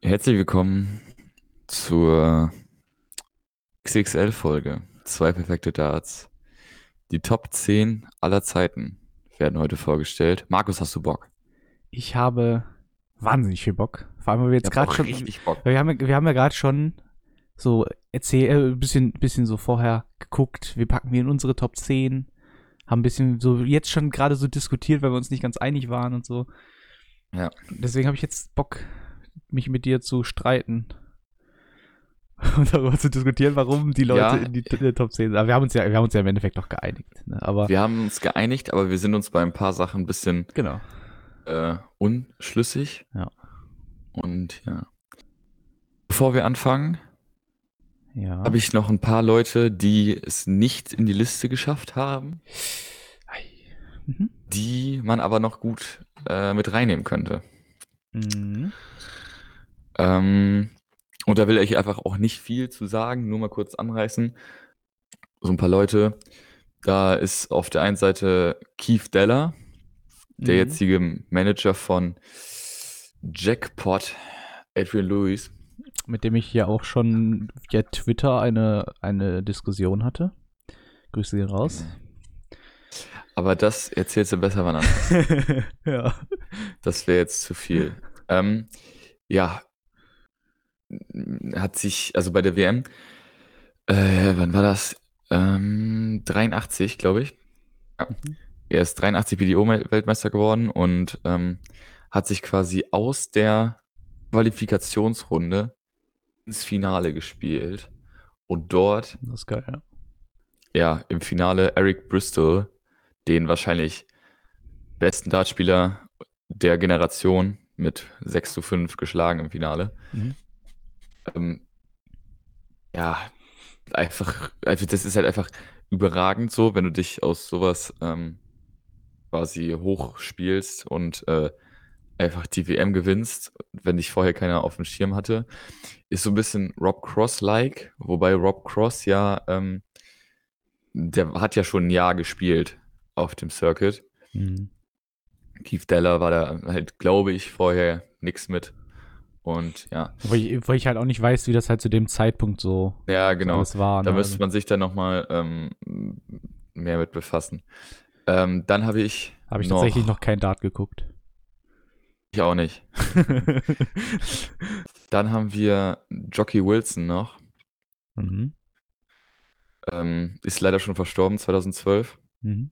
Herzlich willkommen zur XXL-Folge. Zwei perfekte Darts. Die Top 10 aller Zeiten werden heute vorgestellt. Markus, hast du Bock? Ich habe wahnsinnig viel Bock. Vor allem, weil wir jetzt gerade schon. Wir haben, ja- wir haben ja gerade schon so erzähl, äh, ein bisschen, bisschen so vorher geguckt, wir packen wir in unsere Top 10, haben ein bisschen so jetzt schon gerade so diskutiert, weil wir uns nicht ganz einig waren und so. Ja. Deswegen habe ich jetzt Bock, mich mit dir zu streiten. Und darüber zu diskutieren, warum die Leute Ja. in die T- Top 10 sind. Aber wir haben uns ja, wir haben uns ja im Endeffekt noch geeinigt. Ne? Aber Wir haben uns geeinigt, aber wir sind uns bei ein paar Sachen ein bisschen genau. äh, unschlüssig. Ja. Und ja. Bevor wir anfangen, Ja. habe ich noch ein paar Leute, die es nicht in die Liste geschafft haben. Mhm. die man aber noch gut äh, mit reinnehmen könnte. Mhm. Ähm, und da will ich einfach auch nicht viel zu sagen, nur mal kurz anreißen. So ein paar Leute. Da ist auf der einen Seite Keith Deller, der Mhm. jetzige Manager von Jackpot, Adrian Lewis. Mit dem ich hier auch schon via Twitter eine, eine Diskussion hatte. Grüße gehen raus. Aber das erzählst du besser wann anders. ja. Das wäre jetzt zu viel. Ähm, ja, hat sich, also bei der WM, äh, wann war das? Ähm, 83, glaube ich. Ja. Mhm. Er ist 83 BDO-Weltmeister geworden und ähm, hat sich quasi aus der Qualifikationsrunde ins Finale gespielt. Und dort Das ist geil, ja. ja, im Finale Eric Bristol, den wahrscheinlich besten Dartspieler der Generation mit 6 zu 5 geschlagen im Finale. Mhm. Ähm, ja, einfach, also das ist halt einfach überragend so, wenn du dich aus sowas ähm, quasi hochspielst und äh, einfach die WM gewinnst, wenn dich vorher keiner auf dem Schirm hatte. Ist so ein bisschen Rob Cross-like, wobei Rob Cross ja, ähm, der hat ja schon ein Jahr gespielt auf dem Circuit. Mhm. Keith Deller war da halt, glaube ich, vorher nix mit. Und ja, Weil ich, weil ich halt auch nicht weiß, wie das halt zu dem Zeitpunkt so ja, so genau. alles war. Da ne? müsste man sich dann nochmal ähm, mehr mit befassen. Ähm, dann habe ich. Habe ich tatsächlich noch kein Dart geguckt. Ich auch nicht. Dann haben wir Jockey Wilson noch. mhm. Ähm, ist leider schon verstorben, 2012. Mhm.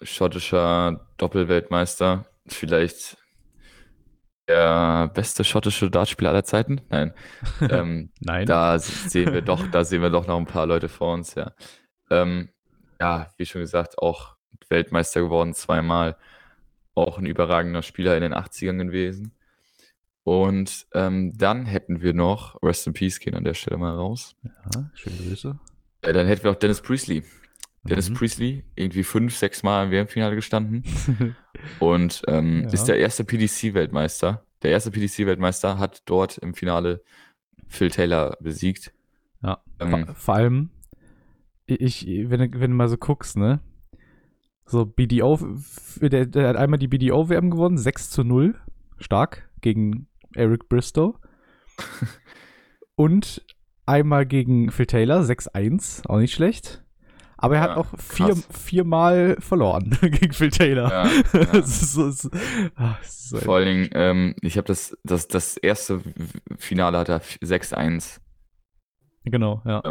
Schottischer Doppelweltmeister. Vielleicht der beste schottische Dartspieler aller Zeiten? Nein. ähm, Nein. Da sehen wir doch, da sehen wir doch noch ein paar Leute vor uns, ja. Ähm, ja, wie schon gesagt, auch Weltmeister geworden zweimal. Auch ein überragender Spieler in den 80ern gewesen. Und ähm, dann hätten wir noch, Rest in Peace gehen an der Stelle mal raus. ja, schöne Grüße. Äh, dann hätten wir auch Dennis Priestley. Dennis Mhm. Priestley, irgendwie fünf, sechs Mal im WM-Finale gestanden. Und ähm, Ja. ist der erste PDC-Weltmeister. Der erste PDC-Weltmeister hat dort im Finale Phil Taylor besiegt. Ja, Ähm, vor, allem, ich, wenn, wenn du mal so guckst, ne? So, BDO, der, der hat einmal die BDO-WM gewonnen, 6 zu 0, stark, gegen Eric Bristow. Und einmal gegen Phil Taylor, 6-1, auch nicht schlecht. Aber er hat Ja, auch vier, viermal verloren gegen Phil Taylor. Ja, ja. Das ist das ist so Vor allen Dingen, ähm, ich habe das, das, das erste Finale hat er 6-1. genau, ja.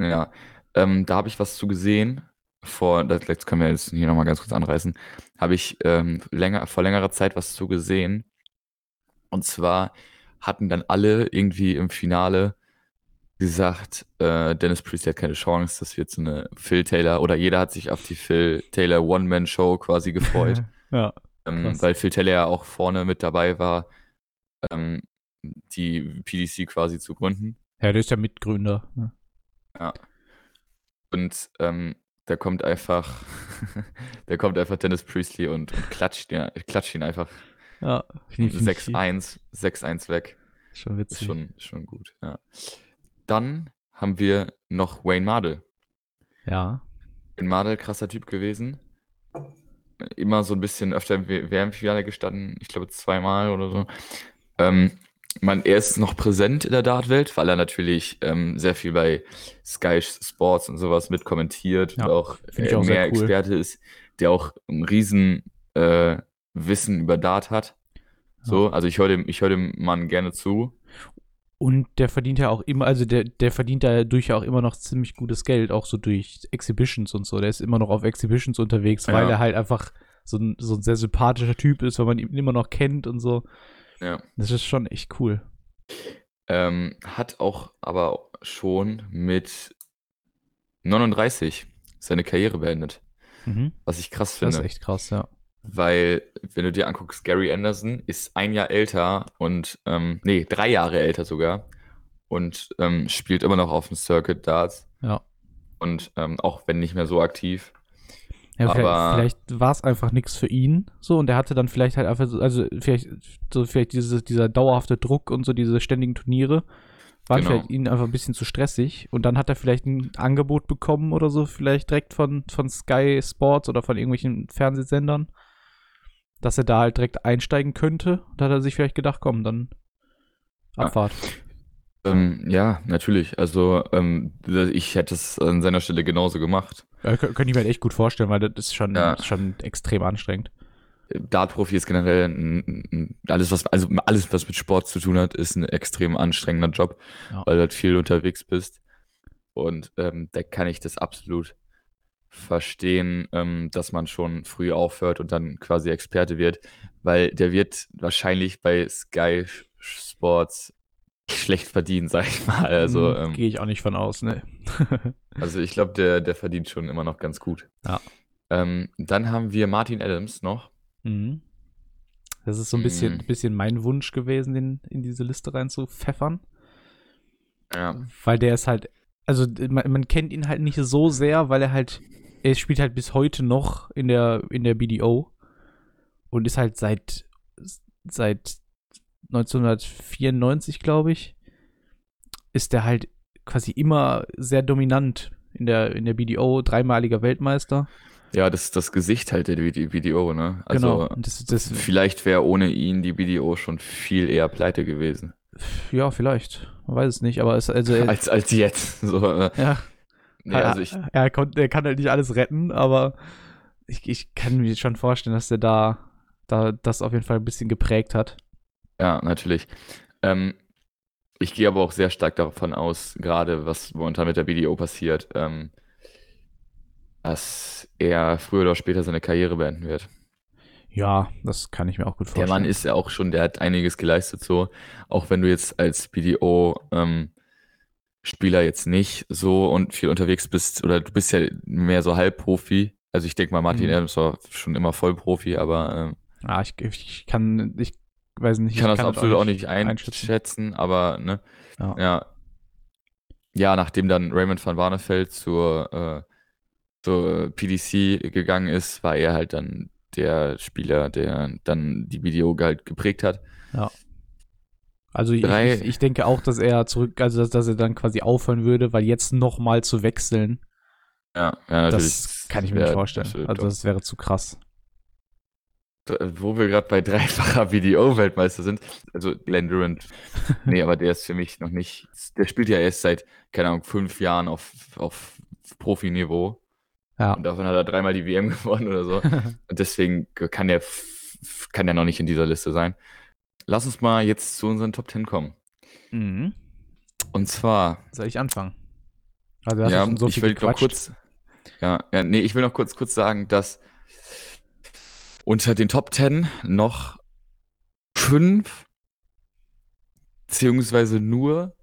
Ja, ähm, da habe ich was zu gesehen. Vor, das können wir jetzt hier nochmal ganz kurz anreißen. Habe ich ähm, länger, vor längerer Zeit was zu gesehen. Und zwar hatten dann alle irgendwie im Finale gesagt, äh, Dennis Priestley hat keine Chance, das wird so eine Phil Taylor oder jeder hat sich auf die Phil Taylor One-Man-Show quasi gefreut. ja. ähm, weil Phil Taylor ja auch vorne mit dabei war, ähm, die PDC quasi zu gründen. Ja, der ist ja Mitgründer. ne? Und ähm, da kommt einfach, da kommt einfach Dennis Priestley und, und klatscht, ihn, klatscht ihn einfach Ja, find ich- find ich 6-1, 6-1 weg. Schon Ist witzig. schon, schon gut, ja. Dann haben wir noch Wayne Mardell. Ja. Wayne Mardell, krasser Typ gewesen. immer so ein bisschen öfter im WM-Finale gestanden, ich glaube zweimal oder so. Ähm, man, er ist noch präsent in der Dartwelt, weil er natürlich ähm, sehr viel bei Sky Sports und sowas mitkommentiert Ja, und auch, äh, auch mehr cool. Experte ist, der auch ein riesen äh, Wissen über Dart hat. So, also ich höre dem, ich höre dem Mann gerne zu. Und der verdient ja auch immer, also der, der verdient dadurch ja auch immer noch ziemlich gutes Geld, auch so durch Exhibitions und so. Der ist immer noch auf Exhibitions unterwegs, weil Ja. er halt einfach so ein, so ein sehr sympathischer Typ ist, weil man ihn immer noch kennt und so. Ja. Das ist schon echt cool. Ähm, hat auch aber schon mit 39 seine Karriere beendet. Mhm. Was ich krass Das finde. ist echt krass, ja. Weil, wenn du dir anguckst, Gary Anderson ist ein Jahr älter und, ähm, nee, drei Jahre älter sogar und ähm, spielt immer noch auf dem Circuit Darts Ja. und ähm, auch wenn nicht mehr so aktiv. Ja, Aber- vielleicht, vielleicht war es einfach nichts für ihn, so, und er hatte dann vielleicht halt einfach, so, also vielleicht, so vielleicht diese, dieser dauerhafte Druck und so diese ständigen Turniere waren Genau. vielleicht ihnen einfach ein bisschen zu stressig und dann hat er vielleicht ein Angebot bekommen oder so, vielleicht direkt von, von Sky Sports oder von irgendwelchen Fernsehsendern, dass er da halt direkt einsteigen könnte. Da hat er sich vielleicht gedacht, komm, dann Ja. Ähm, ja, natürlich. Also, ähm, ich hätte es an seiner Stelle genauso gemacht. Ja, kö- könnte ich mir halt echt gut vorstellen, weil das ist schon, Ja. schon extrem anstrengend. Dart-Profi ist generell ein, ein, alles, was, also alles, was mit Sport zu tun hat, ist ein extrem anstrengender Job, Ja. weil du halt viel unterwegs bist. Und ähm, da kann ich das absolut verstehen, ähm, dass man schon früh aufhört und dann quasi Experte wird, weil der wird wahrscheinlich bei Sky Sports schlecht verdienen, sag ich mal. Also, Hm, ähm, Gehe ich auch nicht von aus, ne? also ich glaube, der, der verdient schon immer noch ganz gut. Ja. Ähm, dann haben wir Martin Adams noch. Mhm. Das ist so ein bisschen, Mhm. bisschen mein Wunsch gewesen, den in diese Liste reinzupfeffern. Ja, Weil der ist halt, also man, man kennt ihn halt nicht so sehr, weil er halt, er spielt halt bis heute noch in der, in der BDO und ist halt seit, seit 1994, glaube ich, ist der halt quasi immer sehr dominant in der, in der BDO, dreimaliger Weltmeister. Ja, das ist das Gesicht halt der BDO, ne? genau. Also Und das, das, vielleicht wäre ohne ihn die BDO schon viel eher pleite gewesen. ja, vielleicht. Man weiß es nicht, aber es, also, er- Als, als jetzt. So, äh, ja. nee, also ich, er, er, konnt, er kann halt nicht alles retten, aber ich, ich kann mir schon vorstellen, dass er da, da das auf jeden Fall ein bisschen geprägt hat. Ja, natürlich. Ähm, ich gehe aber auch sehr stark davon aus, gerade was momentan mit der BDO passiert, ähm, dass er früher oder später seine Karriere beenden wird. Ja, das kann ich mir auch gut Der vorstellen. Mann ist ja auch schon, der hat einiges geleistet, so. Auch wenn du jetzt als BDO ähm, Spieler jetzt nicht so und viel unterwegs bist, oder du bist ja mehr so Halbprofi. Also ich denke mal, Martin Mhm. Adams war schon immer Vollprofi, aber ähm, Ah, ich, ich kann, ich weiß nicht. ich kann das das absolut auch nicht einschätzen. einschätzen, aber ne, Ja. ja. Ja, nachdem dann Raymond van Barneveld zur, äh, zur PDC gegangen ist, war er halt dann der Spieler, der dann die BDO halt geprägt hat. Also ich, ich, ich denke auch, dass er zurück, also dass, dass er dann quasi aufhören würde, weil jetzt nochmal zu wechseln, Ja, ja natürlich. das kann ich mir nicht vorstellen. Also das wäre zu krass. Wo wir gerade bei dreifacher BDO-Weltmeister sind, also Glenn Durant, nee, aber der ist für mich noch nicht, der spielt ja erst seit, keine Ahnung, fünf Jahren auf, auf Profiniveau Ja. und davon hat er dreimal die WM gewonnen oder so und deswegen kann der, kann der noch nicht in dieser Liste sein. Lass uns mal jetzt zu unseren Top 10 kommen. mhm. Und zwar, Soll ich anfangen? Also ja, so ich will noch gequatscht. kurz, ja, ja, nee, ich will noch kurz, kurz sagen, dass unter den Top 10 noch fünf, beziehungsweise nur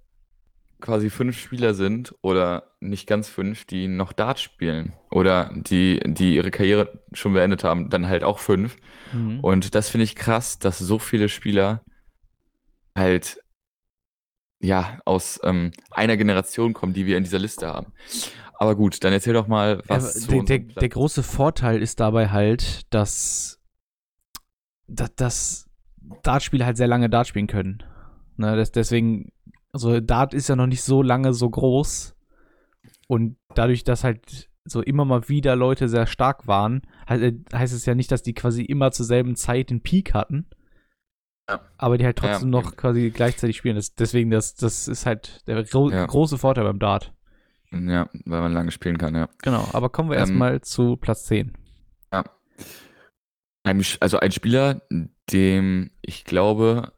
quasi fünf Spieler sind oder nicht ganz fünf, die noch Dart spielen oder die, die ihre Karriere schon beendet haben, dann halt auch fünf. Mhm. Und das finde ich krass, dass so viele Spieler halt ja aus ähm, einer Generation kommen, die wir in dieser Liste haben. Aber gut, dann erzähl doch mal, was Ja, zu der, der, der große Vorteil ist dabei halt, dass, dass, dass Dartspieler halt sehr lange Dart spielen können. Ne, das, deswegen, also Dart ist ja noch nicht so lange so groß. Und dadurch, dass halt so immer mal wieder Leute sehr stark waren, he heißt es ja nicht, dass die quasi immer zur selben Zeit den Peak hatten. Ja. Aber die halt trotzdem ja, noch quasi gleichzeitig spielen. Das, deswegen, das, das ist halt der gro ja. große Vorteil beim Dart. Ja, weil man lange spielen kann, ja. Genau, aber kommen wir ähm, erstmal zu Platz 10. Ja. Ein, also ein Spieler, dem ich glaube,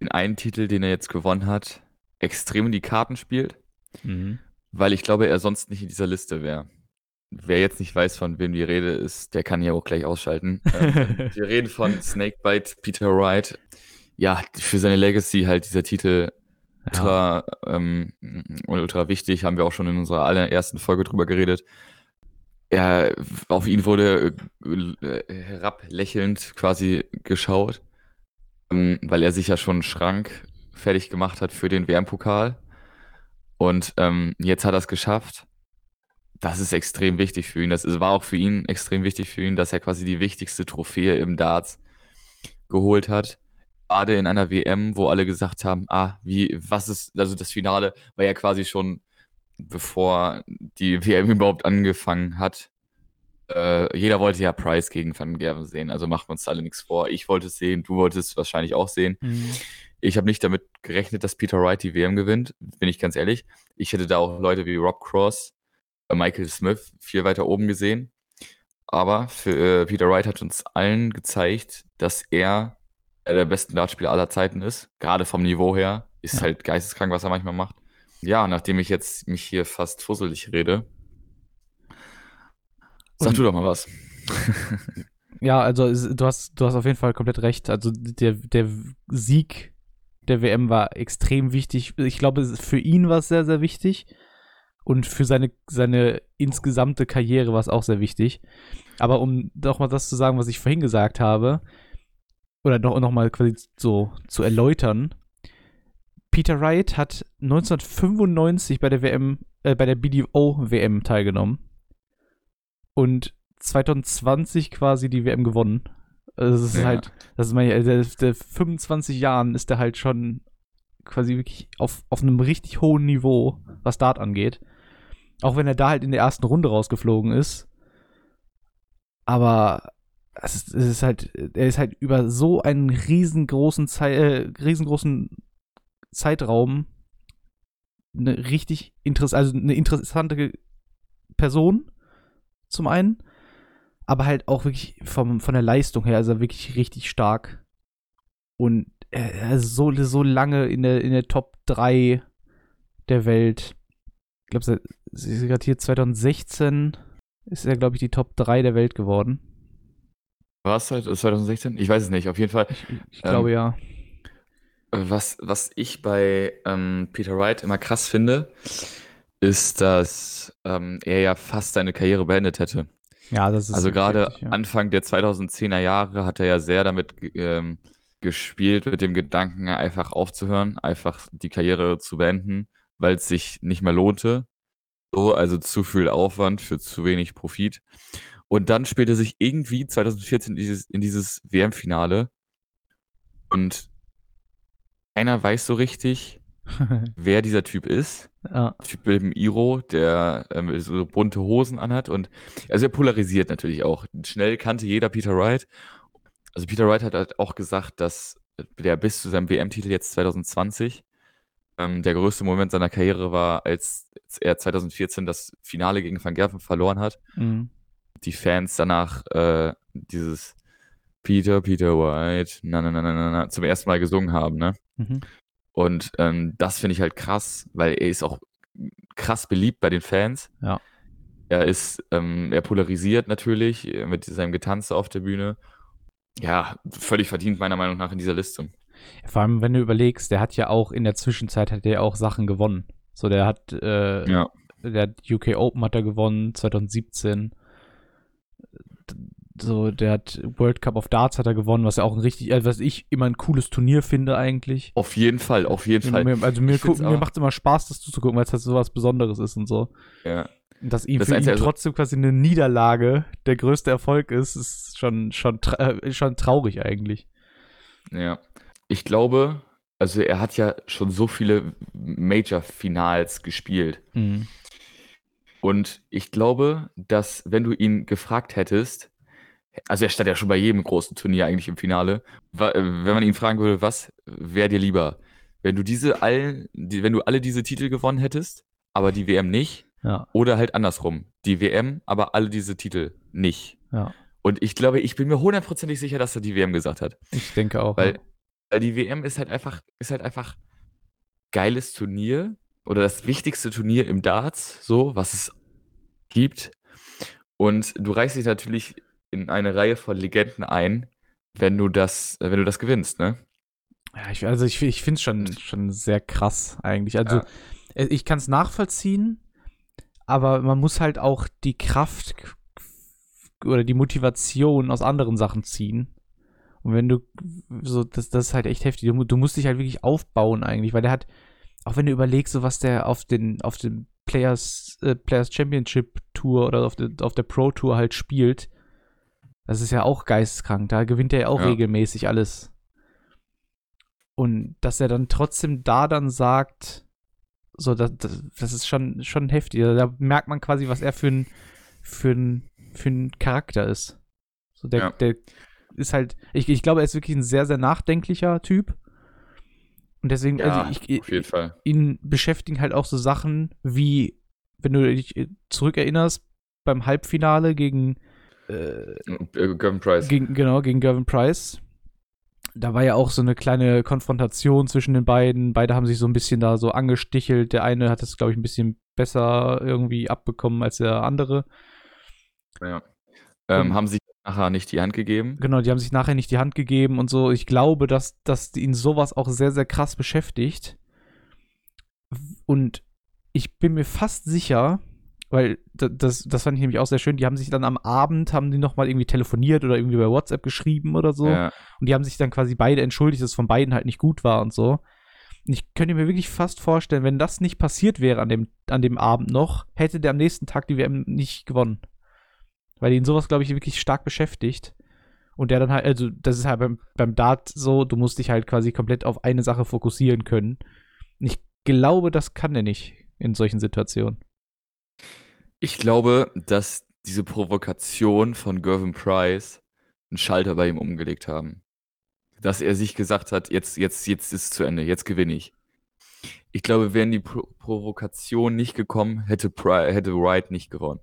den einen Titel, den er jetzt gewonnen hat, extrem in die Karten spielt. Mhm. Weil ich glaube, er sonst nicht in dieser Liste wäre. Wer jetzt nicht weiß, von wem die Rede ist, der kann ja auch gleich ausschalten. ähm, wir reden von Snakebite Peter Wright. Ja, für seine Legacy halt dieser Titel ultra, ja. ähm, ultra wichtig. Haben wir auch schon in unserer allerersten Folge drüber geredet. Er, auf ihn wurde äh, herablächelnd quasi geschaut, ähm, weil er sich ja schon einen Schrank fertig gemacht hat für den WM-Pokal. Und ähm, jetzt hat er es geschafft. Das ist extrem wichtig für ihn. Das war auch für ihn extrem wichtig für ihn, dass er quasi die wichtigste Trophäe im Darts geholt hat. Gerade in einer WM, wo alle gesagt haben, ah, wie, was ist, also das Finale war ja quasi schon, bevor die WM überhaupt angefangen hat. Äh, jeder wollte ja Price gegen Van Gerven sehen, also machen wir uns alle nichts vor. Ich wollte es sehen, du wolltest es wahrscheinlich auch sehen. Mhm. Ich habe nicht damit gerechnet, dass Peter Wright die WM gewinnt, bin ich ganz ehrlich. Ich hätte da auch Leute wie Rob Cross, äh, Michael Smith viel weiter oben gesehen. Aber für, äh, Peter Wright hat uns allen gezeigt, dass er der besten Dartspieler aller Zeiten ist. Gerade vom Niveau her. Ist ja. halt geisteskrank, was er manchmal macht. Ja, nachdem ich jetzt mich hier fast fusselig rede, sag Und, du doch mal was. ja, also du hast, du hast auf jeden Fall komplett recht. Also der, der Sieg der WM war extrem wichtig. Ich glaube, für ihn war es sehr, sehr wichtig. Und für seine, seine insgesamte Karriere war es auch sehr wichtig. Aber um doch mal das zu sagen, was ich vorhin gesagt habe, oder noch, noch mal quasi so zu erläutern, Peter Wright hat 1995 bei der WM, äh, bei der BDO-WM teilgenommen und 2020 quasi die WM gewonnen. Also das ist ja. halt, das ist mein, der, der 25 Jahren ist der halt schon quasi wirklich auf, auf einem richtig hohen Niveau, was Dart angeht. Auch wenn er da halt in der ersten Runde rausgeflogen ist. Aber es ist, es ist halt, er ist halt über so einen riesengroßen, Zei äh, riesengroßen Zeitraum eine richtig interessante, also eine interessante Person zum einen aber halt auch wirklich vom, von der Leistung her, also wirklich richtig stark. Und er ist so, so lange in der, in der Top 3 der Welt. Ich glaube, gerade hier 2016 ist er, glaube ich, die Top 3 der Welt geworden. War es halt 2016? Ich weiß es nicht, auf jeden Fall. Ich, ich glaube ähm, ja. Was, was ich bei ähm, Peter Wright immer krass finde, ist, dass ähm, er ja fast seine Karriere beendet hätte. Ja, das ist Also gerade ja. Anfang der 2010er Jahre hat er ja sehr damit ähm, gespielt, mit dem Gedanken, einfach aufzuhören, einfach die Karriere zu beenden, weil es sich nicht mehr lohnte. So, also zu viel Aufwand für zu wenig Profit. Und dann spielt er sich irgendwie 2014 in dieses, dieses WM-Finale und keiner weiß so richtig, wer dieser Typ ist. Ja. Typ mit dem Iro, der ähm, so bunte Hosen anhat und also er polarisiert natürlich auch. Schnell kannte jeder Peter Wright. Also Peter Wright hat halt auch gesagt, dass der bis zu seinem WM-Titel jetzt 2020 ähm, der größte Moment seiner Karriere war, als er 2014 das Finale gegen Van Gerven verloren hat. Mhm. Die Fans danach äh, dieses Peter, Peter White, na, na, na, na, na, zum ersten Mal gesungen haben, ne? Mhm. Und ähm, das finde ich halt krass, weil er ist auch krass beliebt bei den Fans. Ja. Er ist, ähm, er polarisiert natürlich mit seinem Getanze auf der Bühne. Ja, völlig verdient meiner Meinung nach in dieser Liste. Vor allem, wenn du überlegst, der hat ja auch in der Zwischenzeit hat er auch Sachen gewonnen. So, der hat, äh, ja. der UK Open hat er gewonnen, 2017 so, der hat World Cup of Darts hat er gewonnen, was ja auch ein richtig, also was ich immer ein cooles Turnier finde eigentlich. Auf jeden Fall, auf jeden Fall. Mir, also mir, mir macht es immer Spaß, das zuzugucken, weil es halt so was Besonderes ist und so. Ja. Dass ihm das für ihn also trotzdem quasi eine Niederlage der größte Erfolg ist, ist schon, schon, äh, schon traurig eigentlich. Ja. Ich glaube, also er hat ja schon so viele Major-Finals gespielt. Mhm. Und ich glaube, dass wenn du ihn gefragt hättest, also er stand ja schon bei jedem großen Turnier eigentlich im Finale, äh, wenn man ihn fragen würde, was wäre dir lieber? Wenn du diese all, die, wenn du alle diese Titel gewonnen hättest, aber die WM nicht, Ja, oder halt andersrum, die WM, aber alle diese Titel nicht. ja. Und ich glaube, ich bin mir hundertprozentig sicher, dass er die WM gesagt hat. Ich denke auch. Weil, weil die WM ist halt einfach, ist halt einfach geiles Turnier oder das wichtigste Turnier im Darts, so, was es gibt. Und du reichst dich natürlich in eine Reihe von Legenden ein, wenn du das, äh, wenn du das gewinnst, ne? Ja, ich, also ich, ich finde es schon, schon sehr krass eigentlich. Also Ja. äh, ich kann es nachvollziehen, aber man muss halt auch die Kraft oder die Motivation aus anderen Sachen ziehen. Und wenn du so, das, das ist halt echt heftig. Du, du musst dich halt wirklich aufbauen eigentlich, weil der hat, auch wenn du überlegst, so was der auf den, auf den Players, äh, Players Championship Tour oder auf, der auf der Pro Tour halt spielt, das ist ja auch geisteskrank. Da gewinnt er ja auch Ja. regelmäßig alles. Und dass er dann trotzdem da dann sagt, so, das, das, das ist schon, schon heftig. Also Da merkt man quasi, was er für ein, für ein, für ein Charakter ist. So, der, Ja. der ist halt, ich, ich glaube, er ist wirklich ein sehr, sehr nachdenklicher Typ. Und deswegen, Ja, also ich, Fall. ihn beschäftigen halt auch so Sachen wie, wenn du dich zurückerinnerst, beim Halbfinale gegen, äh, Gavin Price. gegen, genau, gegen Gavin Price. Da war ja auch so eine kleine Konfrontation zwischen den beiden. Beide haben sich so ein bisschen da so angestichelt. Der eine hat es, glaube ich, ein bisschen besser irgendwie abbekommen als der andere. Ja. Ähm, Und- haben sich nachher nicht die Hand gegeben. Genau, die haben sich nachher nicht die Hand gegeben und so. Ich glaube, dass, dass ihn sowas auch sehr, sehr krass beschäftigt. Und ich bin mir fast sicher, weil da- das, das fand ich nämlich auch sehr schön, die haben sich dann am Abend, haben die nochmal irgendwie telefoniert oder irgendwie bei WhatsApp geschrieben oder so. Ja. Und die haben sich dann quasi beide entschuldigt, dass es von beiden halt nicht gut war und so. Und ich könnte mir wirklich fast vorstellen, wenn das nicht passiert wäre an dem, an dem Abend noch, hätte der am nächsten Tag die WM nicht gewonnen. Weil ihn sowas, glaube ich, wirklich stark beschäftigt. Und der dann halt, also das ist halt beim, beim Dart so, du musst dich halt quasi komplett auf eine Sache fokussieren können. Und ich glaube, das kann er nicht in solchen Situationen. Ich glaube, dass diese Provokation von Gervin Price einen Schalter bei ihm umgelegt haben. Dass er sich gesagt hat, jetzt, jetzt, jetzt ist es zu Ende, jetzt gewinne ich. Ich glaube, wären die Pro Provokation nicht gekommen, hätte, Pri hätte Wright nicht gewonnen.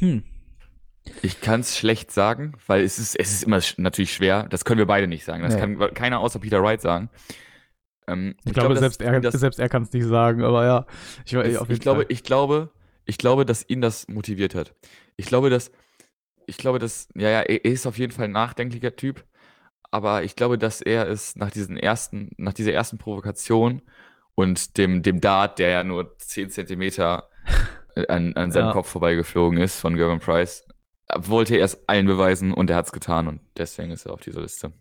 Hm. Ich kann es schlecht sagen, weil es ist, es ist immer sch natürlich schwer. Das können wir beide nicht sagen. Das Nee. kann keiner außer Peter Wright sagen. Ähm, Ich, glaube, dass selbst, er, ihn das- selbst er kann es nicht sagen, aber ja. Ich, ich jeden glaube, ich glaube, ich glaube, dass ihn das motiviert hat. Ich glaube, dass, ich glaube, dass, ja, ja, er ist auf jeden Fall ein nachdenklicher Typ, aber ich glaube, dass er es nach diesen ersten, nach dieser ersten Provokation und dem, dem Dart, der ja nur 10 Zentimeter an, an seinem Ja. Kopf vorbeigeflogen ist von Gervin Price, wollte er es allen beweisen und er hat es getan und deswegen ist er auf dieser Liste.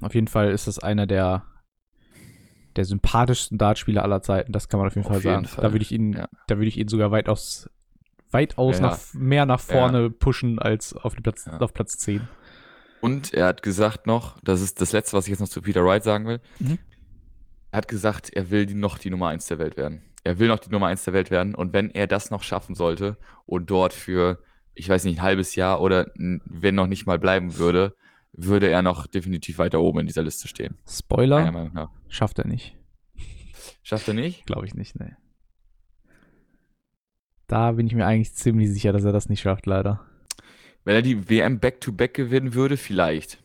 Auf jeden Fall ist das einer der, der sympathischsten Dartspieler aller Zeiten. Das kann man auf jeden Auf Fall jeden sagen. Fall, Da würde ich ihn, ja. da würde ich ihn sogar weitaus, weitaus Ja. nach, mehr nach vorne pushen als auf, Platz, Ja. auf Platz 10. Und er hat gesagt noch, das ist das Letzte, was ich jetzt noch zu Peter Wright sagen will. Mhm. Er hat gesagt, er will die, noch die Nummer 1 der Welt werden. Er will noch die Nummer 1 der Welt werden. Und wenn er das noch schaffen sollte und dort für, ich weiß nicht, ein halbes Jahr oder wenn noch nicht mal bleiben würde, würde er noch definitiv weiter oben in dieser Liste stehen. Spoiler, schafft er nicht. Schafft er nicht? Glaube ich nicht, ne. Da bin ich mir eigentlich ziemlich sicher, dass er das nicht schafft, leider. Wenn er die WM Back-to-Back gewinnen würde, vielleicht.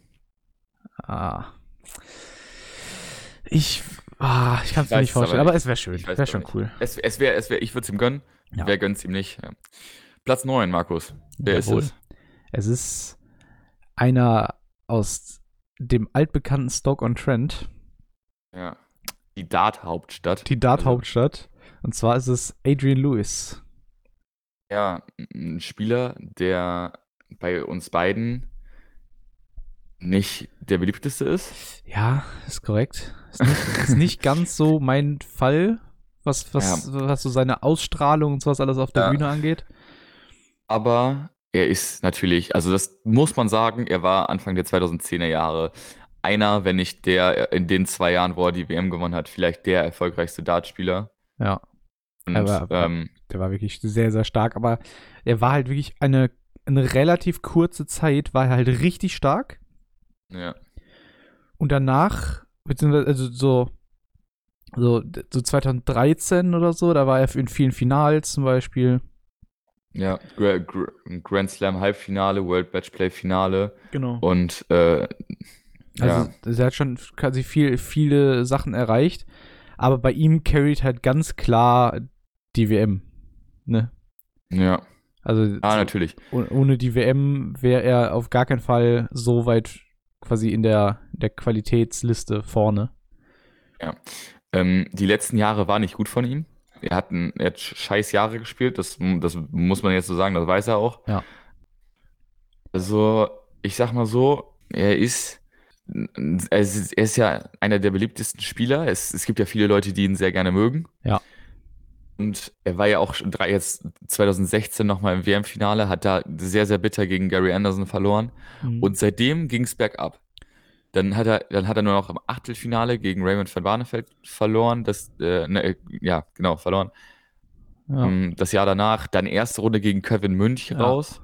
Ah. Ich, ah, ich kann es mir nicht es aber vorstellen, aber, es wäre schön. Weiß Wäre es schon cool. Es, es wäre, es wär, ich würde es ihm gönnen. Ja. Wer gönnt es ihm nicht? Ja. Platz 9, Markus. Wer Jawohl. ist es? Es ist einer aus dem altbekannten Stoke-on-Trent, Ja. Die Dart-Hauptstadt. die Dart-Hauptstadt. Und zwar ist es Adrian Lewis. Ja, ein Spieler, der bei uns beiden nicht der beliebteste ist. Ja, ist korrekt. Ist nicht, ist nicht ganz so mein Fall, was, was, was so seine Ausstrahlung und sowas alles auf der Ja. Bühne angeht. Aber er ist natürlich, also das muss man sagen, er war Anfang der 2010er Jahre einer, wenn nicht der in den zwei Jahren, wo er die WM gewonnen hat, vielleicht der erfolgreichste Dartspieler. Ja. Und, Aber- ähm, Der war wirklich sehr, sehr stark. Aber er war halt wirklich eine, eine relativ kurze Zeit, war er halt richtig stark. ja, Und danach, beziehungsweise also so, so, so 2013 oder so, da war er in vielen Finals zum Beispiel. Ja, Gra Gra Grand Slam Halbfinale, World Matchplay Finale Genau. und äh, Also ja, er hat schon quasi viel, viele Sachen erreicht. Aber bei ihm carried halt ganz klar die WM. Ne? ja, Also ah, natürlich. oh- ohne die WM wäre er auf gar keinen Fall so weit quasi in der, der Qualitätsliste vorne. Ähm, die letzten Jahre waren nicht gut von ihm. Er hat, ein, er hat scheiß Jahre gespielt, das, das muss man jetzt so sagen, das weiß er auch. Ja. Also, ich sag mal so, er ist, er ist, er ist ja einer der beliebtesten Spieler. Es, es gibt ja viele Leute, die ihn sehr gerne mögen. Ja. Und er war ja auch drei, jetzt 2016 nochmal im WM-Finale, hat da sehr, sehr bitter gegen Gary Anderson verloren. Mhm. Und seitdem ging es bergab. Dann hat er, dann hat er nur noch im Achtelfinale gegen Raymond van Barneveld verloren. Das, äh, ne, äh, ja, genau, verloren. ja, Ähm, das Jahr danach, dann erste Runde gegen Kevin Münch Ja. raus.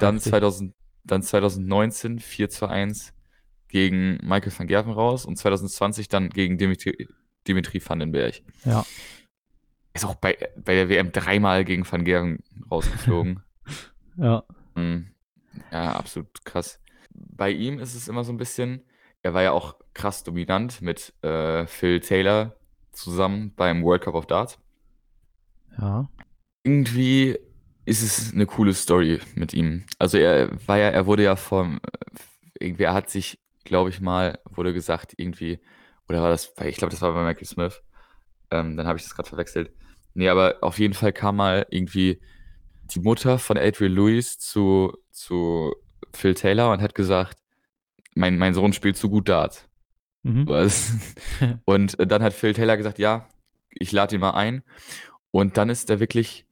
Dann, heftig. 2000, dann 2019 4 zu 1 gegen Michael van Gerven raus und 2020 dann gegen Dimitri, Dimitri Vandenberg. Ja. Ist auch bei, bei der WM dreimal gegen Van Gerven rausgeflogen. Ja. Mhm. Ja, absolut krass. Bei ihm ist es immer so ein bisschen, er war ja auch krass dominant mit äh, Phil Taylor zusammen beim World Cup of Darts. Ja. Irgendwie ist es eine coole Story mit ihm. Also er war ja, er wurde ja vom, irgendwie, er hat sich, glaube ich mal, wurde gesagt, irgendwie, oder war das, ich glaube, das war bei Michael Smith. Ähm, dann habe ich das gerade verwechselt. Nee, aber auf jeden Fall kam mal irgendwie die Mutter von Adrian Lewis zu, zu Phil Taylor und hat gesagt, mein, mein Sohn spielt zu gut Darts. Mhm. Und äh, dann hat Phil Taylor gesagt, ja, ich lade ihn mal ein. Und dann ist da wirklich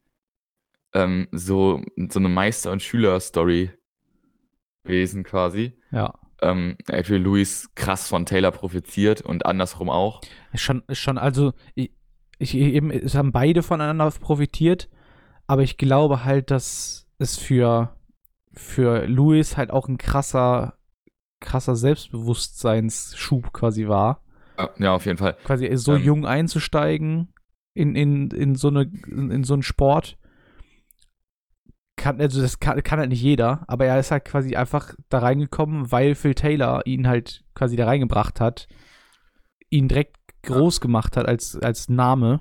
ähm, so, so eine Meister- und Schüler-Story gewesen quasi. Ja. Ähm, Adrian Lewis krass von Taylor profitiert und andersrum auch. Schon, schon, also, ich, ich eben, es haben beide voneinander profitiert, aber ich glaube halt, dass es für, für Louis halt auch ein krasser, krasser Selbstbewusstseinsschub quasi war. Ja, auf jeden Fall. Quasi so Ähm. jung einzusteigen in, in, in so eine, in, in so einen Sport. Kann, also das kann, kann halt nicht jeder, aber er ist halt quasi einfach da reingekommen, weil Phil Taylor ihn halt quasi da reingebracht hat, ihn direkt groß gemacht hat als, als Name.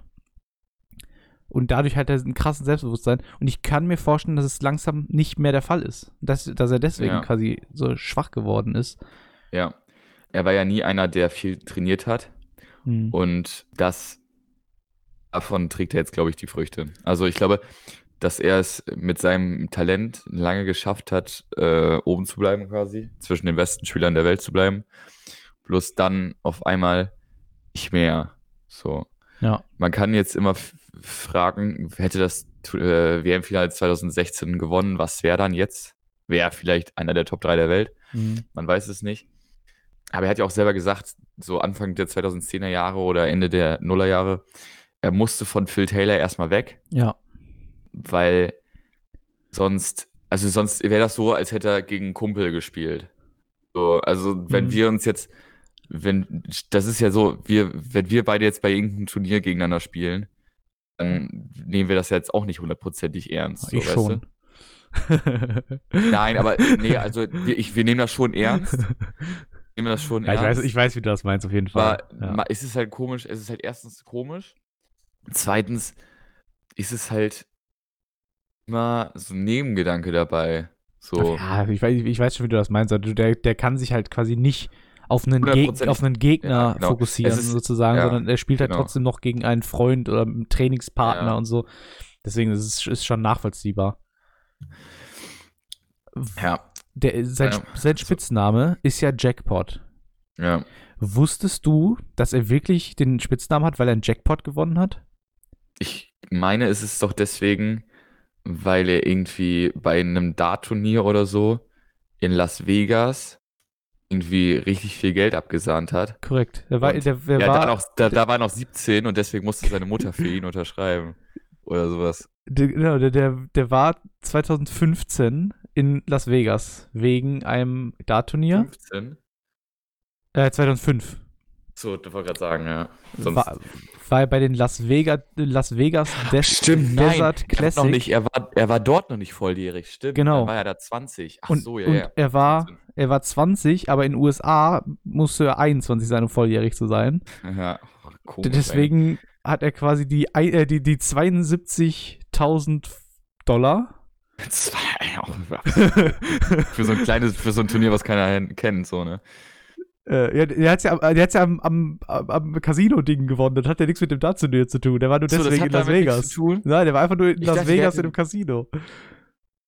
Und dadurch hat er ein krasses Selbstbewusstsein. Und ich kann mir vorstellen, dass es langsam nicht mehr der Fall ist. Dass, dass er deswegen Ja. quasi so schwach geworden ist. Ja. Er war ja nie einer, der viel trainiert hat. Hm. Und das davon trägt er jetzt, glaube ich, die Früchte. Also ich glaube, dass er es mit seinem Talent lange geschafft hat, äh, oben zu bleiben quasi, zwischen den besten Spielern der Welt zu bleiben. Bloß dann auf einmal nicht mehr. So. Ja. Man kann jetzt immer fragen, hätte das äh, WM-Finale 2016 gewonnen, was wäre dann jetzt? Wäre vielleicht einer der Top 3 der Welt. Hm. Man weiß es nicht. Aber er hat ja auch selber gesagt, so Anfang der 2010er Jahre oder Ende der Nullerjahre, er musste von Phil Taylor erstmal weg, Ja. weil sonst, also sonst wäre das so, als hätte er gegen einen Kumpel gespielt. So, also wenn Mhm. wir uns jetzt, wenn, das ist ja so, wir, wenn wir beide jetzt bei irgendeinem Turnier gegeneinander spielen, dann nehmen wir das jetzt auch nicht hundertprozentig ernst. So, ich weißt schon. Nein, aber nee, also wir, ich, wir nehmen das schon ernst. Nehmen das schon Ja, ich, ernst. weiß, ich weiß, wie du das meinst, auf jeden Fall. Aber ja. ma- es ist halt komisch, es ist halt erstens komisch. Zweitens ist es halt immer so ein Nebengedanke dabei. So, Ja, ich weiß, ich weiß schon, wie du das meinst. Also der, der kann sich halt quasi nicht auf einen, Geg auf einen Gegner Ja, genau. fokussieren, ist- sozusagen, ja, sondern er spielt halt genau. trotzdem noch gegen einen Freund oder einen Trainingspartner Ja. und so. Deswegen ist es ist schon nachvollziehbar. ja, Der, sein, sein Spitzname ist ja Jackpot. ja. Wusstest du, dass er wirklich den Spitznamen hat, weil er einen Jackpot gewonnen hat? Ich meine, es ist doch deswegen, weil er irgendwie bei einem Dart-Turnier oder so in Las Vegas irgendwie richtig viel Geld abgesahnt hat. Korrekt. Der war, Und- der, der ja, war, da, noch, da, da war noch 17 und deswegen musste seine Mutter für ihn unterschreiben. Oder sowas. der, genau, der, der, der war 2015 in Las Vegas wegen einem Dartturnier. 15? Äh, 2005. So, das wollte gerade sagen, ja. Sonst, War, war er bei den Las Vegas, Las Vegas Des Stimmt, nein. Desert Er, Classic. noch nicht, er, war, er war dort noch nicht volljährig, stimmt. Genau. Dann war er da 20. Ach und, so, ja, und ja. er war 15. er war 20, aber in den USA musste er 21 sein, um volljährig zu sein. Ja, komisch, Deswegen hat er quasi die, äh, die, die 72.000 Dollar. ey. Zwei, für so ein kleines, für so ein Turnier, was keiner kennt, so, ne? Äh, ja, der hat's ja, am- der hat's ja am, am, am Casino-Ding gewonnen. Das hat ja nichts mit dem Dartturnier zu tun. Der war nur So, deswegen in Las Vegas. Nein, der war einfach nur in Ich Las dachte, Vegas in einem Casino.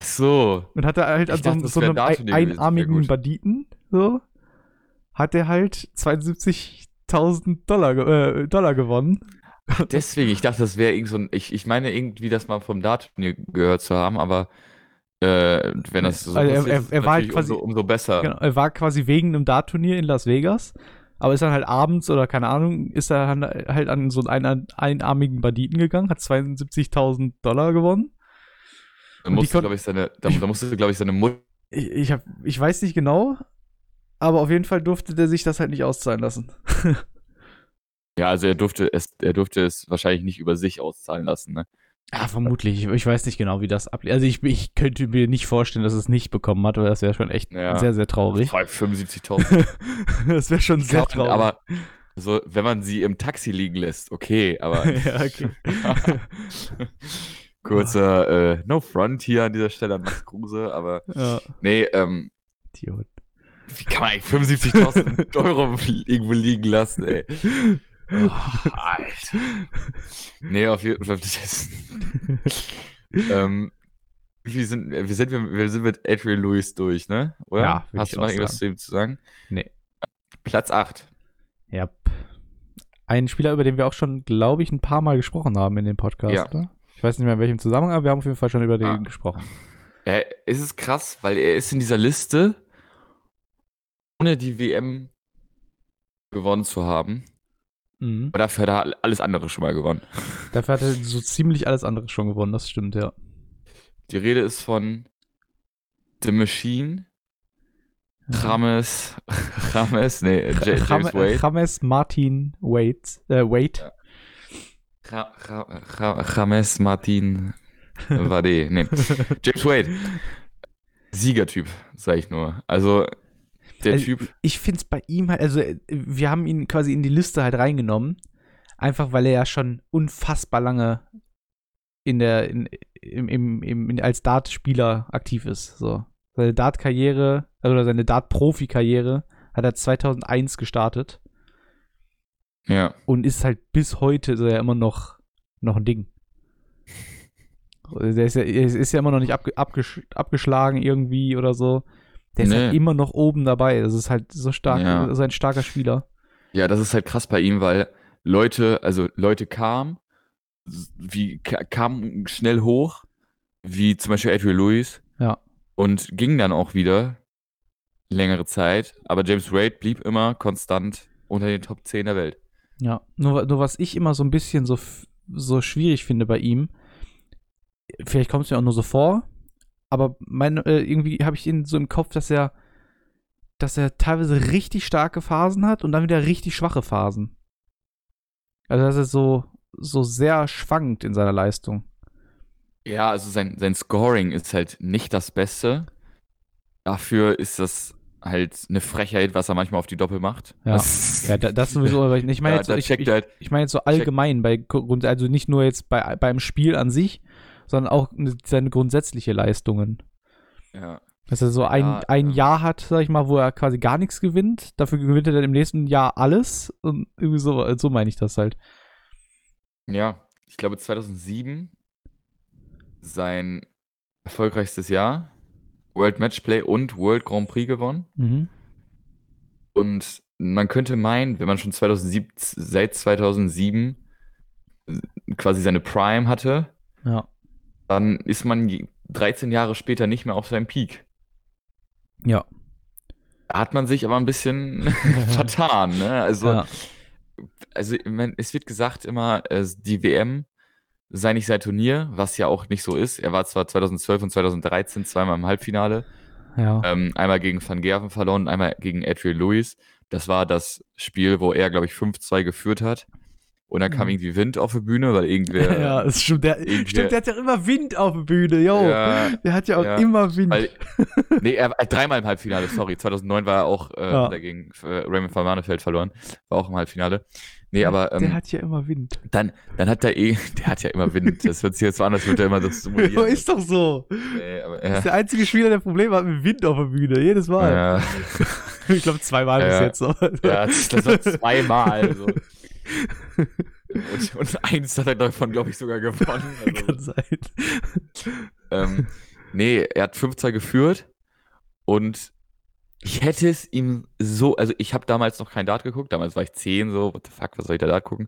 So. Und hatte halt Ich an so, dachte, so wär einem ein ein, Dartturnier gewesen. einarmigen. Banditen, so, hat er halt 72.000 Dollar, äh, Dollar gewonnen. Deswegen, ich dachte, das wäre irgend so ein. Ich, ich meine irgendwie, das mal vom Dartturnier gehört zu haben, aber äh, wenn das so Also er- ist, er- er war halt quasi- umso, umso besser. Genau, er war quasi wegen einem Dartturnier in Las Vegas, aber ist dann halt abends oder keine Ahnung, ist er halt an so einen ein, einarmigen Banditen gegangen, hat 72.000 Dollar gewonnen. Da musste, glaube ich, seine, da, da musste, glaube ich, seine Mutter. Ich, ich, hab, ich weiß nicht genau, aber auf jeden Fall durfte der sich das halt nicht auszahlen lassen. Ja, also er durfte es, er durfte es wahrscheinlich nicht über sich auszahlen lassen, ne? Ja, vermutlich. Ich, weiß nicht genau, wie das ablief. Also ich, ich könnte mir nicht vorstellen, dass es nicht bekommen hat, weil das wäre schon echt Ja. sehr, sehr traurig. 75.000. das wäre schon sehr man- traurig. aber so, wenn man sie im Taxi liegen lässt, okay, aber ja, okay. Kurzer äh, No Front hier an dieser Stelle an Max Kruse, aber ja, nee, ähm, Idiot. wie kann man eigentlich 75.000 Euro irgendwo liegen lassen, ey? Oh, Alter. Nee, auf jeden Fall. Das, ähm, wie sind, wir, sind, wir, sind mit Adrian Lewis durch, ne? Oder? Ja, Hast du noch irgendwas zu ihm zu sagen? Nee. Platz 8. Ja. Ein Spieler, über den wir auch schon, glaube ich, ein paar Mal gesprochen haben in dem Podcast, Ja. oder? Ich weiß nicht mehr in welchem Zusammenhang, aber wir haben auf jeden Fall schon über den Ah. gesprochen. Er, es ist krass, weil er ist in dieser Liste, ohne die WM gewonnen zu haben. Mhm. Aber dafür hat er alles andere schon mal gewonnen. Dafür hat er so ziemlich alles andere schon gewonnen, das stimmt, ja. Die Rede ist von The Machine, James, James, nee, äh, J James Wade. James Martin Wade. Äh, Wade. Ja. Ja- Ja- Ja- James Martin Wade, nee. James Wade. Siegertyp, sag ich nur. Also, der Also, Typ, Ich finde es bei ihm halt, also wir haben ihn quasi in die Liste halt reingenommen, einfach weil er ja schon unfassbar lange in der, in, im, im, im, als Dart-Spieler aktiv ist. So. Seine Dart-Karriere, also oder seine Dart-Profi-Karriere hat er 2001 gestartet ja. und ist halt bis heute so ja immer noch, noch ein Ding. Der ist ja, er ist ja immer noch nicht abge, abgesch, abgeschlagen irgendwie oder so. Der ist halt Nee. immer noch oben dabei. Das ist halt so stark, Ja. so ein starker Spieler. Ja, das ist halt krass bei ihm, weil Leute, also Leute kamen, wie ka- kamen schnell hoch, wie zum Beispiel Adrian Lewis. Ja. Und gingen dann auch wieder längere Zeit. Aber James Wade blieb immer konstant unter den Top 10 der Welt. Ja, nur, nur was ich immer so ein bisschen so, so schwierig finde bei ihm, vielleicht kommt es mir auch nur so vor, aber mein, äh, irgendwie habe ich ihn so im Kopf, dass er, dass er teilweise richtig starke Phasen hat und dann wieder richtig schwache Phasen. Also dass er so, so sehr schwankt in seiner Leistung. Ja, also sein, sein Scoring ist halt nicht das Beste. Dafür ist das halt eine Frechheit, was er manchmal auf die Doppel macht. Ja. Das, Ja, da, das sowieso, aber ich, ich meine ja, jetzt, so, ich, ich, halt, ich meine jetzt so allgemein bei also nicht nur jetzt bei, beim Spiel an sich, sondern auch seine grundsätzliche Leistungen. ja. Dass er so ein, Ja, ein ja. Jahr hat, sag ich mal, wo er quasi gar nichts gewinnt. Dafür gewinnt er dann im nächsten Jahr alles. Und irgendwie so, so meine ich das halt. Ja, ich glaube 2007 sein erfolgreichstes Jahr. World Matchplay und World Grand Prix gewonnen. Mhm. Und man könnte meinen, wenn man schon 2007, seit 2007 quasi seine Prime hatte, Ja. dann ist man je- 13 Jahre später nicht mehr auf seinem Peak. Ja. Da hat man sich aber ein bisschen vertan, ne? Also, Ja. also mein, es wird gesagt immer, äh, die WM sei nicht sein Turnier, was ja auch nicht so ist. Er war zwar 2012 und 2013 zweimal im Halbfinale, Ja. ähm, einmal gegen Van Gerven verloren, einmal gegen Adrian Lewis. Das war das Spiel, wo er, glaube ich, 5-2 geführt hat. Und dann kam Mhm. irgendwie Wind auf die Bühne, weil irgendwer. ja, ist stimmt. Der, stimmt, der hat ja immer Wind auf der Bühne, yo. Ja, Der hat ja auch ja, immer Wind. weil, nee, er war dreimal im Halbfinale, sorry. 2009 war er auch äh, Ja. dagegen äh, Raymond van Barneveld verloren. War auch im Halbfinale. Nee, aber der ähm, hat ja immer Wind. dann, dann hat er eh, der hat ja immer Wind. Das hört sich jetzt so an, als würde er immer das simulieren. ist doch so. nee, aber, Das ist ja, der einzige Spieler, der Probleme hat mit Wind auf der Bühne. Jedes Mal. ja, Ich glaube, zweimal bis Ja. jetzt. So. ja, das das war zweimal. So. Und, und eins hat er davon, glaube ich, sogar gewonnen. Also, Kann sein. ähm, nee, er hat 5-2 geführt und ich hätte es ihm so, also ich habe damals noch kein Dart geguckt, damals war ich 10, so, what the fuck, was soll ich da Dart gucken?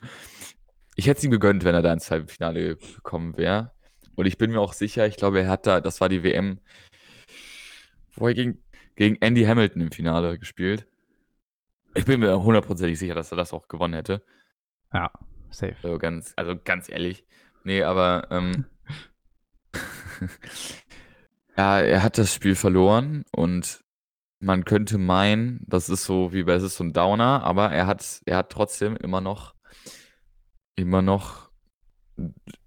Ich hätte es ihm gegönnt, wenn er da ins Halbfinale gekommen wäre. Und ich bin mir auch sicher, ich glaube, er hat da, das war die WM, wo er gegen, gegen Andy Hamilton im Finale gespielt. Ich bin mir hundertprozentig sicher, dass er das auch gewonnen hätte. Ja, safe. Also ganz, also ganz ehrlich. Nee, aber ähm, ja, er hat das Spiel verloren und man könnte meinen, das ist so wie bei es ist so ein Downer, aber er hat, er hat trotzdem immer noch, immer noch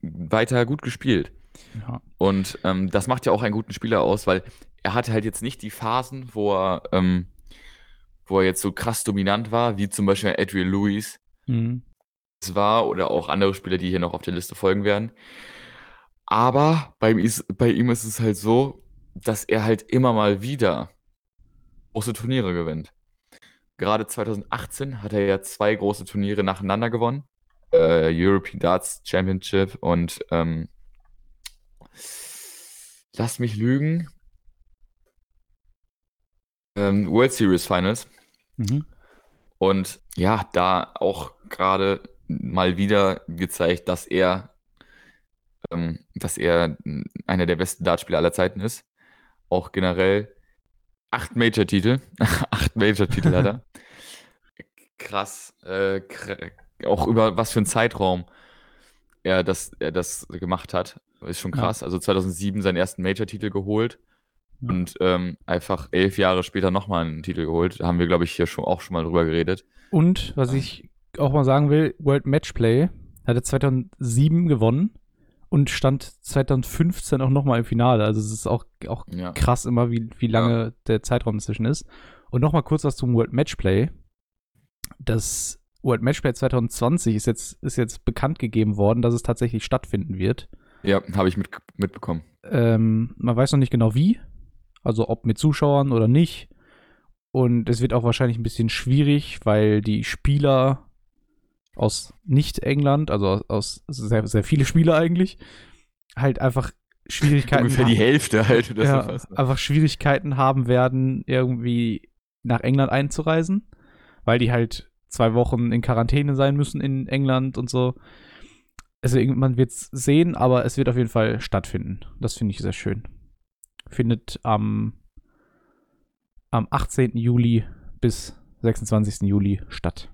weiter gut gespielt. Ja. Und ähm, das macht ja auch einen guten Spieler aus, weil er hatte halt jetzt nicht die Phasen, wo er, ähm, wo er jetzt so krass dominant war, wie zum Beispiel Adrian Lewis, Mhm. es war oder auch andere Spieler, die hier noch auf der Liste folgen werden. Aber bei ihm ist, bei ihm ist es halt so, dass er halt immer mal wieder große Turniere gewinnt. Gerade 2018 hat er ja zwei große Turniere nacheinander gewonnen. Äh, European Darts Championship und ähm, lass mich lügen. Ähm, World Series Finals. Mhm. Und ja, da auch gerade mal wieder gezeigt, dass er, ähm, dass er einer der besten Dartspieler aller Zeiten ist. Auch generell acht Major-Titel. acht Major-Titel hat er. Krass. Äh, kr auch über was für einen Zeitraum er das, er das gemacht hat. Ist schon Ja. krass. Also 2007 seinen ersten Major-Titel geholt. Ja. Und ähm, einfach elf Jahre später nochmal einen Titel geholt. Da haben wir, glaube ich, hier schon auch schon mal drüber geredet. Und was Ja. ich auch mal sagen will, World Matchplay hat er 2007 gewonnen und stand 2015 auch nochmal im Finale. Also es ist auch, auch Ja. krass immer, wie, wie lange der Zeitraum inzwischen ist. Und nochmal kurz was zum World Matchplay. Das World Matchplay 2020 ist jetzt, ist jetzt bekannt gegeben worden, dass es tatsächlich stattfinden wird. Ja, habe ich mit, mitbekommen. Ähm, man weiß noch nicht genau wie, also ob mit Zuschauern oder nicht. Und es wird auch wahrscheinlich ein bisschen schwierig, weil die Spieler aus Nicht-England, also aus, sehr, sehr viele Spieler eigentlich, halt einfach Schwierigkeiten Ungefähr die haben, Hälfte halt. Oder ja, sowas, ne? einfach Schwierigkeiten haben werden, irgendwie nach England einzureisen, weil die halt zwei Wochen in Quarantäne sein müssen in England und so. Also man wird es sehen, aber es wird auf jeden Fall stattfinden. Das finde ich sehr schön. Findet am, am 18. Juli bis 26. Juli statt.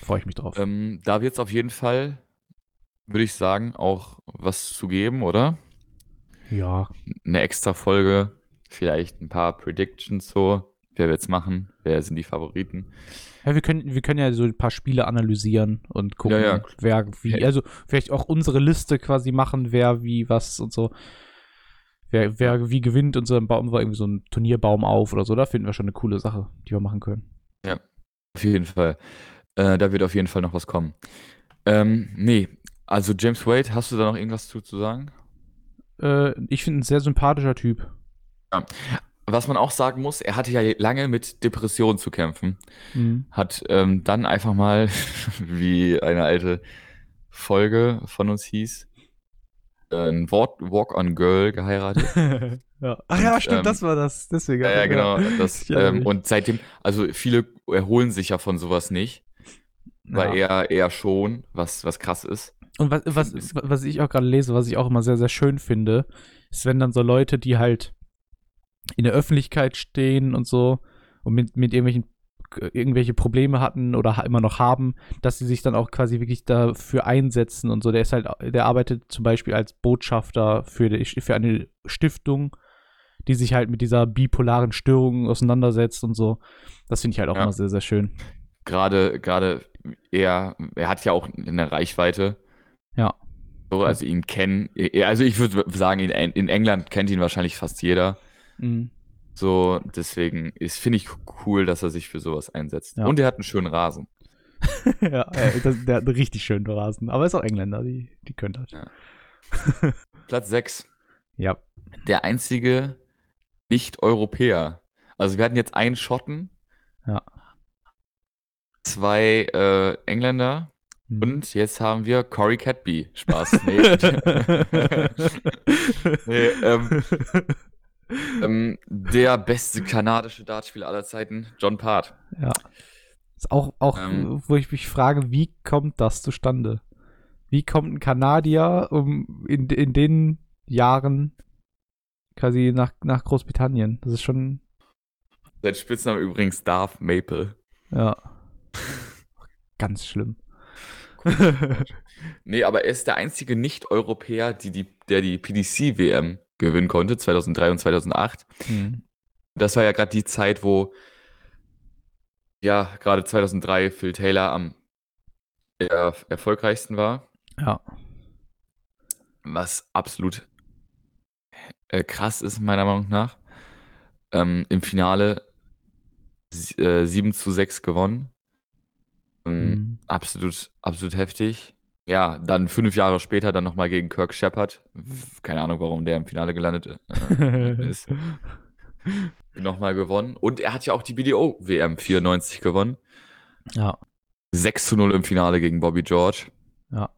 Ja. Freue ich mich drauf. Ähm, da wird es auf jeden Fall, würde ich sagen, auch was zu geben, oder? ja, Eine extra Folge, vielleicht ein paar Predictions so. Wer wird's machen? Wer sind die Favoriten? Ja, wir können, wir können ja so ein paar Spiele analysieren und gucken, Ja, ja. wer wie, Ja. also vielleicht auch unsere Liste quasi machen, wer wie was und so. Wer, wer wie gewinnt und so, dann bauen wir irgendwie so einen Turnierbaum auf oder so. Da finden wir schon eine coole Sache, die wir machen können. Auf jeden Fall. Äh, da wird auf jeden Fall noch was kommen. Ähm, nee, also James Wade, hast du da noch irgendwas zu, zu sagen? Äh, ich finde ein sehr sympathischer Typ. Was man auch sagen muss, er hatte ja lange mit Depressionen zu kämpfen. Mhm. Hat ähm, dann einfach mal, wie eine alte Folge von uns hieß, äh, ein Walk- Walk-on-Girl geheiratet. ja. Ach ja, Und, stimmt, ähm, das war das. Deswegen. Ja, ja, genau. Das, ähm, und seitdem, also viele erholen sich ja von sowas nicht, weil ja. er eher schon, was, was krass ist. Und was, was, was ich auch gerade lese, was ich auch immer sehr, sehr schön finde, ist, wenn dann so Leute, die halt in der Öffentlichkeit stehen und so und mit, mit irgendwelchen irgendwelche Probleme hatten oder immer noch haben, dass sie sich dann auch quasi wirklich dafür einsetzen und so. Der ist halt, der arbeitet zum Beispiel als Botschafter für, die, für eine Stiftung, die sich halt mit dieser bipolaren Störung auseinandersetzt und so. Das finde ich halt auch ja. immer sehr, sehr schön. Gerade, gerade er, er hat ja auch eine Reichweite. Ja. So, also ihn kennen, also ich würde sagen, in, in England kennt ihn wahrscheinlich fast jeder. Mhm. So, deswegen finde ich cool, dass er sich für sowas einsetzt. Ja. Und er hat einen schönen Rasen. ja, das, der hat einen richtig schönen Rasen. Aber er ist auch Engländer, die, die können das. Ja. Platz 6. Ja. Der einzige Nicht-Europäer. Also wir hatten jetzt einen Schotten. Ja. Zwei äh, Engländer. Hm. Und jetzt haben wir Corey Catby. Spaß. Nee. nee ähm, ähm, der beste kanadische Dartspieler aller Zeiten, John Part. Ja. Ist auch, auch ähm, wo ich mich frage, wie kommt das zustande? Wie kommt ein Kanadier um, in, in den Jahren quasi nach, nach Großbritannien? Das ist schon. Sein Spitzname übrigens Darth Maple. Ja. Ganz schlimm. nee, aber er ist der einzige Nicht-Europäer, die, die, der die PDC-WM gewinnen konnte, 2003 und 2008. Mhm. Das war ja gerade die Zeit, wo ja gerade 2003 Phil Taylor am er erfolgreichsten war. Ja. Was absolut äh, krass ist, meiner Meinung nach. Ähm, Im Finale äh, 7 zu 6 gewonnen. Ähm, mhm. Absolut, absolut heftig. Ja, dann fünf Jahre später dann nochmal gegen Kirk Shepard. Keine Ahnung, warum der im Finale gelandet äh, ist. nochmal gewonnen. Und er hat ja auch die BDO-WM 94 gewonnen. Ja. 6 zu 0 im Finale gegen Bobby George. Ja.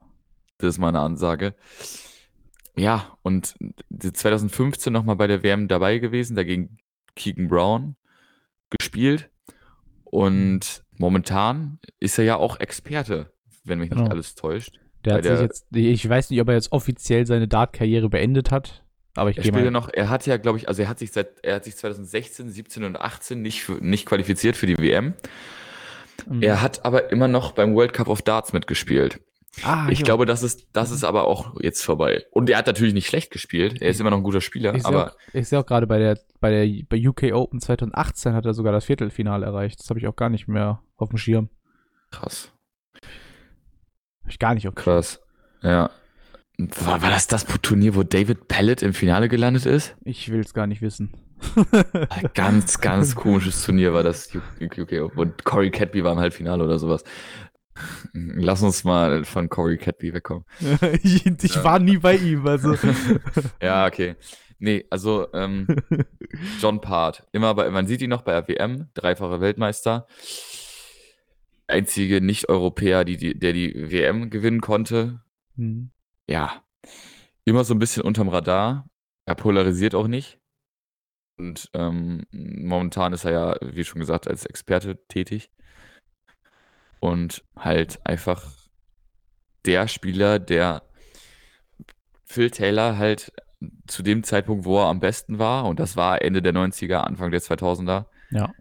Das ist meine Ansage. Ja, und 2015 nochmal bei der WM dabei gewesen, dagegen Keegan Brown gespielt. Und momentan ist er ja auch Experte wenn mich nicht genau. alles täuscht. Der hat der, sich jetzt, ich weiß nicht, ob er jetzt offiziell seine Dart-Karriere beendet hat, aber ich mal. noch, er hat ja, glaube ich, also er hat sich seit, er hat sich 2016, 17 und 18 nicht, für, nicht qualifiziert für die WM. Mhm. Er hat aber immer noch beim World Cup of Darts mitgespielt. Ah, ich jo. glaube, das ist, das ist aber auch jetzt vorbei. Und er hat natürlich nicht schlecht gespielt. Er ist immer noch ein guter Spieler. Ich aber auch, ich sehe auch gerade bei der, bei der, bei UK Open 2018 hat er sogar das Viertelfinale erreicht. Das habe ich auch gar nicht mehr auf dem Schirm. Krass. Hab ich gar nicht auf Krass. Ja. War, war das das Turnier, wo David Pellet im Finale gelandet ist? Ich will es gar nicht wissen. ganz, ganz komisches Turnier war das UK. Und Corey Catby war im Halbfinale oder sowas. Lass uns mal von Corey Catby wegkommen. ich, ich ja. war nie bei ihm, also. ja, okay. Nee, also ähm, John Part. Immer bei, man sieht ihn noch bei der WM, dreifacher Weltmeister einzige Nicht-Europäer, die, die, der die WM gewinnen konnte. Mhm. Ja, immer so ein bisschen unterm Radar. Er polarisiert auch nicht. Und ähm, momentan ist er ja, wie schon gesagt, als Experte tätig. Und halt einfach der Spieler, der Phil Taylor halt zu dem Zeitpunkt, wo er am besten war, und das war Ende der 90er, Anfang der 2000er, ja.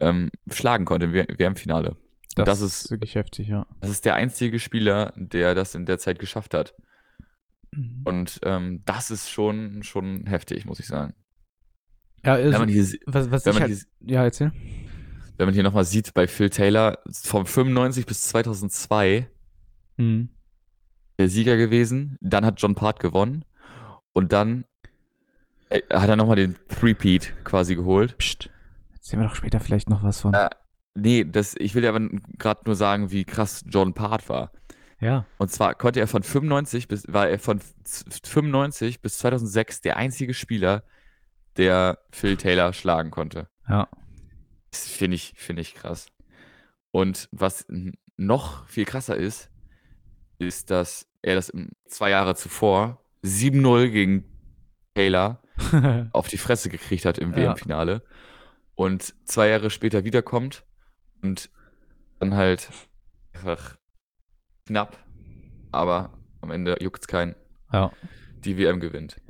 ähm, schlagen konnte im WM-Finale. Das, das, ist wirklich heftig, ja. Das ist der einzige Spieler, der das in der Zeit geschafft hat. Mhm. Und ähm, das ist schon, schon heftig, muss ich sagen. Ja, also, wenn man hier, was, was wenn man halt, hier, ja, erzähl. Wenn man hier nochmal sieht, bei Phil Taylor von 95 bis 2002 mhm. der Sieger gewesen, dann hat John Part gewonnen und dann äh, hat er nochmal den Three-Peat quasi geholt. Psst. Erzählen wir doch später vielleicht noch was von. Äh, Nee, das, ich will ja gerade nur sagen, wie krass John Part war. Ja. Und zwar konnte er von 95 bis, war er von 95 bis 2006 der einzige Spieler, der Phil Taylor schlagen konnte. Ja. Das finde ich, finde ich krass. Und was noch viel krasser ist, ist, dass er das zwei Jahre zuvor 7-0 gegen Taylor auf die Fresse gekriegt hat im ja. WM-Finale und zwei Jahre später wiederkommt und dann halt einfach knapp, aber am Ende juckt es keinen. Ja. Die WM gewinnt.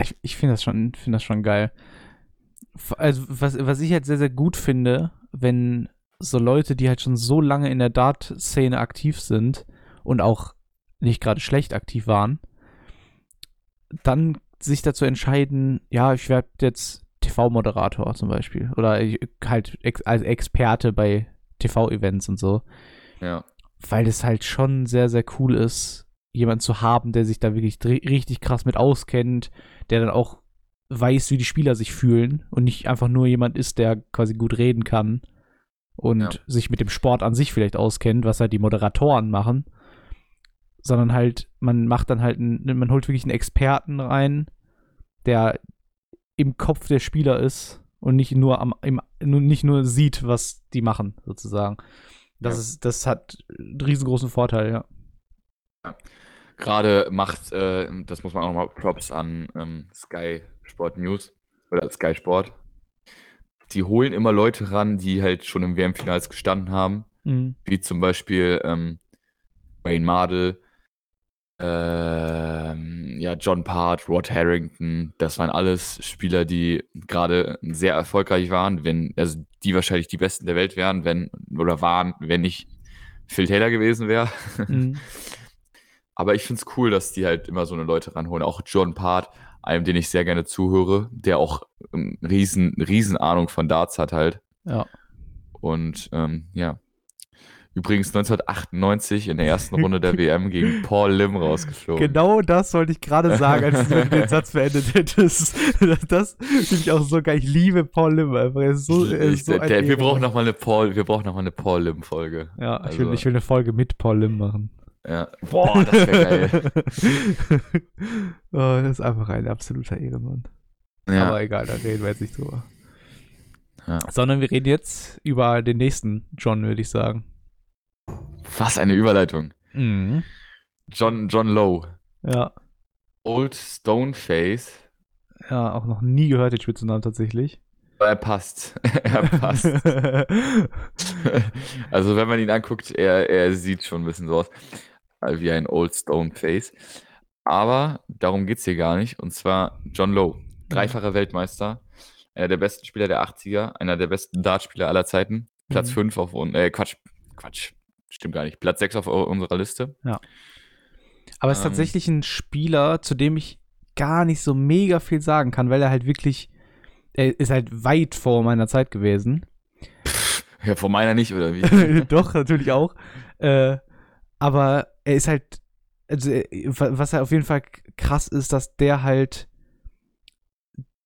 Ich, ich finde das, schon, find das schon geil. Also, was, was ich halt sehr, sehr gut finde, wenn so Leute, die halt schon so lange in der Dart-Szene aktiv sind und auch nicht gerade schlecht aktiv waren, dann sich dazu entscheiden, ja, ich werde jetzt TV-Moderator zum Beispiel oder halt ex als Experte bei TV-Events und so. Ja. Weil es halt schon sehr, sehr cool ist, jemanden zu haben, der sich da wirklich richtig krass mit auskennt, der dann auch weiß, wie die Spieler sich fühlen und nicht einfach nur jemand ist, der quasi gut reden kann und ja. sich mit dem Sport an sich vielleicht auskennt, was halt die Moderatoren machen, sondern halt, man macht dann halt, einen, man holt wirklich einen Experten rein, der im Kopf der Spieler ist und nicht nur am, im, nicht nur sieht, was die machen, sozusagen. Das Ja. ist, das hat einen riesengroßen Vorteil, ja. Gerade macht, äh, das muss man auch nochmal Props an ähm, Sky Sport News oder Sky Sport. Die holen immer Leute ran, die halt schon im WM-Finals gestanden haben, Mhm. wie zum Beispiel ähm, Wayne Mardell, ähm, ja, John Part, Rod Harrington, das waren alles Spieler, die gerade sehr erfolgreich waren, wenn, also die wahrscheinlich die Besten der Welt wären, wenn, oder waren, wenn nicht Phil Taylor gewesen wäre. Mhm. Aber ich finde es cool, dass die halt immer so eine Leute ranholen. Auch John Part, einem, den ich sehr gerne zuhöre, der auch ähm, riesen, riesen Ahnung von Darts hat halt. Ja. Und ähm, ja. Übrigens 1998 in der ersten Runde der WM gegen Paul Lim rausgeflogen. Genau das wollte ich gerade sagen, als du den Satz beendet hättest. Das finde ich auch so geil. Ich liebe Paul Lim einfach. Er ist so, er ist so ein der, wir brauchen noch mal eine Paul, wir brauchen noch mal eine Paul Lim Folge. Ja, ich, will, Also- ich will eine Folge mit Paul Lim machen. Ja. Boah, das wäre geil. oh, das ist einfach ein absoluter Ehrenmann. Ja. Aber egal, da reden wir jetzt nicht drüber. Ja. Sondern wir reden jetzt über den nächsten John, würde ich sagen. Was eine Überleitung. Mhm. John, John Lowe. Ja. Old Stoneface. Ja, auch noch nie gehört den Spitzennamen tatsächlich. Er passt. er passt. also wenn man ihn anguckt, er, er sieht schon ein bisschen so aus wie ein Old Stone Face. Aber darum geht es hier gar nicht. Und zwar John Lowe, dreifacher Weltmeister, einer der besten Spieler der 80er, einer der besten Dartspieler aller Zeiten. Platz Mhm. 5 auf un- äh, Quatsch, Quatsch, stimmt gar nicht. Platz 6 auf unserer Liste. Aber es ist Ähm. tatsächlich ein Spieler, zu dem ich gar nicht so mega viel sagen kann, weil er halt wirklich, er ist halt weit vor meiner Zeit gewesen. Ja, von meiner nicht, oder wie? Doch, natürlich auch. Äh, aber er ist halt, also, äh, wa- was halt auf jeden Fall krass ist, dass der halt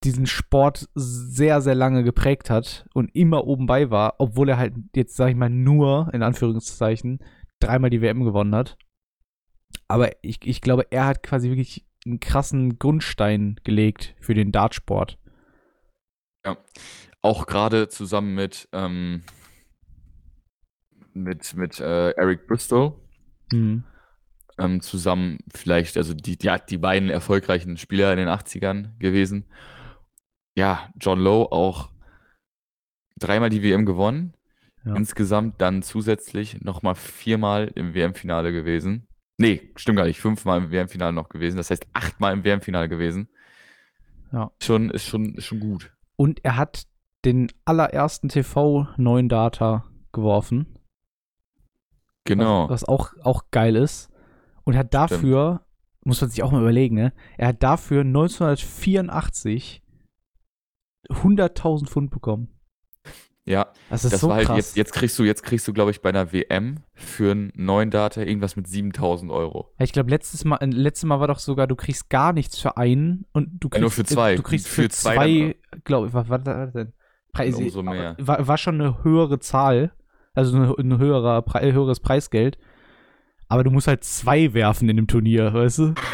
diesen Sport sehr, sehr lange geprägt hat und immer oben bei war, obwohl er halt jetzt, sag ich mal, nur, in Anführungszeichen, dreimal die WM gewonnen hat. Aber ich, ich glaube, er hat quasi wirklich einen krassen Grundstein gelegt für den Dartsport. Auch gerade zusammen mit, ähm, mit, mit äh, Eric Bristow. Mhm. ähm, zusammen vielleicht, also die, die, die beiden erfolgreichen Spieler in den 80ern gewesen. Ja, John Lowe auch dreimal die WM gewonnen. Ja. Insgesamt dann zusätzlich nochmal viermal im WM-Finale gewesen. Nee, stimmt gar nicht, fünfmal im WM-Finale noch gewesen. Das heißt achtmal im WM-Finale gewesen. Ja. Schon, ist schon, ist schon gut. Und er hat den allerersten TV-neuen Data geworfen. Genau. Was, was auch, auch geil ist. Und hat dafür, muss man sich auch mal überlegen, ne? Er hat dafür 1984 100.000 Pfund bekommen. ja, Das ist das so war halt krass. jetzt, jetzt kriegst du, jetzt kriegst du, glaube ich, bei einer WM für einen neuen Data irgendwas mit 7000 Euro. Ja, ich glaube, letztes Mal, äh, letztes Mal war doch sogar, du kriegst gar nichts für einen und du kriegst. Ja, nur für zwei. Du kriegst für, Für zwei zwei, glaube ich, was war das denn? Preise, Umso mehr. War, war schon eine höhere Zahl, also ein, höherer, höheres Preisgeld. Aber du musst halt zwei werfen in dem Turnier, weißt du?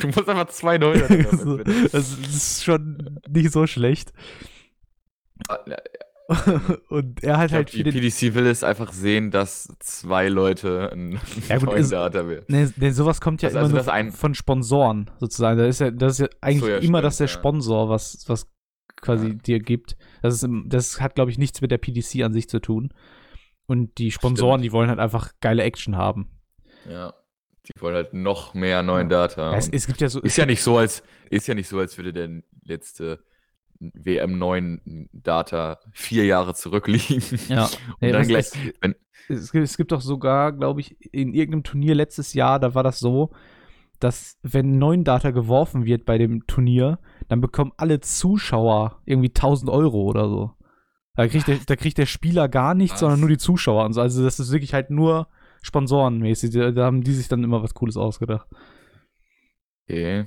Du, musst einfach zwei neue so, das ist schon nicht so schlecht. Und er hat Ich halt für die. PDC will es einfach sehen, dass zwei Leute einen Ja, gut, ist- Data will. Ne, ne, sowas kommt ja Also- immer also ein- von Sponsoren, sozusagen. Das ist ja, das ist ja eigentlich So, ja, immer stimmt, das der. Sponsor, was, was quasi Ja. dir gibt. Das, ist, das hat, glaube ich, nichts mit der PDC an sich zu tun. Und die Sponsoren, Stimmt. die wollen halt einfach geile Action haben. Ja. Die wollen halt noch mehr neuen Data. Es, es gibt ja so. ist ja nicht so, als ist ja nicht so, als würde der letzte WM 9 Data vier Jahre zurückliegen. Ja. Und Nee, dann gleich, es, es gibt doch sogar, glaube ich, in irgendeinem Turnier letztes Jahr, da war das so, dass wenn neun Data geworfen wird bei dem Turnier, dann bekommen alle Zuschauer irgendwie 1000 Euro oder so. Da kriegt der, da kriegt der Spieler gar nichts, Was? sondern nur die Zuschauer und so. Also das ist wirklich halt nur sponsorenmäßig. Da, da haben die sich dann immer was Cooles ausgedacht. okay.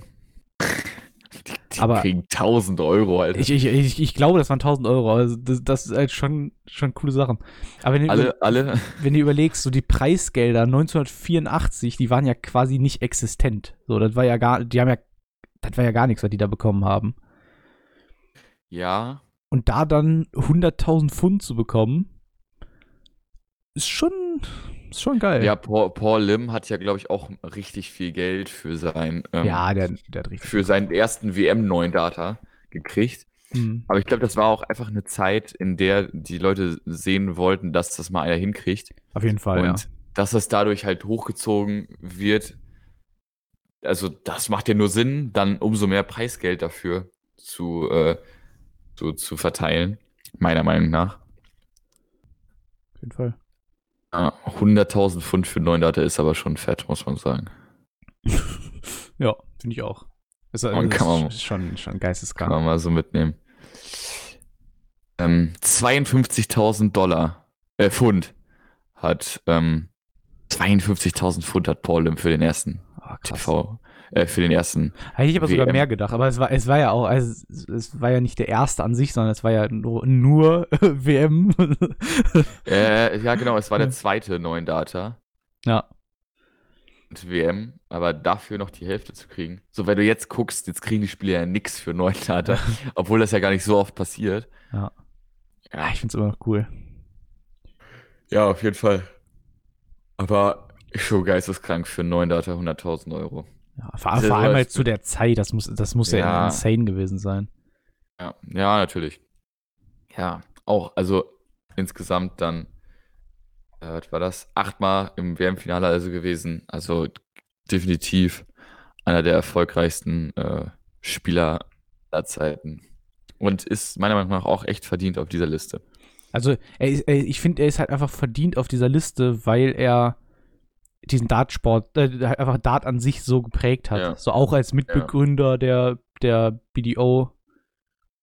Die, die Aber- kriegen 1000 Euro, Alter. Ich, ich, ich, ich glaube, das waren 1000 Euro. Also das, das ist halt schon, schon coole Sachen. Aber wenn, du- alle, alle, wenn du überlegst, so die Preisgelder 1984, die waren ja quasi nicht existent. So, das war ja gar, die haben ja, das war ja gar nichts, was die da bekommen haben. ja, Und da dann 100.000 Pfund zu bekommen, ist schon, ist schon geil. ja, Paul, Paul Lim hat ja, glaube ich, auch richtig viel Geld für sein, ähm, ja der, der hat richtig. für seinen ersten WM 9 Data gekriegt. Mhm. Aber ich glaube, das war auch einfach eine Zeit, in der die Leute sehen wollten, dass das mal einer hinkriegt. Auf jeden Fall, und ja. dass das dadurch halt hochgezogen wird, also das macht ja nur Sinn, dann umso mehr Preisgeld dafür zu, äh, zu, zu verteilen, meiner Meinung nach. Auf jeden Fall. Ja, 100.000 Pfund für 9 Data ist aber schon fett, muss man sagen. Ja, finde ich auch. Ist, Und kann man- ist schon, schon Kann geisteskrank. man mal so mitnehmen. Ähm, 52.000 Dollar, äh, Pfund hat, ähm, 52.000 Pfund hat Paul Lim für den ersten Ah, krass. TV, äh, für den ersten. Hätte ich aber sogar mehr gedacht, aber es war, es war ja auch, also es, es war ja nicht der erste an sich, sondern es war ja nur, nur WM. Äh, ja, genau, es war der zweite neuen Data ja, WM, aber dafür noch die Hälfte zu kriegen. So, wenn du jetzt guckst, jetzt kriegen die Spieler ja nix für neuen Data, obwohl das ja gar nicht so oft passiert. Ja. Ja, ja ich finde es immer noch cool. ja, auf jeden Fall. Aber schon geisteskrank für neuen Data 100.000 Euro. Ja, vor, vor allem halt zu der Zeit, das muss, das muss ja, Ja. insane gewesen sein. Ja, ja, natürlich. Ja, auch, also insgesamt dann, äh, was war das? Achtmal im WM-Finale also gewesen. Also definitiv einer der erfolgreichsten äh, Spieler aller Zeiten. Und ist meiner Meinung nach auch echt verdient auf dieser Liste. Also, er ist, er, ich finde, er ist halt einfach verdient auf dieser Liste, weil er diesen Dartsport, äh, einfach Dart an sich so geprägt hat. Ja. So auch als Mitbegründer der, der BDO,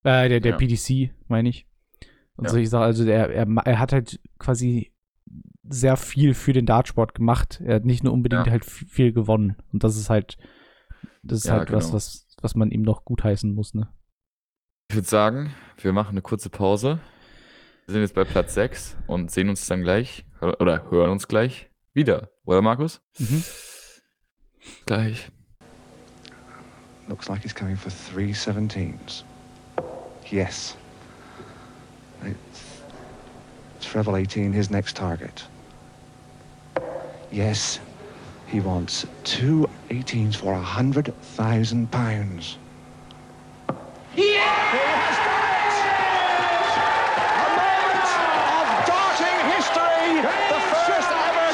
äh, der, der Ja. PDC, meine ich. Und Ja. so ich sage, also er, er, er hat halt quasi sehr viel für den Dartsport gemacht. Er hat nicht nur unbedingt Ja. halt viel gewonnen. Und das ist halt, das ist Ja, halt was, genau. was, was man ihm noch gutheißen muss, ne? Ich würde sagen, wir machen eine kurze Pause. Wir sind jetzt bei Platz 6 und sehen uns dann gleich oder hören uns gleich wieder. Oder Markus? Mhm. Gleich. Looks like he's coming for three seventeens. Yes. It's Treble 18, his next target. Yes. He wants two 18s for a hundred thousand pounds. He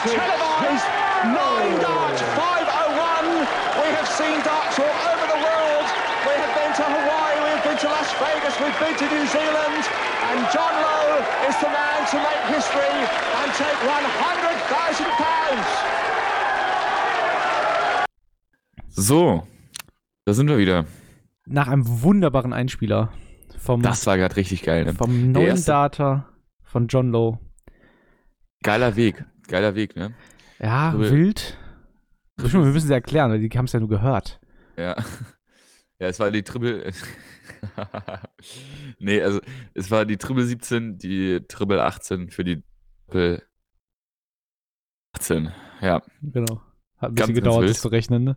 first ever televised nine dart 501. We have seen darts all over the world. We have been to Hawaii, we have been to Las Vegas, we've been to New Zealand. And John Lowe is the man to make history and take 100,000 pounds. So, da sind wir wieder. Nach einem wunderbaren Einspieler vom, Das war gerade richtig geil. Ne? vom neuen Data von John Lowe. Geiler Weg. Geiler Weg, ne? Ja, Triple- wild. Wir müssen sie erklären, weil die haben es ja nur gehört. Ja. Ja, es war die Triple. nee, also es war die Triple 17, die Triple 18 für die Triple 18. Ja. Genau. Hat ein bisschen gedauert, das zu rechnen, ne?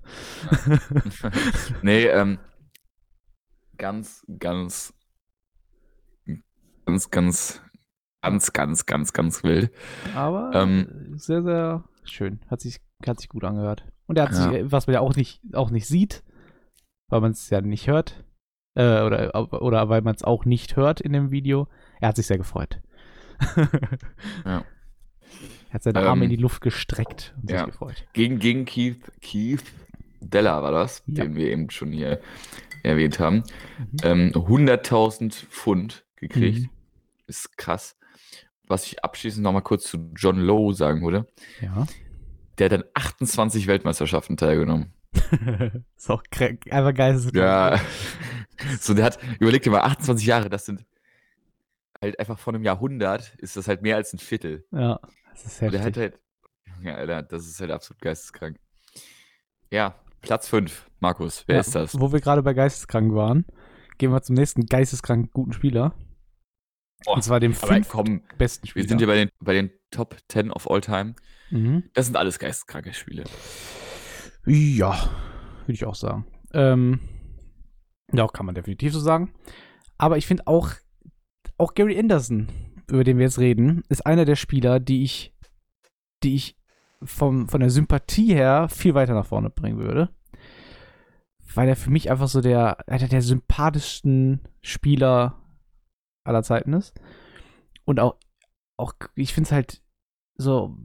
nee, ähm, ganz, ganz, ganz, ganz, ganz, ganz, ganz, ganz wild. Aber Ähm, sehr, sehr schön. Hat sich, hat sich gut angehört. Und er hat Ja. sich, was man ja auch nicht, auch nicht sieht, weil man es ja nicht hört, äh, oder, oder weil man es auch nicht hört in dem Video, er hat sich sehr gefreut. Ja. Er hat seine Arme Ähm, in die Luft gestreckt und ja. sich gefreut. Gegen, gegen Keith, Keith Della war das, Ja. den wir eben schon hier erwähnt haben. Mhm. Ähm, 100.000 Pfund gekriegt. Mhm. Ist krass. Was ich abschließend noch mal kurz zu John Lowe sagen würde. Ja. Der hat an 28 Weltmeisterschaften teilgenommen. ist auch krank, einfach geil. Ja. so, der hat, überleg dir mal, 28 Jahre, das sind halt einfach von einem Jahrhundert, ist das halt mehr als ein Viertel. Ja, das ist Und der heftig. hat halt, ja, Alter, das ist halt absolut geisteskrank. Ja, Platz 5, Markus, wer Ja, ist das? Wo wir gerade bei Geisteskrank waren, gehen wir zum nächsten geisteskrank guten Spieler. Boah, Und zwar dem komm, besten wir Spieler. sind hier bei den, bei den Top 10 of all time. mhm. Das sind alles geisteskranke Spiele. Ja, würde ich auch sagen. Ähm, ja, kann man definitiv so sagen. Aber ich finde auch, auch Gary Anderson, über den wir jetzt reden, ist einer der Spieler, die ich, die ich vom, von der Sympathie her viel weiter nach vorne bringen würde. Weil er für mich einfach so der, einer der sympathischsten Spieler aller Zeiten ist. Und auch, auch ich finde es halt so,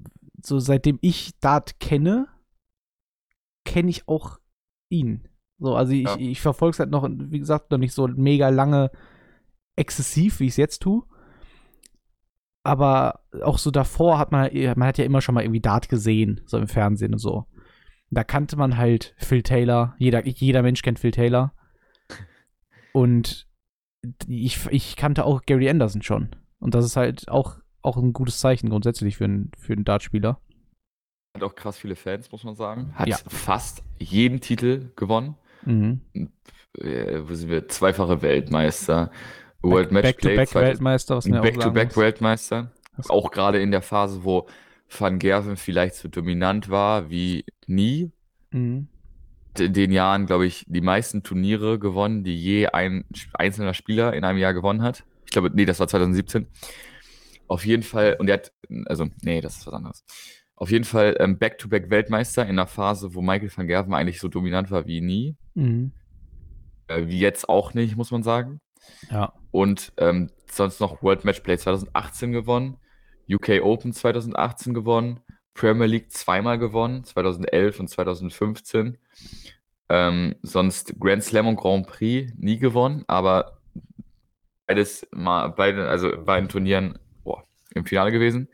so seitdem ich Dart kenne, kenne ich auch ihn. So, also ich, Ja. ich verfolge es halt noch, wie gesagt, noch nicht so mega lange exzessiv, wie ich es jetzt tue. Aber auch so davor hat man, man hat ja immer schon mal irgendwie Dart gesehen, so im Fernsehen und so. Da kannte man halt Phil Taylor. Jeder, jeder Mensch kennt Phil Taylor. Und ich, ich kannte auch Gary Anderson schon. Und das ist halt auch, auch ein gutes Zeichen grundsätzlich für einen, für einen Dartspieler. Hat auch krass viele Fans, muss man sagen. Hat Ja. fast jeden Titel gewonnen. Mhm. Äh, wo sind wir? Zweifache Weltmeister. World Match Back-to-back Weltmeister, was sagen Back-to-back muss. Weltmeister. Auch gerade in der Phase, wo Van Gerven vielleicht so dominant war wie nie. Mhm. In den Jahren, glaube ich, die meisten Turniere gewonnen, die je ein einzelner Spieler in einem Jahr gewonnen hat. Ich glaube, nee, das war 2017. Auf jeden Fall, und er hat, also, nee, das ist was anderes. Auf jeden Fall ähm, Back-to-Back Weltmeister in einer Phase, wo Michael van Gerven eigentlich so dominant war wie nie. Mhm. Äh, wie jetzt auch nicht, muss man sagen. Ja. Und ähm, sonst noch World Matchplay 2018 gewonnen, UK Open 2018 gewonnen, Premier League zweimal gewonnen, 2011 und 2015. Ähm, sonst Grand Slam und Grand Prix nie gewonnen, aber beides mal, beide, also beiden Turnieren boah, im Finale gewesen.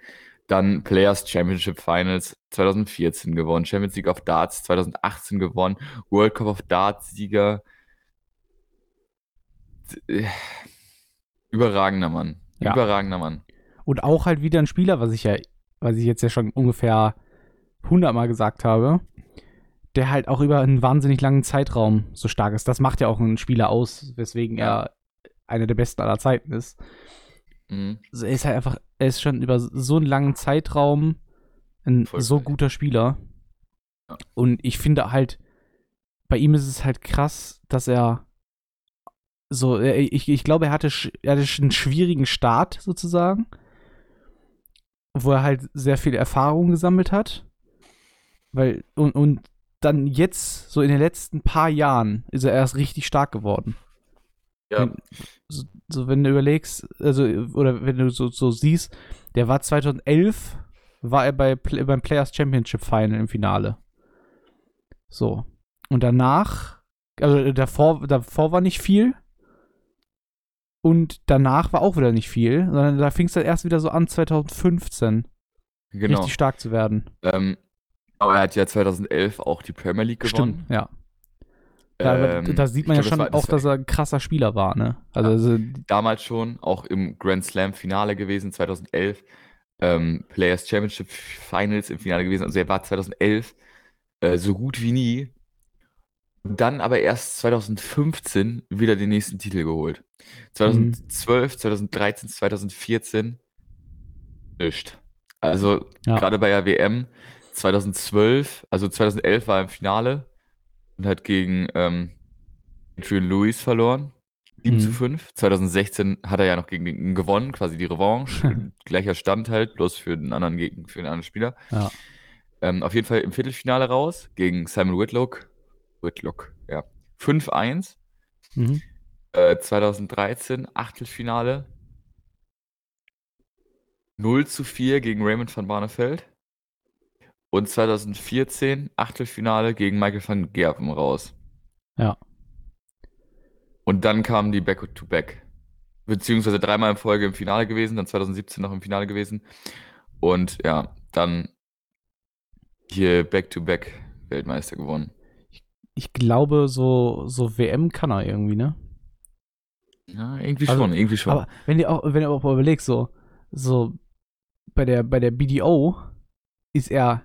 Dann Players Championship Finals 2014 gewonnen, Champions League of Darts 2018 gewonnen, World Cup of Darts Sieger. Überragender Mann. Ja. Überragender Mann. Und auch halt wieder ein Spieler, was ich ja, was ich jetzt ja schon ungefähr hundertmal gesagt habe, der halt auch über einen wahnsinnig langen Zeitraum so stark ist. Das macht ja auch einen Spieler aus, weswegen er einer der besten aller Zeiten ist. Mhm. Also er ist halt einfach, er ist schon über so einen langen Zeitraum ein Voll so geil. guter Spieler. Ja. Und ich finde halt, bei ihm ist es halt krass, dass er so, ich, ich glaube, er hatte, er hatte einen schwierigen Start sozusagen, wo er halt sehr viel Erfahrung gesammelt hat. Weil, und, und dann jetzt, so in den letzten paar Jahren, ist er erst richtig stark geworden. Ja, Wenn- so, so wenn du überlegst, also, oder wenn du so, so siehst, der war 2011, war er bei, beim Players Championship Final im Finale. So. Und danach, also davor, davor war nicht viel. Und danach war auch wieder nicht viel, sondern da fing es dann erst wieder so an, 2015 genau. richtig stark zu werden. Ähm, aber er hat ja 2011 auch die Premier League gewonnen. Stimmt, ja. ja aber Ähm, da sieht man ja glaub, schon das war- auch, das war dass er ein krasser Spieler war, ne? Also, also damals schon, auch im Grand Slam Finale gewesen, 2011. Ähm, Players Championship Finals im Finale gewesen. Also er war 2011 äh, so gut wie nie. Dann aber erst 2015 wieder den nächsten Titel geholt. 2012, 2013, 2014 nicht. Also Ja. gerade bei der WM 2012, also 2011 war er im Finale und hat gegen ähm, Adrian Lewis verloren. 7 zu Mhm. 5. 2016 hat er ja noch gegen den gewonnen, quasi die Revanche. Gleicher Stand halt, bloß für den anderen Gegner, für den anderen Spieler. Ja. Ähm, auf jeden Fall im Viertelfinale raus gegen Simon Whitlock. Whitlock, ja. 5-1. mhm. Äh, 2013 Achtelfinale 0 zu 4 gegen Raymond van Barneveld. und 2014 Achtelfinale gegen Michael van Gerven raus. Ja. Und dann kamen die Back-to-Back. Beziehungsweise dreimal in Folge im Finale gewesen, dann 2017 noch im Finale gewesen. Und ja, dann hier Back-to-Back Weltmeister gewonnen. Ich glaube, so, so WM kann er irgendwie, ne? Ja, irgendwie Also, schon, irgendwie schon. Aber wenn ihr auch, wenn ihr auch mal überlegt, so, so bei der, bei der BDO ist er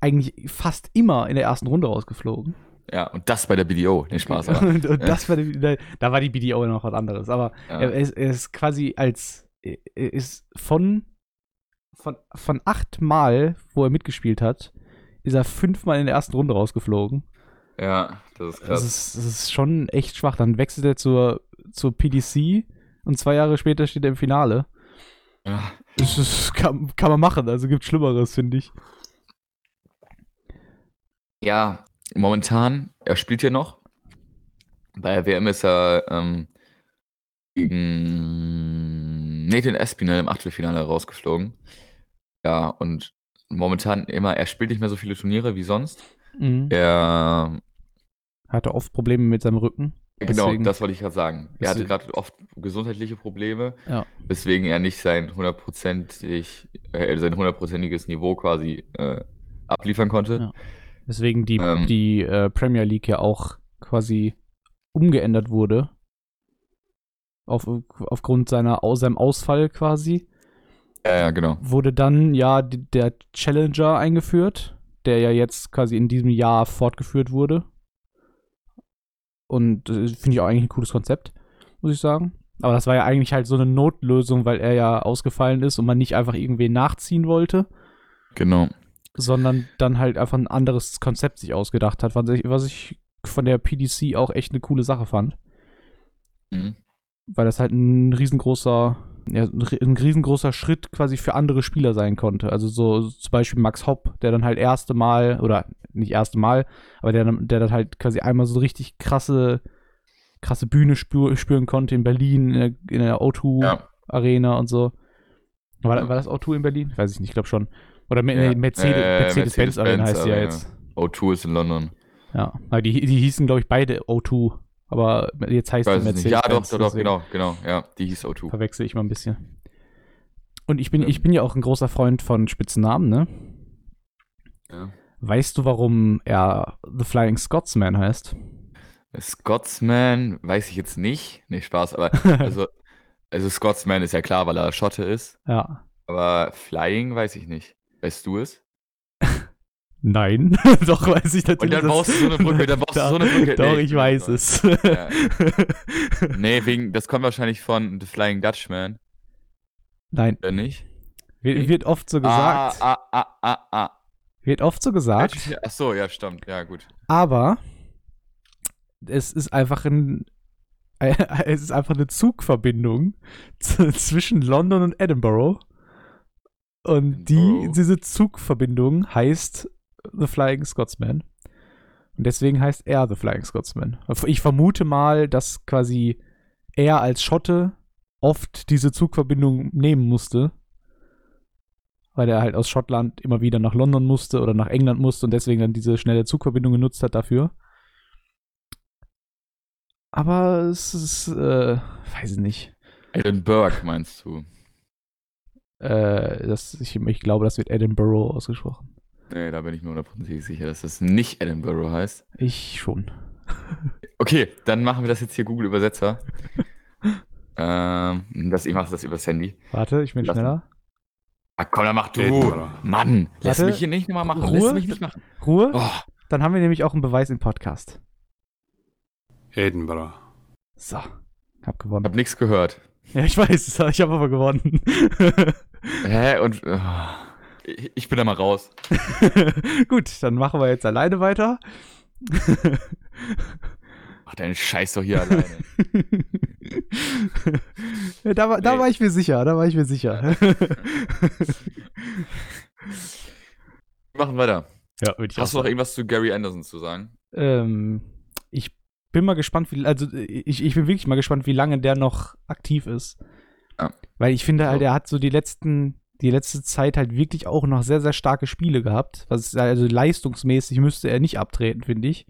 eigentlich fast immer in der ersten Runde rausgeflogen. ja, und das bei der BDO, den Spaß aber. und, und das war die, da, da war die BDO noch was anderes. Aber Ja. er, ist, er ist quasi als er ist von, von, von acht Mal, wo er mitgespielt hat, ist er fünfmal in der ersten Runde rausgeflogen. Ja, das ist Das krass. ist, das ist schon echt schwach. Dann wechselt er zur, zur PDC und zwei Jahre später steht er im Finale. Ja, Das ist, kann, kann man machen, also gibt Schlimmeres, finde ich. Ja, momentan, er spielt hier noch. Bei der WM ist er ähm, gegen Nathan Espinel im Achtelfinale rausgeflogen. Ja, und momentan immer, er spielt nicht mehr so viele Turniere wie sonst. Mhm. Er, Hatte oft Probleme mit seinem Rücken. genau, Deswegen- das wollte ich gerade sagen. Er hatte gerade oft gesundheitliche Probleme, Ja. weswegen er nicht sein hundertprozentig, äh, sein hundertprozentiges Niveau quasi äh, abliefern konnte. Ja. Deswegen die, Ähm. die äh, Premier League ja auch quasi umgeändert wurde. Auf, aufgrund seiner, aus, seinem Ausfall quasi. Ja, ja, genau. Wurde dann ja der Challenger eingeführt, der ja jetzt quasi in diesem Jahr fortgeführt wurde. Und äh, finde ich auch eigentlich ein cooles Konzept, muss ich sagen. Aber das war ja eigentlich halt so eine Notlösung, weil er ja ausgefallen ist und man nicht einfach irgendwen nachziehen wollte Genau. sondern dann halt einfach ein anderes Konzept sich ausgedacht hat, was ich, was ich von der PDC auch echt eine coole Sache fand, Mhm. weil das halt ein riesengroßer, ja, ein ri- ein riesengroßer Schritt quasi für andere Spieler sein konnte. Also so zum Beispiel Max Hopp, der dann halt erste Mal, oder nicht erste Mal, aber der, dann- der dann halt quasi einmal so richtig krasse, krasse Bühne spür, spüren konnte in Berlin, in der, in der O2 Ja. Arena und so. War, war das O2 in Berlin? Weiß ich nicht, ich glaube schon. Oder Me Ja, Mercedes, äh, Mercedes-Benz Arena heißt die ja jetzt. O2 ist in London. Ja, aber die, die hießen, glaube ich, beide O2. Aber jetzt heißt Ich die weiß es nicht. Ja, doch, doch, doch, genau, genau. Ja, die hieß O2. Verwechsel ich mal ein bisschen. Und ich bin, ich bin ja auch ein großer Freund von Spitzennamen, ne? Ja. Weißt du, warum er The Flying Scotsman heißt? Scotsman, weiß ich jetzt nicht. Nee, Spaß, aber also, also Scotsman ist ja klar, weil er Schotte ist. Ja. Aber Flying weiß ich nicht. Weißt du es? Nein, doch weiß ich natürlich. Und dann baust du so eine Brücke, dann baust du so eine Brücke. Doch, Nee, ich weiß es. Ja. Nee, wegen, das kommt wahrscheinlich von The Flying Dutchman, Nein, oder nicht? wird, wird oft so gesagt. Ah, ah, ah, ah, ah. Wird oft so gesagt. Ach so, ja, stimmt. Ja, gut. Aber es ist einfach ein es ist einfach eine Zugverbindung zwischen London und Edinburgh. Und die, Edinburgh. diese Zugverbindung heißt The Flying Scotsman. Und deswegen heißt er The Flying Scotsman. Ich vermute mal, dass quasi er als Schotte oft diese Zugverbindung nehmen musste. Weil er halt aus Schottland immer wieder nach London musste oder nach England musste und deswegen dann diese schnelle Zugverbindung genutzt hat dafür. Aber es ist, äh, weiß ich nicht. Edinburgh meinst du? Äh, das, ich, ich glaube, das wird Edinburgh ausgesprochen. Nee, da bin ich mir hundertprozentig sicher, dass das nicht Edinburgh heißt. Ich schon. Okay, dann machen wir das jetzt hier Google Übersetzer. ähm, das, ich mache das übers Handy. Warte, ich bin Lass schneller. Ah, komm, dann mach du. Edinburgh. Mann, lass Warte. mich hier nicht nochmal machen. Ruhe. Lass mich nicht machen. Ruhe. Oh, Dann haben wir nämlich auch einen Beweis im Podcast. Edinburgh. So, hab ich gewonnen. hab nichts gehört. Ja, ich weiß, ich habe aber gewonnen. Hä? Und oh, ich, bin da mal raus. Gut, dann machen wir jetzt alleine weiter. Mach deinen Scheiß doch hier alleine. ja, da, war, da Nee. war ich mir sicher, da war ich mir sicher. Wir machen weiter. ja, Hast du noch irgendwas zu Gary Anderson zu sagen? Ähm, ich bin mal gespannt, wie, also ich, ich bin wirklich mal gespannt, wie lange der noch aktiv ist. Ja. Weil ich finde halt, er hat so die letzten, die letzte Zeit halt wirklich auch noch sehr, sehr starke Spiele gehabt. Was also leistungsmäßig müsste er nicht abtreten, finde ich.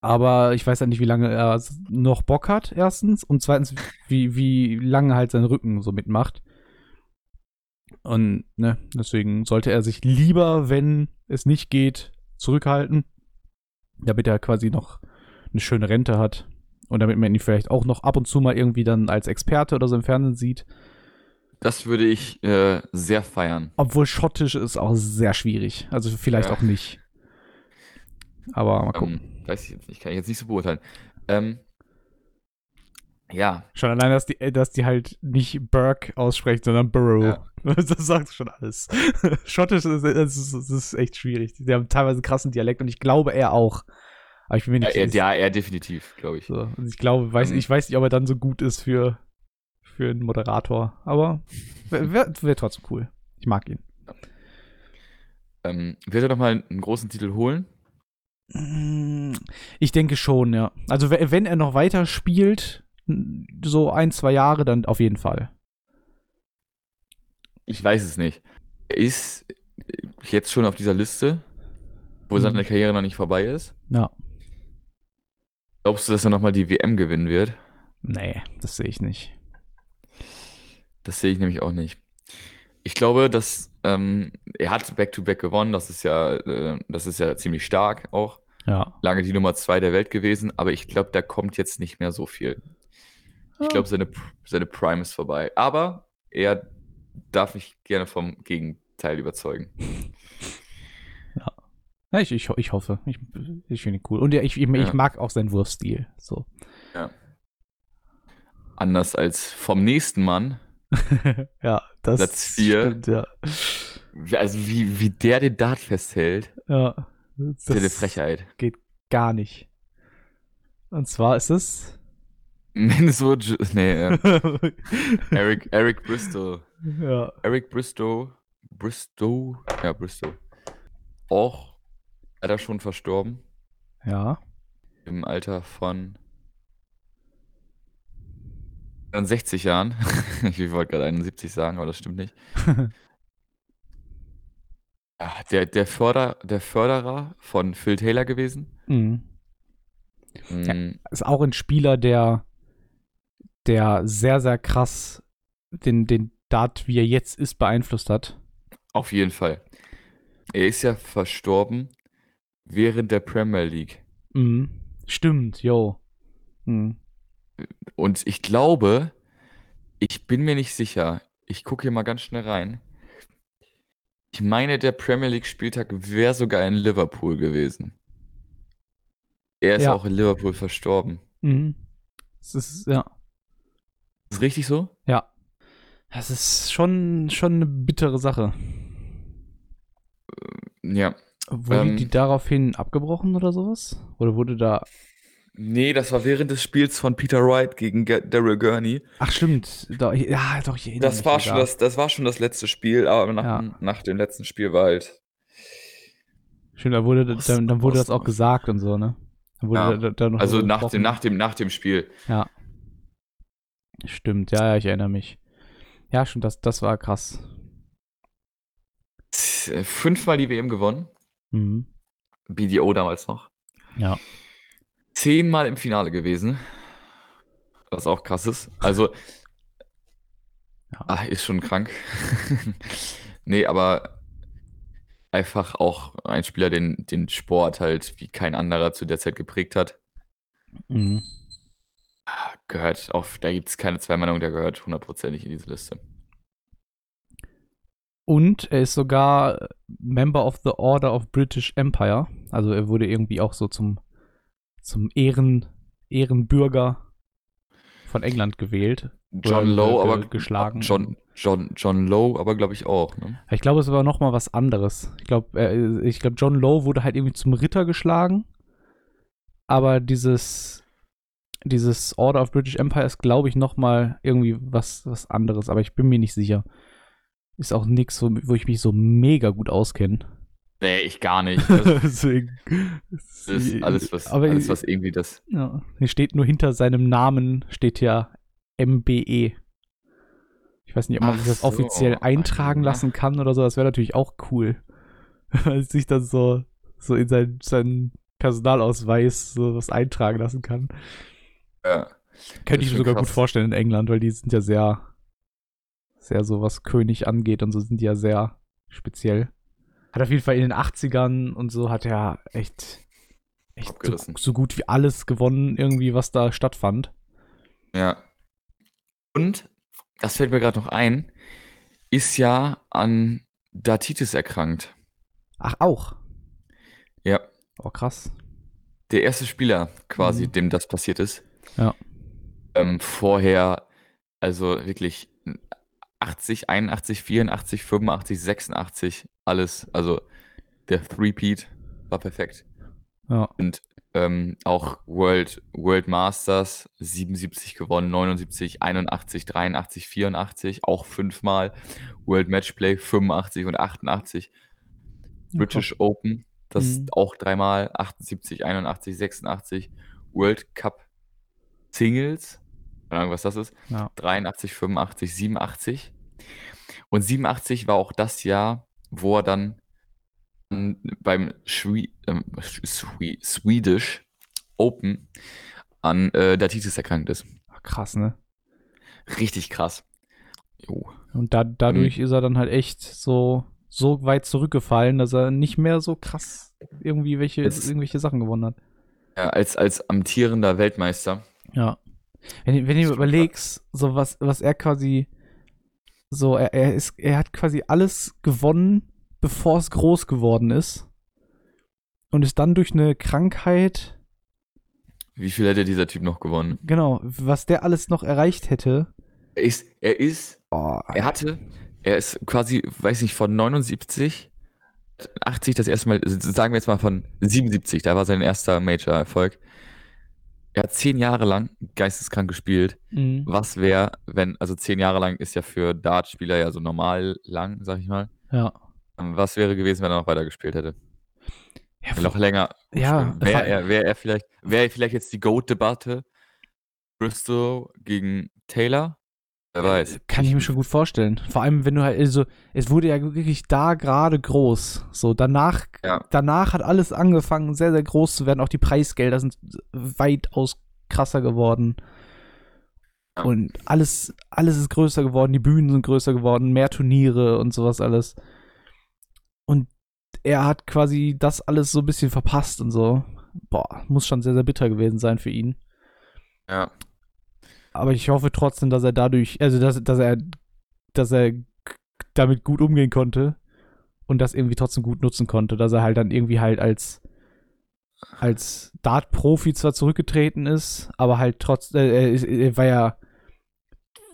Aber ich weiß ja nicht, wie lange er noch Bock hat, erstens. Und zweitens, wie, wie lange halt sein Rücken so mitmacht. Und ne, deswegen sollte er sich lieber, wenn es nicht geht, zurückhalten. Damit er quasi noch eine schöne Rente hat. Und damit man ihn vielleicht auch noch ab und zu mal irgendwie dann als Experte oder so im Fernsehen sieht. Das würde ich äh, sehr feiern. Obwohl Schottisch ist auch sehr schwierig. Also vielleicht Ja. auch nicht. Aber mal gucken. Ähm, weiß ich jetzt nicht, kann ich jetzt nicht so beurteilen. Ähm, ja, Schon allein, dass die, dass die halt nicht Burke aussprechen, sondern Burrow. Ja. Das sagt schon alles. Schottisch ist, das ist, das ist echt schwierig. Die haben teilweise einen krassen Dialekt und ich glaube, er auch. Aber ich bin mir ja, nicht er, sicher. ja, er definitiv, glaube ich. So, und ich glaube, weiß, Ähm. ich weiß nicht, ob er dann so gut ist für, für einen Moderator. Aber wäre wär, trotzdem cool. Ich mag ihn. Ähm, wird er noch mal einen großen Titel holen? Mm, Ich denke schon, ja. Also we- wenn er noch weiter spielt, so ein, zwei Jahre, dann auf jeden Fall. Ich weiß es nicht. Er ist jetzt schon auf dieser Liste, wo Mhm. seine Karriere noch nicht vorbei ist. Ja. Glaubst du, dass er noch mal die WM gewinnen wird? Nee, das sehe ich nicht. Das sehe ich nämlich auch nicht. Ich glaube, dass ähm, er hat Back-to-Back gewonnen. Das ist ja, äh, das ist ja ziemlich stark auch. Ja. Lange die Nummer zwei der Welt gewesen, aber ich glaube, da kommt jetzt nicht mehr so viel. Ich glaube, seine, seine Prime ist vorbei. Aber er darf mich gerne vom Gegenteil überzeugen. Ja, ich, ich, ich hoffe. Ich, ich finde ihn cool. Und ja, ich, ich, ich Ja. mag auch seinen Wurfstil. So. Anders als vom nächsten Mann. ja, das Platz vier. stimmt, ja. Also wie, wie der den Dart festhält, Ja. ist ja eine Frechheit. gar nicht. Und zwar ist es. Minnesota, nee, äh, Eric, Eric Bristow. ja. Eric Bristow, Bristow, ja, Bristow. Auch leider schon verstorben. Ja. Im Alter von 60 Jahren. Ich wollte gerade 71 sagen, aber das stimmt nicht. Ja, der, der, Förder, der Förderer von Phil Taylor gewesen. Mhm. Ja. Mm, Ist auch ein Spieler, der, der sehr, sehr krass den, den Dart, wie er jetzt ist, beeinflusst hat. Auf jeden Fall. Er ist ja verstorben während der Premier League. Mhm. Stimmt, yo. Mhm. Und ich glaube, ich bin mir nicht sicher. Ich gucke hier mal ganz schnell rein. Ich meine, der Premier League Spieltag wäre sogar in Liverpool gewesen. Er ist Ja. auch in Liverpool verstorben. Mhm. Das ist, ja. Ist richtig so? Ja. Das ist schon, schon eine bittere Sache. Ja. Wurde Ähm. die daraufhin abgebrochen oder sowas? Oder wurde da. Nee, das war während des Spiels von Peter Wright gegen Ge- Daryl Gurney. Ach, stimmt. Da, ja, doch, ich Das war, schon das, das war schon das letzte Spiel, aber nach, Ja. nach dem letzten Spiel war halt. Stimmt, da wurde, Ost- dann, dann wurde das auch Ost- gesagt und so, ne? Ja. da, da Also nach dem, nach, dem, nach dem Spiel. Ja. Stimmt, ja, ja, ich erinnere mich. Ja, stimmt, das, das war krass. Äh, Fünfmal die WM gewonnen. Mhm. BDO damals noch. Ja. Zehnmal im Finale gewesen. Was auch krass ist. Also, Ja. ah, ist schon krank. nee, aber einfach auch ein Spieler, den den Sport halt wie kein anderer zu der Zeit geprägt hat. Mhm. Gehört auf, da gibt es keine zwei Meinungen, der gehört hundertprozentig in diese Liste. Und er ist sogar Member of the Order of British Empire. Also er wurde irgendwie auch so zum, zum Ehren, Ehrenbürger von England gewählt. John Oder Lowe, aber ge- geschlagen. John, John, John Lowe, aber glaube ich auch. Ne? Ich glaube, es war noch mal was anderes. Ich glaube, äh, ich glaube, John Lowe wurde halt irgendwie zum Ritter geschlagen. Aber dieses, dieses Order of British Empire ist, glaube ich, noch mal irgendwie was, was anderes. Aber ich bin mir nicht sicher. Ist auch nichts, wo, wo ich mich so mega gut auskenne. Nee, ich gar nicht. Also, Deswegen. das ist alles, was, Aber alles, was irgendwie das. ja, hier steht nur hinter seinem Namen steht ja MBE. Ich weiß nicht, ob man Ach sich das so, offiziell eintragen ja. lassen kann oder so. Das wäre natürlich auch cool. Wenn man sich dann so, so in sein, seinen Personalausweis so was eintragen lassen kann. Ja. Könnte ich mir sogar krass. gut vorstellen in England, weil die sind ja sehr, sehr so, was König angeht und so sind die ja sehr speziell. Hat auf jeden Fall in den 80ern und so hat er echt, echt so, so gut wie alles gewonnen, irgendwie, was da stattfand. Ja. Und, das fällt mir gerade noch ein, ist ja an Datitis erkrankt. Ach, auch. Ja. Oh, krass. Der erste Spieler quasi, Mhm. dem das passiert ist. Ja. Ähm, vorher, also wirklich 80, 81, 84, 85, 86, alles. Also der Three-Peat war perfekt. Ja. Und ähm, auch World, World Masters 77 gewonnen, 79, 81, 83, 84, auch fünfmal. World Matchplay 85 und 88. British Open, das Mhm. auch dreimal, 78, 81, 86. World Cup Singles, keine Ahnung, was das ist, Ja. 83, 85, 87. Und 87 war auch das Jahr, wo er dann beim Schwe ähm, Schwe Swedish Open an äh, Datitis erkrankt ist. Krass, ne? Richtig krass. Jo. Und da, dadurch ist er dann halt echt so, so weit zurückgefallen, dass er nicht mehr so krass irgendwie welche, Jetzt- irgendwelche Sachen gewonnen hat. Ja, als, als amtierender Weltmeister. Ja. Wenn, du- wenn du überlegst, so was, was er quasi, so, er, er ist, er hat quasi alles gewonnen, bevor es groß geworden ist. Und ist dann durch eine Krankheit, Wie viel hätte dieser Typ noch gewonnen? genau, was der alles noch erreicht hätte. Er ist, er ist, Oh, er hatte, er ist quasi, weiß nicht, von 79, 80 das erste Mal, sagen wir jetzt mal von 77, da war sein erster Major-Erfolg. Er hat zehn Jahre lang geisteskrank gespielt. mhm. Was wäre, wenn, also zehn Jahre lang ist ja für Dartspieler ja so normal lang, sag ich mal. ja. Ähm, Was wäre gewesen, wenn er noch weiter gespielt hätte? Ja, Noch länger. Ja, Wäre er, wär er vielleicht, wäre vielleicht jetzt die GOAT-Debatte? Bristol gegen Taylor? Wer weiß. Kann ich mir schon gut vorstellen. Vor allem, wenn du halt, also, es wurde ja wirklich da gerade groß. So, danach, Ja. danach hat alles angefangen, sehr, sehr groß zu werden. Auch die Preisgelder sind weitaus krasser geworden. Ja. Und alles, alles ist größer geworden, die Bühnen sind größer geworden, mehr Turniere und sowas alles. Und er hat quasi das alles so ein bisschen verpasst und so. Boah, muss schon sehr, sehr bitter gewesen sein für ihn. Ja. Aber ich hoffe trotzdem, dass er dadurch, also dass, dass er, dass er damit gut umgehen konnte und das irgendwie trotzdem gut nutzen konnte, dass er halt dann irgendwie halt als als Dart-Profi zwar zurückgetreten ist, aber halt trotz, äh, er, war ja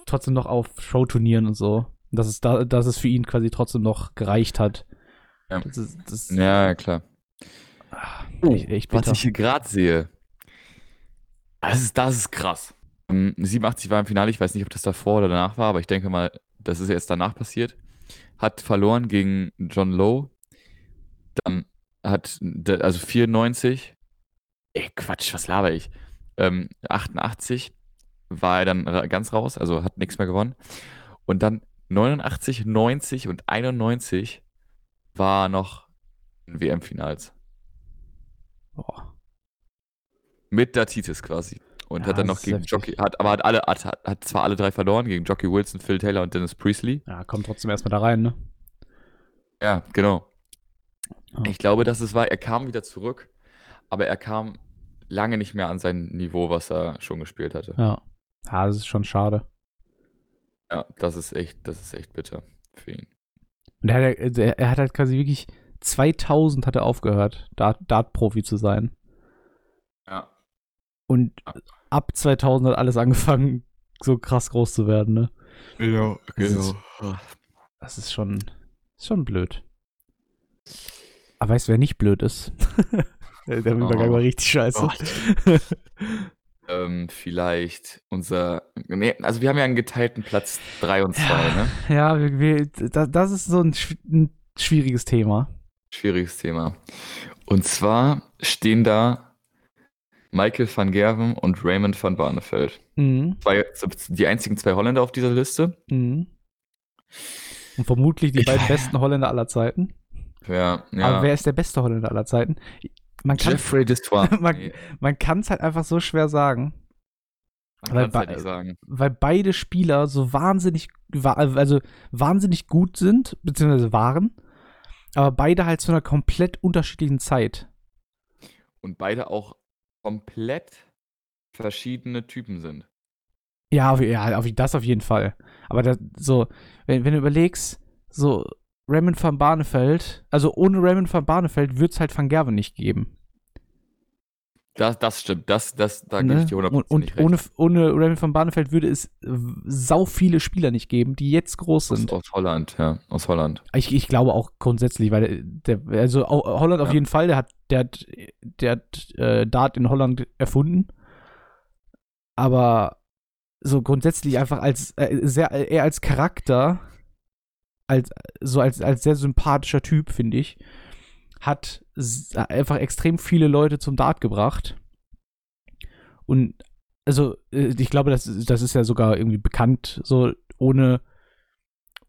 trotzdem noch auf Showturnieren und so. Dass es da, dass es für ihn quasi trotzdem noch gereicht hat. Ja. Das ist, das Ja, klar. ah, Oh, echt, echt Was ich hier gerade sehe. Das ist, das ist krass. Ähm, 87 war im Finale, ich weiß nicht, ob das davor oder danach war, aber ich denke mal, das ist jetzt danach passiert. Hat verloren gegen John Lowe. Dann hat, also 94. Ey, Quatsch, was laber ich? Ähm, 88 war er dann ganz raus, also hat nichts mehr gewonnen. Und dann 89, 90 und 91 war noch in WM-Finals. Mit Datitis quasi. Und Ja, hat dann noch gegen. Jockey, hat, aber hat alle, hat, hat, zwar alle drei verloren, gegen Jockey Wilson, Phil Taylor und Dennis Priestley. Ja, kommt trotzdem erstmal da rein, ne? Ja, genau. Ja. Ich glaube, dass es war, er kam wieder zurück, aber er kam lange nicht mehr an sein Niveau, was er schon gespielt hatte. Ja. Ja, das ist schon schade. Ja, das ist echt, das ist echt bitter für ihn. Und er hat, er, er hat halt quasi wirklich 2000 hat er aufgehört, Dart- Dart-Profi zu sein. Ja. Und ab 2000 hat alles angefangen, so krass groß zu werden, ne? Genau, genau. Das ist schon, ist schon blöd. Aber weißt du, wer nicht blöd ist? Der Übergang Oh war richtig scheiße. Ähm, vielleicht unser, nee, also wir haben ja einen geteilten Platz 3 und 2, ne? ja, wir, wir, da- das ist so ein, ein schwieriges Thema. Schwieriges Thema. Und zwar stehen da Michael van Gerven und Raymond van Barneveld. Mhm. Zwei, die einzigen zwei Holländer auf dieser Liste. Mhm. Und vermutlich die Ich- beiden besten Holländer aller Zeiten. Ja, ja. Aber wer ist der beste Holländer aller Zeiten? Man kann Jeffrey Destois. Man- kann es halt einfach so schwer sagen, man weil kann's halt sagen. weil beide Spieler so wahnsinnig, wa- also wahnsinnig gut sind, beziehungsweise waren, aber beide halt zu einer komplett unterschiedlichen Zeit. Und beide auch komplett verschiedene Typen sind. Ja, ja, das auf jeden Fall. Aber das, so, wenn, wenn du überlegst, so Raymond van Barneveld, also ohne Raymond van Barneveld wird es halt Van Gerven nicht geben. Das, das stimmt. Das, das, da ne? gebe ich dir und 100% und recht. ohne, ohne Raymond van Barneveld würde es äh, sau viele Spieler nicht geben, die jetzt groß aus, sind. aus Holland, ja. Aus Holland. Ich, ich glaube auch grundsätzlich, weil der, der also Holland auf Ja. jeden Fall, der hat, der hat, der hat äh, Dart in Holland erfunden. Aber so grundsätzlich einfach als äh, sehr eher als Charakter, als so als, als sehr sympathischer Typ, finde ich, hat einfach extrem viele Leute zum Dart gebracht. Und also, äh, ich glaube, das, ist- das ist ja sogar irgendwie bekannt, so ohne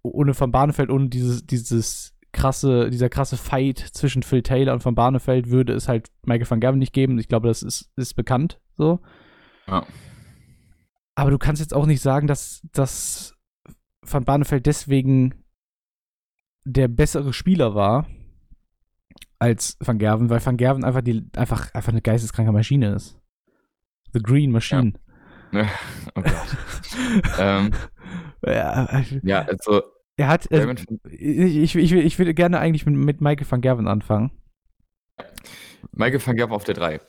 ohne Van Barneveld, ohne dieses, dieses krasse, dieser krasse Fight zwischen Phil Taylor und Van Barneveld würde es halt Michael van Gerwen nicht geben. Ich glaube, das ist, ist bekannt so. Ja. Aber du kannst jetzt auch nicht sagen, dass, dass Van Barneveld deswegen der bessere Spieler war als Van Gerven, weil Van Gerven einfach, die, einfach, einfach eine geisteskranke Maschine ist. The Green Machine. Oh Gott. ähm, Ja, ja, also, er hat, van- ich, ich, ich, ich würde gerne eigentlich mit, mit Michael van Gerven anfangen. Michael van Gerven auf der 3.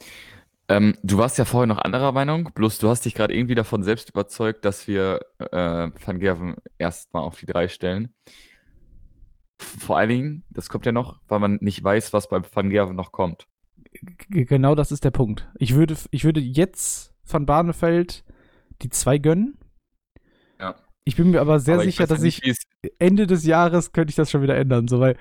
Ähm, du warst ja vorher noch anderer Meinung, bloß du hast dich gerade irgendwie davon selbst überzeugt, dass wir äh, Van Gerven erstmal auf die 3 stellen. Vor allen Dingen, das kommt ja noch, weil man nicht weiß, was bei Van Gerven noch kommt. G genau das ist der Punkt. Ich würde, ich würde jetzt Van Barneveld die zwei gönnen. Ja. Ich bin mir aber sehr Aber sicher, ja dass nicht, ich es- Ende des Jahres könnte ich das schon wieder ändern, so weil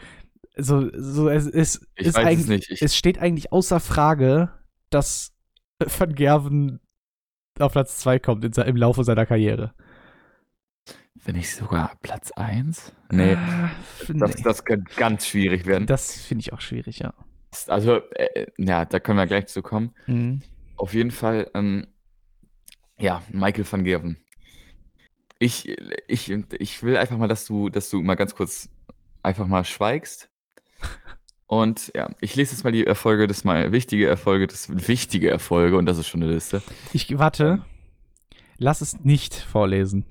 so, so es, es, Ich ist es eigentlich. Ich, es steht eigentlich außer Frage, dass Van Gerven auf Platz 2 kommt in, im Laufe seiner Karriere. Wenn ich sogar Platz 1? Nee, Ah, das, nee. das könnte ganz schwierig werden. Das finde ich auch schwierig, ja. Also, äh, ja, da können wir gleich zu kommen. Mhm. Auf jeden Fall, ähm, ja, Michael van Gerven. Ich, ich, ich will einfach mal, dass du, dass du mal ganz kurz einfach mal schweigst. Und ja, ich lese jetzt mal die Erfolge, das mal wichtige Erfolge, das wichtige Erfolge, und das ist schon eine Liste. Ich warte. Lass es nicht vorlesen.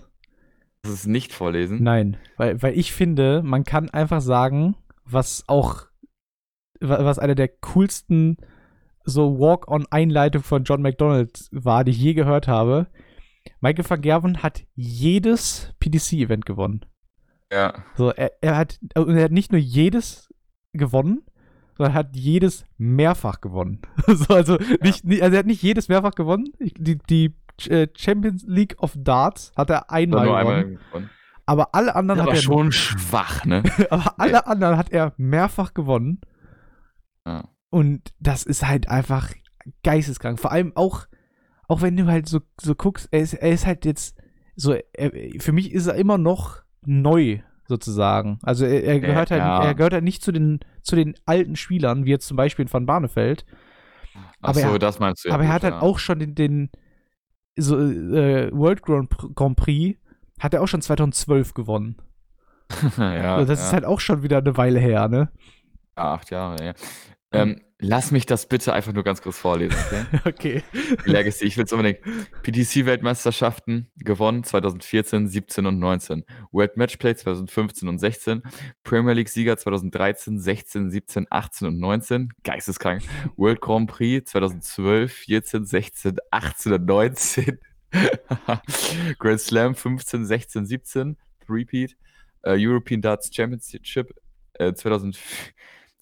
Das ist nicht vorlesen. Nein, weil, weil ich finde, man kann einfach sagen, was auch, wa- was eine der coolsten so Walk-on-Einleitung von John McDonald war, die ich je gehört habe. Michael van Gerven hat jedes PDC-Event gewonnen. Ja, So, er, er, hat, und er hat nicht nur jedes gewonnen, sondern hat jedes mehrfach gewonnen. so, also, nicht, nicht, also er hat nicht jedes mehrfach gewonnen. Die, die Champions League of Darts hat er einmal gewonnen. einmal gewonnen. Aber alle anderen Aber hat er schon schwach, ne? aber alle anderen hat er mehrfach gewonnen. Ja. Und das ist halt einfach geisteskrank. Vor allem auch, auch wenn du halt so, so guckst, er ist, er ist halt jetzt so, er, für mich ist er immer noch neu, sozusagen. Also er, er gehört halt, ja. er gehört halt nicht zu den, zu den alten Spielern, wie jetzt zum Beispiel Van Barneveld. Ach Aber so, er- das meinst du ja. aber er hat halt ja. auch schon den, den so, äh, World Grand, Pr- Grand Prix hat er auch schon 2012 gewonnen. ja, also das ja. ist halt auch schon wieder eine Weile her, ne? Ja, acht Jahre, ja. Ähm, lass mich das bitte einfach nur ganz kurz vorlesen, okay? Okay. Legacy, ich will es unbedingt. PTC-Weltmeisterschaften gewonnen 2014, 17 und 19. World Matchplay 2015 und 16. Premier League-Sieger 2013, 16, 17, 18 und 19. Geisteskrank. World Grand Prix 2012, 14, 16, 18 und 19. Grand Slam 15, 16, 17. Repeat. Äh, European Darts Championship äh, 2000,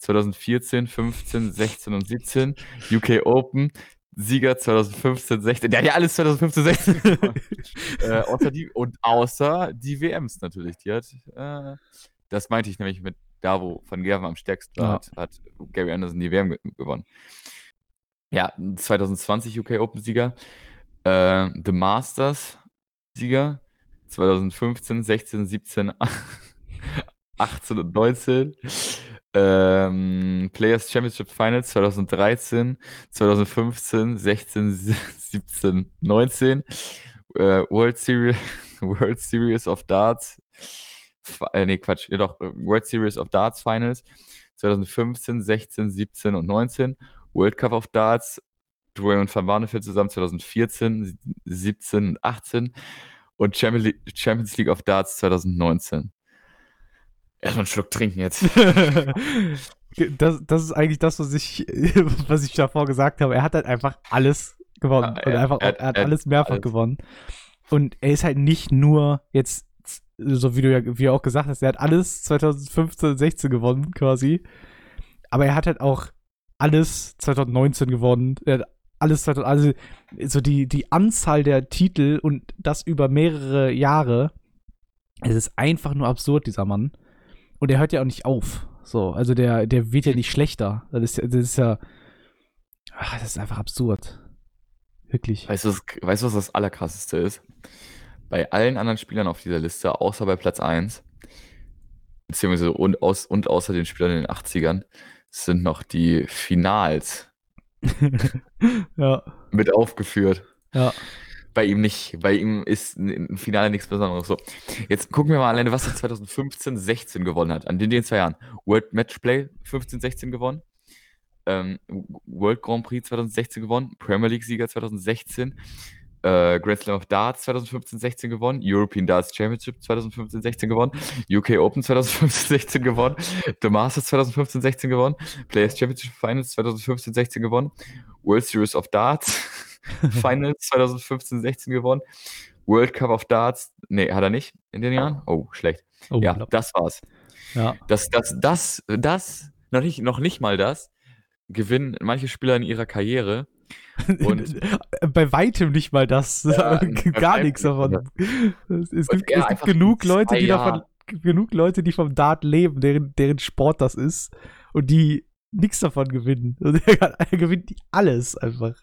2014, 15, 16 und 17. UK Open Sieger 2015, 16. Der hat ja alles 2015, 16 gewonnen. äh, außer die, und außer die WMs natürlich. Die hat, äh, das meinte ich nämlich mit da, wo Van Gerven am stärksten war, Ja. hat, hat Gary Anderson die WM ge gewonnen. Ja, 2020 UK Open Sieger. Äh, The Masters Sieger. 2015, 16, 17, 18 und 19. Ähm, Players Championship Finals 2013, 2015, 16, 17, 19. Äh, World Series, World Series of Darts. Äh, nee, Quatsch, ja doch, World Series of Darts Finals 2015, 16, 17 und 19. World Cup of Darts, Dwayne und Van Barneveld zusammen 2014, 17 und 18 und Champions League of Darts 2019. Erstmal einen Schluck trinken jetzt. das, das ist eigentlich das, was ich, was ich davor gesagt habe. Er hat halt einfach alles gewonnen. Ja, er, einfach, er, er, hat alles mehrfach alles. gewonnen. Und er ist halt nicht nur jetzt, so wie du ja wie du auch gesagt hast, er hat alles 2015, 16 gewonnen quasi. Aber er hat halt auch alles 2019 gewonnen. Er hat alles 2000, also so die, die Anzahl der Titel und das über mehrere Jahre. Es ist einfach nur absurd, dieser Mann. Und er hört ja auch nicht auf. So, also der, der wird ja nicht schlechter. Das ist, das ist ja. Ach, das ist einfach absurd. Wirklich. Weißt du, was, weißt du, was das Allerkrasseste ist? Bei allen anderen Spielern auf dieser Liste, außer bei Platz 1, beziehungsweise und, aus, und außer den Spielern in den 80ern, sind noch die Finals ja. mit aufgeführt. Ja bei ihm nicht. Bei ihm ist im Finale nichts Besonderes. So, jetzt gucken wir mal alleine, was er 2015, 16 gewonnen hat. An den, den zwei Jahren. World Matchplay 15, 16 gewonnen. Ähm, World Grand Prix 2016 gewonnen. Premier League Sieger 2016. Äh, Grand Slam of Darts 2015, 16 gewonnen, European Darts Championship 2015, 16 gewonnen, UK Open 2015, 16 gewonnen, The Masters 2015, 16 gewonnen, Players Championship Finals 2015, 16 gewonnen, World Series of Darts Finals 2015, 16 gewonnen. World Cup of Darts, nee, hat er nicht in den Jahren? Oh, schlecht. Oh, ja, glaub. das war's. Ja. Das, das, das, das, noch nicht, noch nicht mal das, gewinnen manche Spieler in ihrer Karriere. Und bei weitem nicht mal das. Ja, gar nichts davon. Es, es gibt, es gibt genug Leute, die davon, genug Leute, die vom Dart leben, deren, deren Sport das ist und die nichts davon gewinnen. Er, er gewinnt alles einfach.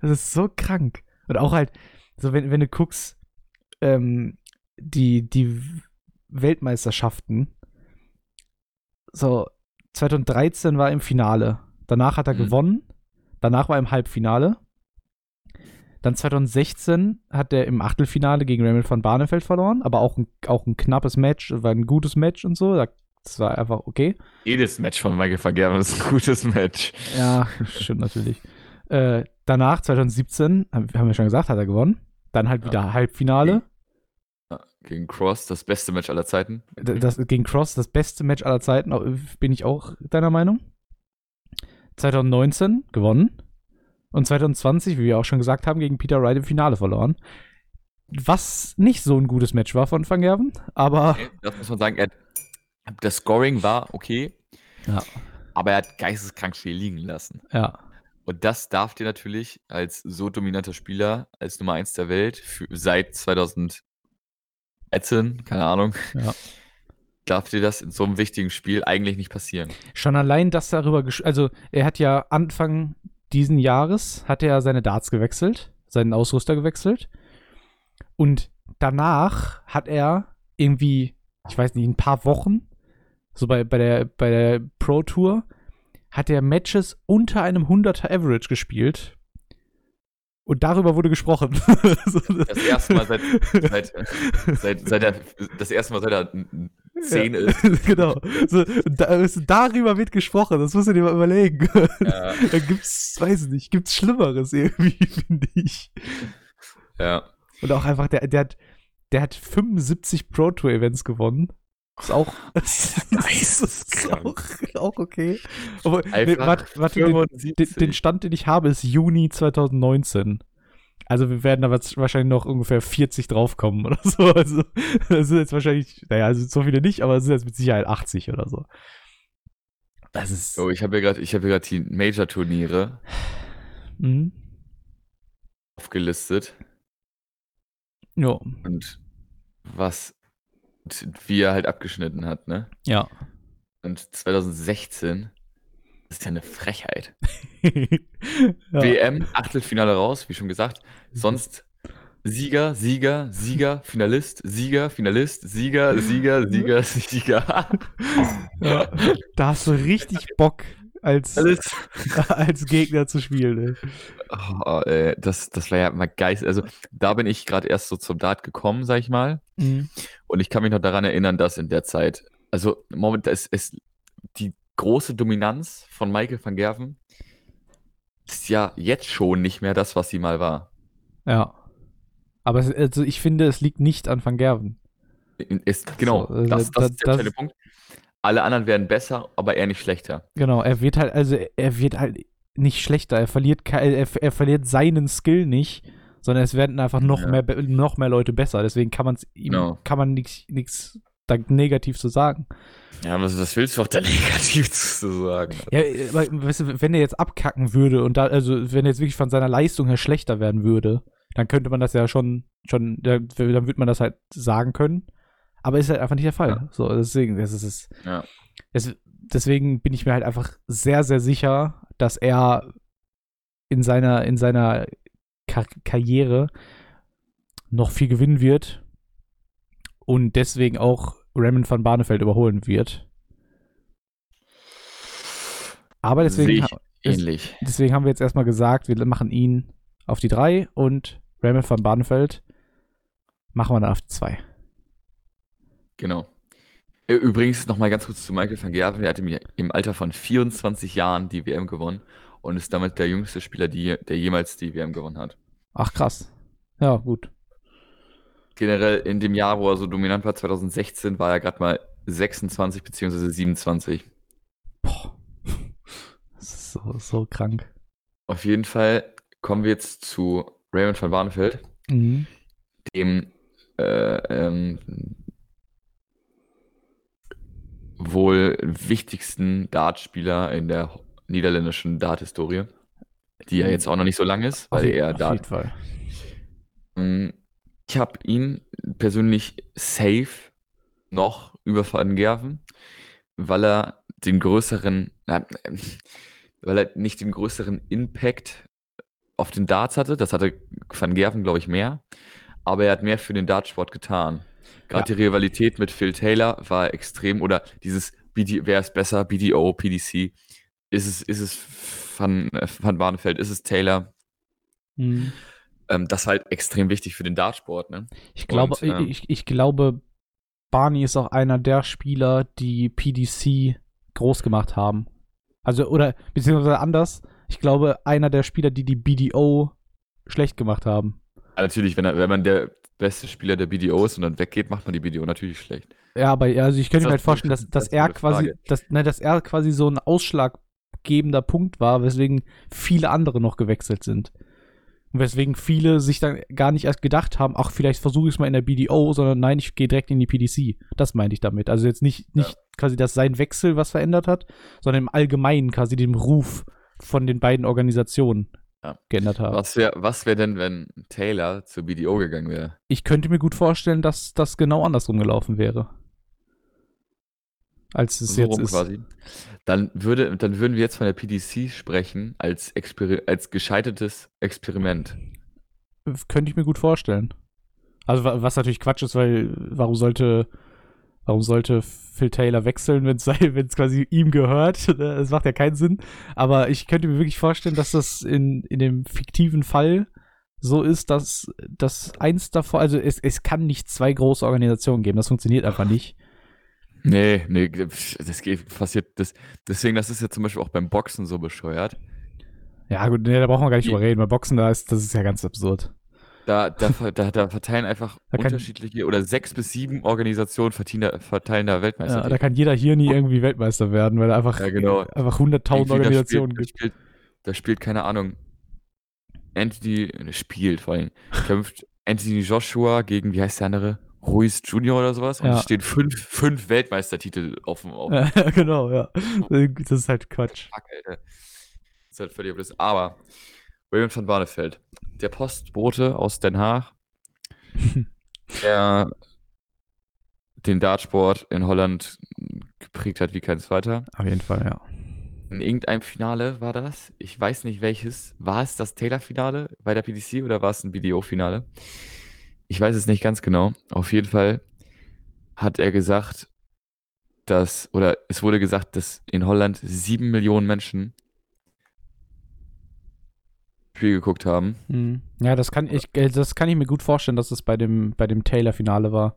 Das ist so krank. Und auch halt, so wenn, wenn du guckst, ähm, die, die Weltmeisterschaften, so 2013 war er im Finale. Danach hat er mhm. gewonnen. Danach war er im Halbfinale. Dann 2016 hat er im Achtelfinale gegen Raymond van Barneveld verloren, aber auch ein, auch ein knappes Match, war ein gutes Match und so. Da das war einfach okay. Jedes Match von Michael Vergerben ist ein gutes Match. Ja, stimmt natürlich. Äh, danach, 2017, haben wir schon gesagt, hat er gewonnen. Dann halt wieder ja. Halbfinale. Gegen Cross, das beste Match aller Zeiten. Das, gegen Cross, das beste Match aller Zeiten, bin ich auch deiner Meinung. 2019 gewonnen. Und 2020, wie wir auch schon gesagt haben, gegen Peter Wright im Finale verloren. Was nicht so ein gutes Match war von Van Gerven, aber. Das muss man sagen, er das Scoring war okay, ja. aber er hat geisteskrank viel liegen lassen. Ja. Und das darf dir natürlich als so dominanter Spieler, als Nummer 1 der Welt, für, seit 2013, keine Ahnung, ja. darf dir das in so einem wichtigen Spiel eigentlich nicht passieren. Schon allein das darüber, also er hat ja Anfang diesen Jahres, hat er seine Darts gewechselt, seinen Ausrüster gewechselt und danach hat er irgendwie, ich weiß nicht, ein paar Wochen so bei, bei, der, bei der Pro Tour, hat er Matches unter einem 100er Average gespielt. Und darüber wurde gesprochen. das erste Mal seit, seit, seit, seit er, das erste Mal seit er 10 ja, ist. Genau. So, da, darüber wird gesprochen, das musst du dir mal überlegen. Ja. da gibt's, weiß ich nicht, gibt's Schlimmeres irgendwie, finde ich. Ja. Und auch einfach, der, der hat, der hat 75 Pro Tour Events gewonnen. Ist auch, ist, ist auch, auch okay. Aber nee, warte, warte den, den, den, Stand, den ich habe, ist Juni 2019. Also wir werden da wahrscheinlich noch ungefähr 40 draufkommen oder so. Also das sind jetzt wahrscheinlich, naja, also so viele nicht, aber es sind jetzt mit Sicherheit 80 oder so. Das ist. Oh, ich habe ja gerade, ich habe ja gerade die Major-Turniere mhm. aufgelistet. Ja. Und was wie er halt abgeschnitten hat, ne? Ja. Und 2016 ist ja eine Frechheit. ja. WM, Achtelfinale raus, wie schon gesagt. Sonst Sieger, Sieger, Sieger, Finalist, Sieger, Finalist, Sieger, Sieger, Sieger, Sieger. Ja, da hast du richtig Bock, als, Alles. als Gegner zu spielen. Oh, ey, das, das war ja mal geil. Also, da bin ich gerade erst so zum Dart gekommen, sag ich mal. Mhm. Und ich kann mich noch daran erinnern, dass in der Zeit, also momentan ist, ist die große Dominanz von Michael van Gerven ist ja jetzt schon nicht mehr das, was sie mal war. Ja. Aber es, also ich finde, es liegt nicht an Van Gerven. Ist, genau, So, äh, das, das, da- ist der das- Punkt. Alle anderen werden besser, aber er nicht schlechter. Genau, er wird halt, also er wird halt nicht schlechter. Er verliert, er, er verliert seinen Skill nicht, sondern es werden einfach noch, Ja. mehr, noch mehr Leute besser. Deswegen kann, man's ihm, Genau. kann man nichts negativ zu sagen. Ja, was, was willst du auch da negativ zu sagen? Ja, aber, weißt du, wenn er jetzt abkacken würde und da, also wenn er jetzt wirklich von seiner Leistung her schlechter werden würde, dann könnte man das ja schon, schon, da- dann würde man das halt sagen können. Aber ist halt einfach nicht der Fall. Ja. So, deswegen, das ist es. Ja. Es, deswegen bin ich mir halt einfach sehr, sehr sicher, dass er in seiner, in seiner Kar Karriere noch viel gewinnen wird und deswegen auch Raymond van Barneveld überholen wird. Aber deswegen, ähnlich. deswegen haben wir jetzt erstmal gesagt, wir machen ihn auf die 3 und Raymond van Barneveld machen wir dann auf die 2. Genau. Übrigens noch mal ganz kurz zu Michael van Gerven. Er hat im, im Alter von 24 Jahren die WM gewonnen und ist damit der jüngste Spieler, die, der jemals die WM gewonnen hat. Ach krass. Ja, gut. Generell in dem Jahr, wo er so dominant war, 2016, war er gerade mal 26 beziehungsweise 27. Boah. Das ist so, so krank. Auf jeden Fall kommen wir jetzt zu Raymond van Barneveld, Mhm. dem äh, ähm, wohl wichtigsten Dartspieler in der niederländischen Dart-Historie, die ja jetzt auch noch nicht so lang ist, Auf, weil je- er auf Dart jeden Fall. Mm, Ich habe ihn persönlich safe noch über Van Gerven, weil er den größeren, weil er nicht den größeren Impact auf den Darts hatte. Das hatte Van Gerven, glaube ich, mehr. Aber er hat mehr für den Dartsport getan. Gerade die Rivalität mit Phil Taylor war extrem, oder dieses, BD, wer ist besser, BDO, PDC, ist es, ist es Van, äh, Van Barneveld, ist es Taylor, Mhm. ähm, das ist halt extrem wichtig für den Dartsport, ne? Ich glaube, Und, ähm, ich, ich glaube, Barney ist auch einer der Spieler, die PDC groß gemacht haben. Also, oder, beziehungsweise anders, ich glaube, einer der Spieler, die die BDO schlecht gemacht haben. Ja, natürlich, wenn, er, wenn man der beste Spieler der BDO ist und dann weggeht, macht man die BDO natürlich schlecht. Ja, aber also ich könnte mir halt vorstellen, dass, dass er quasi, dass, ne, dass er quasi so ein ausschlaggebender Punkt war, weswegen viele andere noch gewechselt sind. Und weswegen viele sich dann gar nicht erst gedacht haben, ach, vielleicht versuche ich es mal in der BDO, sondern nein, ich gehe direkt in die PDC. Das meinte ich damit. Also jetzt nicht, nicht quasi, dass sein Wechsel was verändert hat, sondern im Allgemeinen quasi den Ruf von den beiden Organisationen Ja. geändert hat. Was wäre was wär denn, wenn Taylor zur BDO gegangen wäre? Ich könnte mir gut vorstellen, dass das genau andersrum gelaufen wäre. Als es So jetzt ist. quasi. Dann, würde, dann würden wir jetzt von der PDC sprechen als, Exper als gescheitertes Experiment. Könnte ich mir gut vorstellen. Also wa- was natürlich Quatsch ist, weil warum sollte warum sollte Phil Taylor wechseln, wenn es quasi ihm gehört? Das macht ja keinen Sinn. Aber ich könnte mir wirklich vorstellen, dass das in, in dem fiktiven Fall so ist, dass, dass eins davon, also es, es kann nicht zwei große Organisationen geben. Das funktioniert einfach nicht. Nee, nee, das geht, passiert, das, deswegen, das ist ja zum Beispiel auch beim Boxen so bescheuert. Ja, gut, nee, da brauchen wir gar nicht drüber reden. Bei Boxen, da ist, das ist ja ganz absurd. Da, da, da, da verteilen einfach Da kann- unterschiedliche oder sechs bis sieben Organisationen verteilen da, verteilen da Ja, Weltmeister. da kann jeder hier nie irgendwie Weltmeister werden, weil da einfach, Ja, genau. einfach 100.000 Irgendwie, da Organisationen spielt, gibt. da spielt, da spielt, keine Ahnung, Anthony, ne, spielt vor allem, kämpft Anthony Joshua gegen, wie heißt der andere? Ruiz Junior oder sowas. Und Ja. es stehen fünf, fünf Weltmeistertitel auf dem auf dem Ja, genau, ja. Das ist halt Quatsch. Fuck, Alter. Das ist halt völlig blöd. Aber William van Barneveld, der Postbote aus Den Haag, der den Dartsport in Holland geprägt hat wie kein zweiter. Auf jeden Fall, ja. in irgendeinem Finale war das. Ich weiß nicht welches. War es das Taylor-Finale bei der PDC oder war es ein BDO-Finale? Ich weiß es nicht ganz genau. Auf jeden Fall hat er gesagt, dass, oder es wurde gesagt, dass in Holland sieben Millionen Menschen Spiel geguckt haben. Hm. Ja, das kann ich, äh, das kann ich mir gut vorstellen, dass es bei dem, bei dem Taylor-Finale war.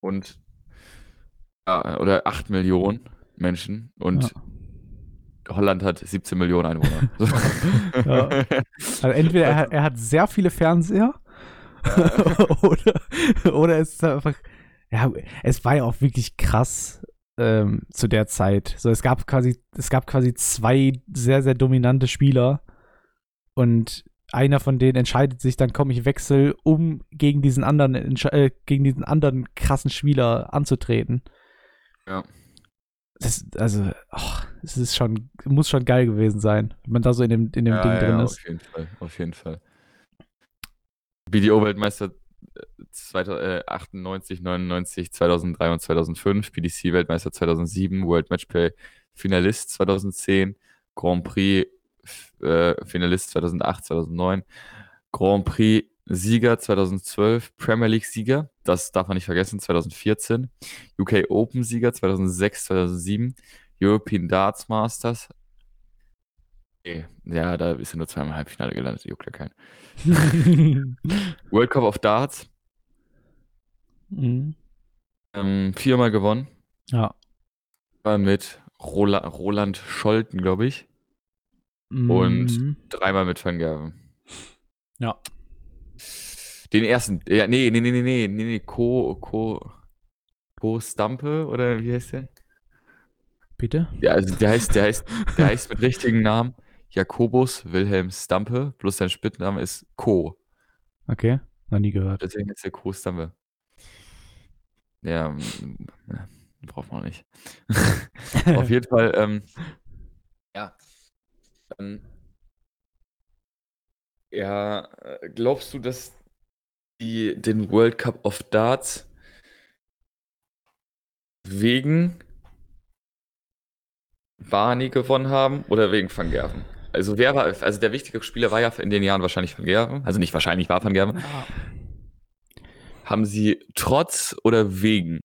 Und ja, oder 8 Millionen Menschen und Holland hat 17 Millionen Einwohner. Ja. Also entweder er, hat- er hat sehr viele Fernseher oder, oder es ist einfach. Ja, es war ja auch wirklich krass ähm, zu der Zeit. So, es gab quasi, es gab quasi zwei sehr, sehr dominante Spieler und einer von denen entscheidet sich dann, komm, ich wechsel, um gegen diesen anderen, äh, gegen diesen anderen krassen Spieler anzutreten. Ja. Das, also, es ist schon, muss schon geil gewesen sein, wenn man da so in dem, in dem ja, Ding ja, drin ist. Auf jeden Fall, auf jeden Fall. BDO-Weltmeister äh, 2098, 99, 2003 und 2005, PDC-Weltmeister 2007, World Matchplay Finalist 2010, Grand Prix äh, Finalist 2008, 2009, Grand Prix Sieger 2012, Premier League Sieger, das darf man nicht vergessen, 2014, UK Open Sieger 2006, 2007, European Darts Masters. Okay. Ja, da ist er nur zweimal im Halbfinale gelandet, juckt ja keinen. World Cup of Darts, Mhm. ähm, viermal gewonnen, Ja. mit Rola Roland Scholten, glaube ich, Mhm. Und- dreimal mit Van Gerven. Ja. Den ersten, ja, nee, nee, nee, nee, nee, nee, nee, Co, Co, Co Stampe, oder wie heißt der? Bitte? Ja, also der heißt, der heißt, der heißt mit richtigen Namen Jakobus Wilhelm Stampe, plus sein Spitzname ist Co. Okay. Noch nie gehört. Deswegen ist der Co Stampe. Ja, braucht man auch nicht. Auf jeden Fall. Ähm, ja, äh, glaubst du, dass die den World Cup of Darts wegen Barney gewonnen haben oder wegen Van Gerven? Also wer war, also der wichtige Spieler war ja in den Jahren wahrscheinlich Van Gerven, also nicht wahrscheinlich war Van Gerven. Haben sie trotz oder wegen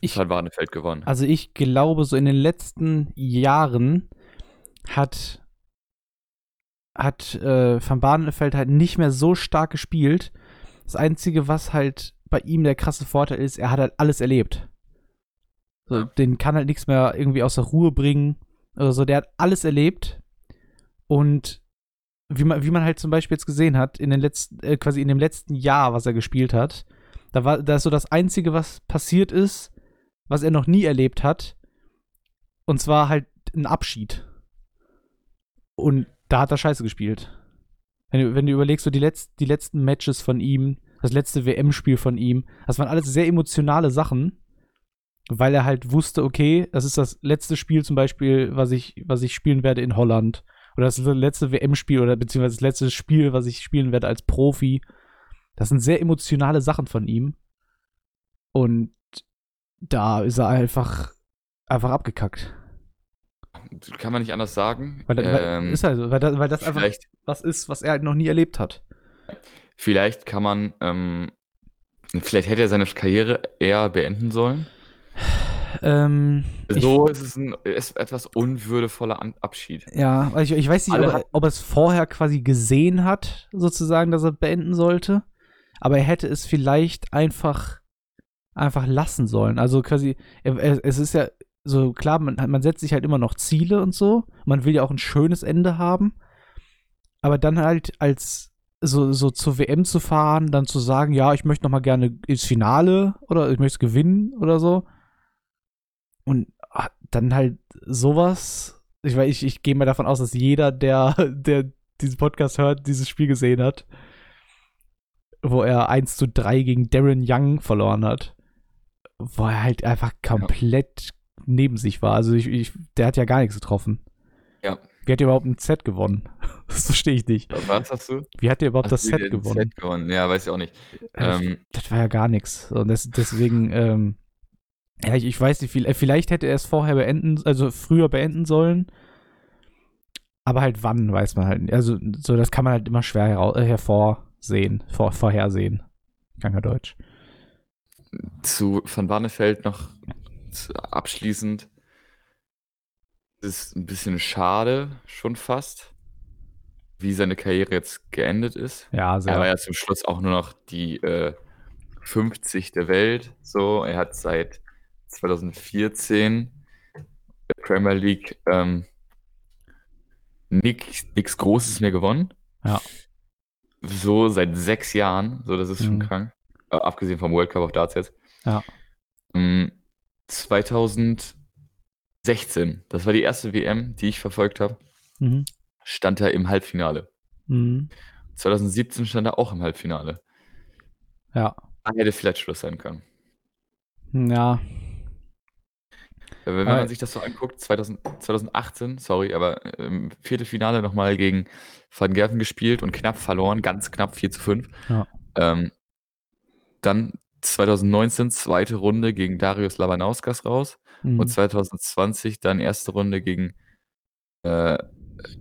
Ich- Van Barneveld gewonnen? Also ich glaube, so in den letzten Jahren hat hat äh, Van Barneveld halt nicht mehr so stark gespielt. Das Einzige, was halt bei ihm der krasse Vorteil ist, er hat halt alles erlebt. So. Den kann halt nichts mehr irgendwie aus der Ruhe bringen. Also der hat alles erlebt. Und wie man, wie man halt zum Beispiel jetzt gesehen hat, in den letzten, äh, quasi in dem letzten Jahr, was er gespielt hat, da war da ist so das Einzige, was passiert ist, was er noch nie erlebt hat. Und zwar halt ein Abschied. Und da hat er scheiße gespielt. Wenn du, wenn du überlegst, so die, letz, die letzten Matches von ihm, das letzte WM-Spiel von ihm, das waren alles sehr emotionale Sachen, weil er halt wusste, okay, das ist das letzte Spiel zum Beispiel, was ich, was ich spielen werde in Holland. Oder das letzte WM-Spiel oder beziehungsweise das letzte Spiel, was ich spielen werde als Profi. Das sind sehr emotionale Sachen von ihm. Und da ist er einfach, einfach abgekackt. Kann man nicht anders sagen. Weil, Ähm, ist halt so, weil, das, weil das einfach was ist, was er halt noch nie erlebt hat. vielleicht kann man, ähm, vielleicht hätte er seine Karriere eher beenden sollen. Ähm, So ist es ein ist etwas unwürdevoller Abschied. ja, ich, ich weiß nicht, ob, er- ob er es vorher quasi gesehen hat, sozusagen, dass er beenden sollte. Aber er hätte es vielleicht einfach, einfach lassen sollen. Also quasi, es ist ja so, klar, man, man setzt sich halt immer noch Ziele und so. Man will ja auch ein schönes Ende haben. Aber dann halt als so, so zur WM zu fahren, dann zu sagen, ja, ich möchte noch mal gerne ins Finale oder ich möchte gewinnen oder so. Und ah, dann halt sowas. Ich, weiß, ich, ich gehe mal davon aus, dass jeder, der, der diesen Podcast hört, dieses Spiel gesehen hat, wo er 1 zu 3 gegen Darren Young verloren hat. Wo er halt einfach komplett neben sich war. Also ich, ich, der hat ja gar nichts getroffen. Ja. Wie hat er überhaupt ein Set gewonnen? Das verstehe ich nicht. Was hast du? Wie hat er überhaupt Hast das Set gewonnen? Set gewonnen? Ja, weiß ich auch nicht. Äh, Ähm, das war ja gar nichts. Und das, deswegen, ähm, Ja, ich, ich weiß nicht, viel- äh, vielleicht hätte er es vorher beenden, also früher beenden sollen. Aber halt wann, weiß man halt nicht. Also, so, das kann man halt immer schwer herau- äh, hervorsehen, vor, vorhersehen. Kranker Deutsch. Zu Van Barneveld noch abschließend. ist ein bisschen schade, schon fast, wie seine Karriere jetzt geendet ist. Ja, Er war sehr. ja zum Schluss auch nur noch die äh, 50 der Welt. So, er hat seit 2014 der Premier League ähm, nichts Großes mehr gewonnen. Ja. So seit sechs Jahren. So, das ist schon Mhm. krank. Äh, abgesehen vom World Cup of Darts jetzt. Ja. Mm, 2016, das war die erste WM, die ich verfolgt habe, Mhm. stand er im Halbfinale. Mhm. 2017 stand er auch im Halbfinale. Ja. Da hätte vielleicht Schluss sein können. Ja. Wenn Aber- man sich das so anguckt, 2000, 2018, sorry, aber im Viertelfinale nochmal gegen Van Gerven gespielt und knapp verloren, ganz knapp 4 zu 5. Ja. Ähm, dann 2019 zweite Runde gegen Darius Labanauskas raus Mhm. und 2020 dann erste Runde gegen äh,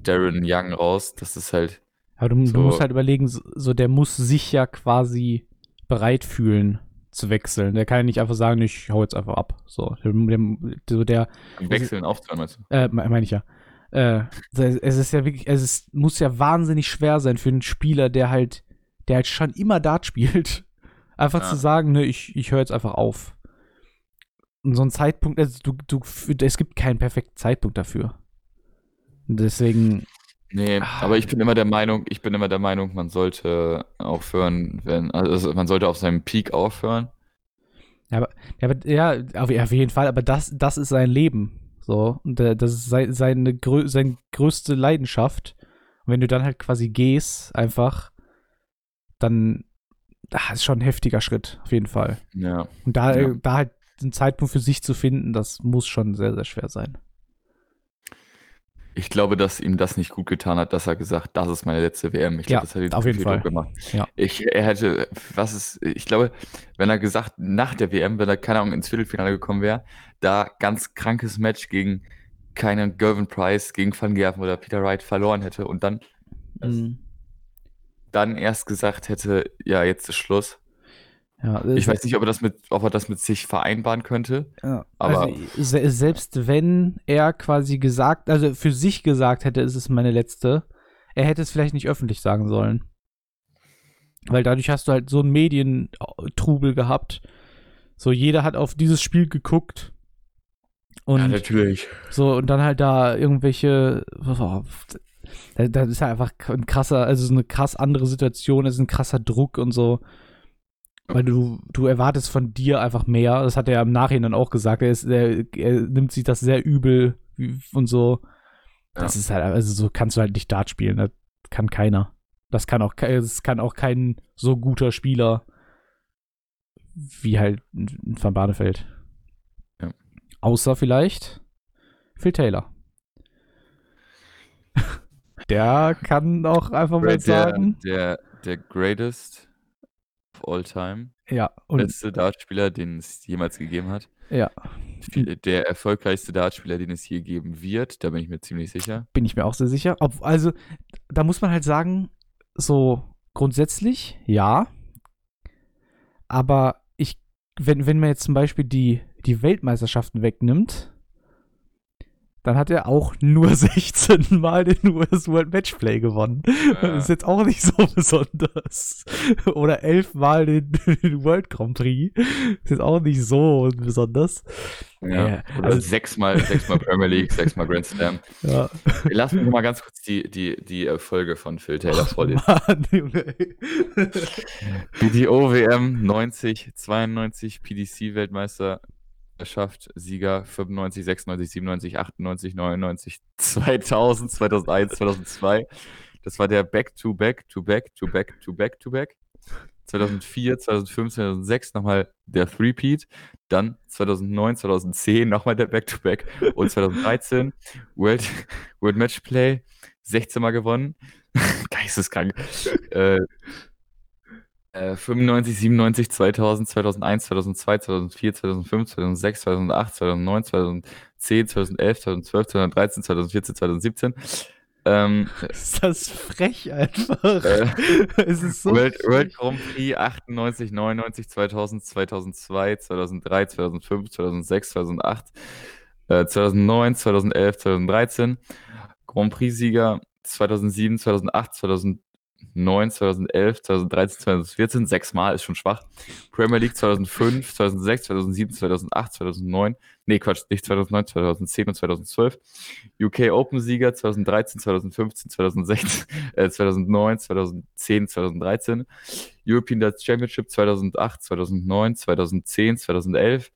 Darren Young raus. Das ist halt, Aber du, So- du musst halt überlegen, so, der muss sich ja quasi bereit fühlen zu wechseln. Der kann ja nicht einfach sagen, ich hau jetzt einfach ab. So, der, der, so der Wechseln aufzuhören, meinst du? äh, me- meine ich ja. Äh, es ist ja wirklich, es ist, muss ja wahnsinnig schwer sein für einen Spieler, der halt, der halt schon immer Dart spielt, einfach Ja. zu sagen, ne, ich, ich höre jetzt einfach auf. Und so ein Zeitpunkt, also du, du, es gibt keinen perfekten Zeitpunkt dafür. Deswegen, Nee, Ah. aber ich bin immer der Meinung, ich bin immer der Meinung, man sollte aufhören, wenn, also man sollte auf seinem Peak aufhören. Ja, aber, ja, auf, ja, auf jeden Fall, aber das, das ist sein Leben. So, und äh, das ist sei, seine, grö seine größte Leidenschaft. Und wenn du dann halt quasi gehst, einfach, dann das ist schon ein heftiger Schritt, auf jeden Fall. Ja. Und da, Ja. da halt einen Zeitpunkt für sich zu finden, das muss schon sehr, sehr schwer sein. Ich glaube, dass ihm das nicht gut getan hat, dass er gesagt, das ist meine letzte WM. Ich Ja, glaube, das hat ihn auf jeden Fall. Gemacht. Ja. Ich, er hätte, was ist, ich glaube, wenn er gesagt, nach der WM, wenn er, keine Ahnung, ins Viertelfinale gekommen wäre, da ganz krankes Match gegen keinen Gervin Price, gegen Van Gerven oder Peter Wright verloren hätte und dann, Mhm. Dann erst gesagt hätte, ja, jetzt ist Schluss. Ja, Ich weiß nicht, ob er das mit, ob er das mit sich vereinbaren könnte. Ja, Aber- also, se selbst wenn er quasi gesagt, also für sich gesagt hätte, es ist meine letzte, er hätte es vielleicht nicht öffentlich sagen sollen. Weil dadurch hast du halt so einen Medientrubel gehabt. So, jeder hat auf dieses Spiel geguckt. Und natürlich. so, und dann halt da irgendwelche. Da- das ist halt einfach ein krasser, also so eine krass andere Situation, es ist ein krasser Druck und so. Weil du, du erwartest von dir einfach mehr. Das hat er im Nachhinein auch gesagt. Er, ist, er, er nimmt sich das sehr übel und so. Das Ja. ist halt, also so kannst du halt nicht Dart spielen. Das kann keiner. Das kann auch, das kann auch kein so guter Spieler wie halt Van Barneveld. Ja. Außer vielleicht Phil Taylor. Der kann auch einfach mal Der, sagen. der, der greatest of all time. Ja, und Beste Dartspieler, den es jemals gegeben hat. ja, Der erfolgreichste Dartspieler, den es hier geben wird, da bin ich mir ziemlich sicher. bin ich mir auch sehr sicher. Ob, also, da muss man halt sagen, so grundsätzlich, ja. Aber ich, wenn, wenn man jetzt zum Beispiel die, die Weltmeisterschaften wegnimmt, dann hat er auch nur 16 Mal den US World Matchplay gewonnen. Ja. Ist jetzt auch nicht so besonders. Oder 11 Mal den, den World Grand Prix. Ist jetzt auch nicht so besonders. Ja. Ja, Oder also- sechsmal, sechsmal Premier League, sechsmal Grand Slam. Ja. Lass mich mal ganz kurz die, die, die Erfolge von Phil Taylor vorlesen. Mann, Junge. BDO WM 90, 92, PDC-Weltmeisterschaft, Sieger 95, 96, 97, 98, 99, 2000, 2001, 2002. Das war der Back-to-Back, to-Back, to-Back, to-Back, to-Back. 2004, 2005, 2006 nochmal der Three-Peat. Dann 2009, 2010 nochmal der Back-to-Back. Und 2013 World, World Matchplay 16 Mal gewonnen. Geisteskrank. äh, Äh, 95, 97, 2000, 2001, 2002, 2004, 2005, 2006, 2008, 2009, 2010, 2011, 2012, 2013, 2014, 2017. Ähm, Ist das frech einfach? Äh, es ist so World, World frech. Grand Prix 98, 99, 2000, 2002, 2003, 2005, 2006, 2008, äh, 2009, 2011, 2013. Grand Prix-Sieger 2007, 2008, 2009, 2011, 2013, 2014. Sechsmal ist schon schwach. Premier League 2005, 2006, 2007, 2008, 2009. Nee, Quatsch, nicht 2009, 2010 und 2012. UK Open-Sieger 2013, 2015, 2016, äh, 2009, 2010, 2013. European Darts Championship 2008, 2009, 2010, 2011.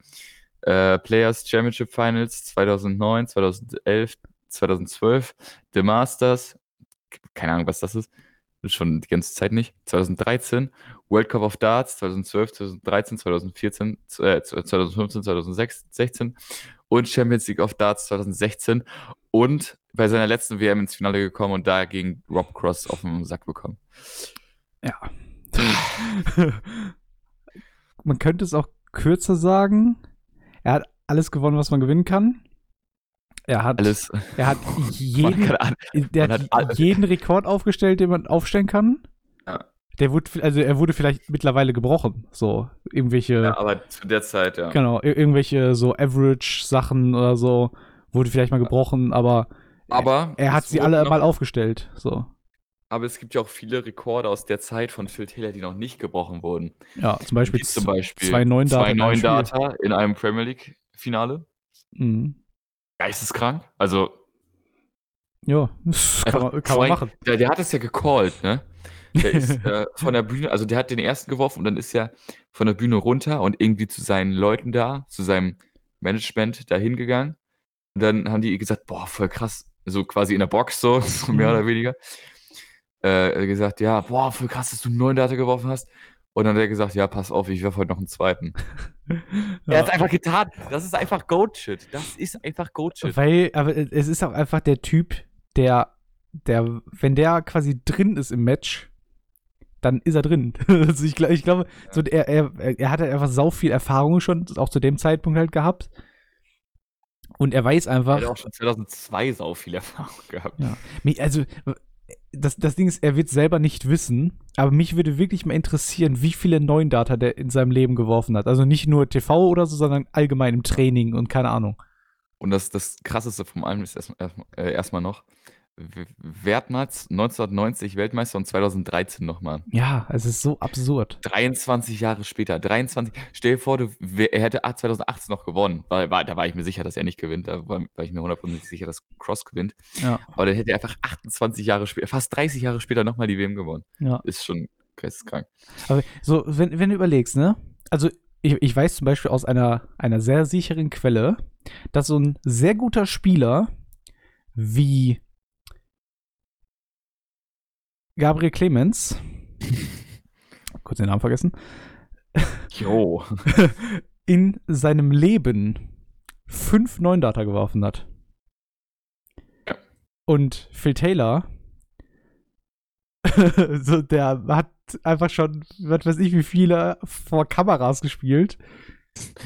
Äh, Players Championship Finals 2009, 2011, 2012. The Masters, keine Ahnung, was das ist. Schon die ganze Zeit nicht. 2013. World Cup of Darts 2012, 2013, 2014, äh, 2015, 2016 und Champions League of Darts 2016 und bei seiner letzten WM ins Finale gekommen und da gegen Rob Cross auf den Sack bekommen. Ja. man könnte es auch kürzer sagen. Er hat alles gewonnen, was man gewinnen kann. Er hat, Alles. er hat Man jeden, kann an, der man hat hat alles. jeden Rekord aufgestellt, den man aufstellen kann. Ja. Der wurde, also er wurde vielleicht mittlerweile gebrochen. So, irgendwelche, ja, aber zu der Zeit, ja. genau, ir- irgendwelche so Average-Sachen oder so, wurde vielleicht mal gebrochen, aber Aber er hat es sie alle noch- mal aufgestellt. So. Aber es gibt ja auch viele Rekorde aus der Zeit von Phil Taylor, die noch nicht gebrochen wurden. Ja, zum Beispiel, zum Beispiel zwei neuen Data. zwei in einem Spiel. Data in einem Premier League Finale. Mhm. Geisteskrank. Also Ja, das kann, man, kann man machen. Der, der hat es ja gecallt, ne? Der ist äh, von der Bühne, also der hat den ersten geworfen und dann ist er von der Bühne runter und irgendwie zu seinen Leuten da, zu seinem Management da hingegangen. Und dann haben die gesagt, boah, voll krass, so quasi in der Box so, so mehr Mhm. oder weniger. Äh, gesagt, ja, boah, voll krass, dass du einen neuen Data geworfen hast. Und dann hat er gesagt, ja, pass auf, ich werfe heute noch einen zweiten. Er Ja. hat es einfach getan. Das ist einfach Goat-Shit. Das ist einfach Goat-Shit. Weil, aber es ist auch einfach der Typ, der, der, wenn der quasi drin ist im Match, dann ist er drin. also ich, ich glaube, so, er, er, er hat halt einfach sau viel Erfahrung schon, auch zu dem Zeitpunkt halt gehabt. Und er weiß Er einfach, hat auch schon 2002 sau viel Erfahrung gehabt. Ja. Also, das, das Ding ist, er wird selber nicht wissen, aber mich würde wirklich mal interessieren, wie viele neuen Data der in seinem Leben geworfen hat. Also nicht nur TV oder so, sondern allgemein im Training und keine Ahnung. Und das, das krasseste von allem ist erstmal erst, äh, noch, Wertmatz 1990 Weltmeister und 2013 nochmal. Ja, es ist so absurd. 23 Jahre später, 23. Stell dir vor, du, er hätte 2018 noch gewonnen. Weil, war, da war ich mir sicher, dass er nicht gewinnt. Da war, war ich mir hundertprozentig sicher, dass Cross gewinnt. Ja, Aber dann hätte er einfach 28 Jahre später, fast 30 Jahre später nochmal die WM gewonnen. ja. Ist schon geisteskrank. Aber so, wenn, wenn du überlegst, ne? Also, ich, ich weiß zum Beispiel aus einer, einer sehr sicheren Quelle, dass so ein sehr guter Spieler wie Gabriel Clemens, kurz den Namen vergessen, Jo. in seinem Leben fünf neuen Data geworfen hat. Ja. Und Phil Taylor, so, der hat einfach schon, was weiß ich, wie viele vor Kameras gespielt.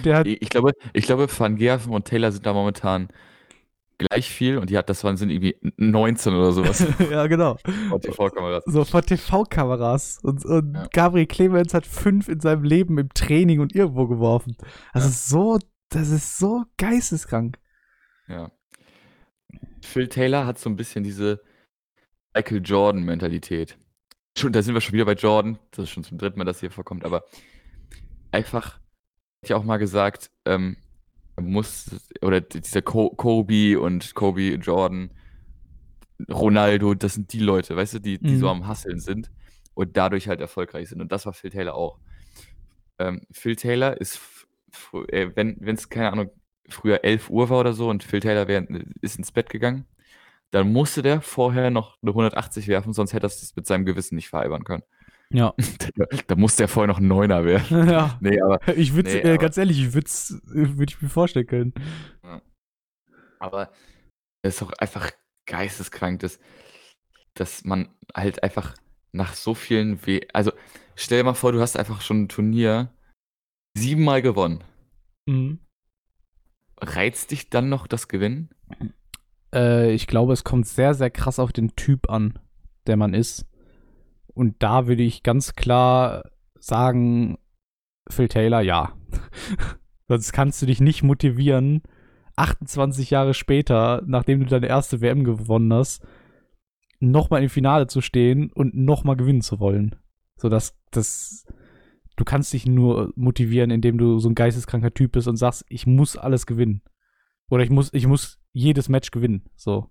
Der hat, Ich, ich glaube, ich glaube, Van Gerven und Taylor sind da momentan gleich viel und die hat, das waren sind irgendwie 19 oder sowas. ja, genau. vor TV-Kameras. So vor TV-Kameras. Und, und Ja. Gabriel Clemens hat fünf in seinem Leben im Training und irgendwo geworfen. Das Ja. ist so, das ist so geisteskrank. Ja. Phil Taylor hat so ein bisschen diese Michael Jordan-Mentalität. Schon, da sind wir schon wieder bei Jordan. Das ist schon zum dritten Mal, dass hier vorkommt, aber einfach, hätte ich auch mal gesagt, ähm, muss, oder dieser Kobe und Kobe Jordan, Ronaldo, das sind die Leute, weißt du, die, die so Mhm. am Hasseln sind und dadurch halt erfolgreich sind. Und das war Phil Taylor auch. Ähm, Phil Taylor ist, äh, wenn es, keine Ahnung, früher 11 Uhr war oder so und Phil Taylor wär, ist ins Bett gegangen, dann musste der vorher noch eine 180 werfen, sonst hätte er es mit seinem Gewissen nicht vereinbaren können. Ja. da, da musste er vorher noch einen Neuner werfen. ja. Nee, aber, Ich würde Nee, äh, ganz ehrlich, ich würde würd ich mir vorstellen können. aber es ist auch einfach geisteskrank, dass, dass man halt einfach nach so vielen W. Also, stell dir mal vor, du hast einfach schon ein Turnier siebenmal gewonnen. Mhm. Reizt dich dann noch das Gewinnen? Äh, ich glaube, es kommt sehr, sehr krass auf den Typ an, der man ist. Und da würde ich ganz klar sagen, Phil Taylor, ja. Sonst kannst du dich nicht motivieren, 28 Jahre später, nachdem du deine erste WM gewonnen hast, nochmal im Finale zu stehen und nochmal gewinnen zu wollen. So dass das, du kannst dich nur motivieren, indem du so ein geisteskranker Typ bist und sagst, ich muss alles gewinnen. Oder ich muss, ich muss jedes Match gewinnen. So.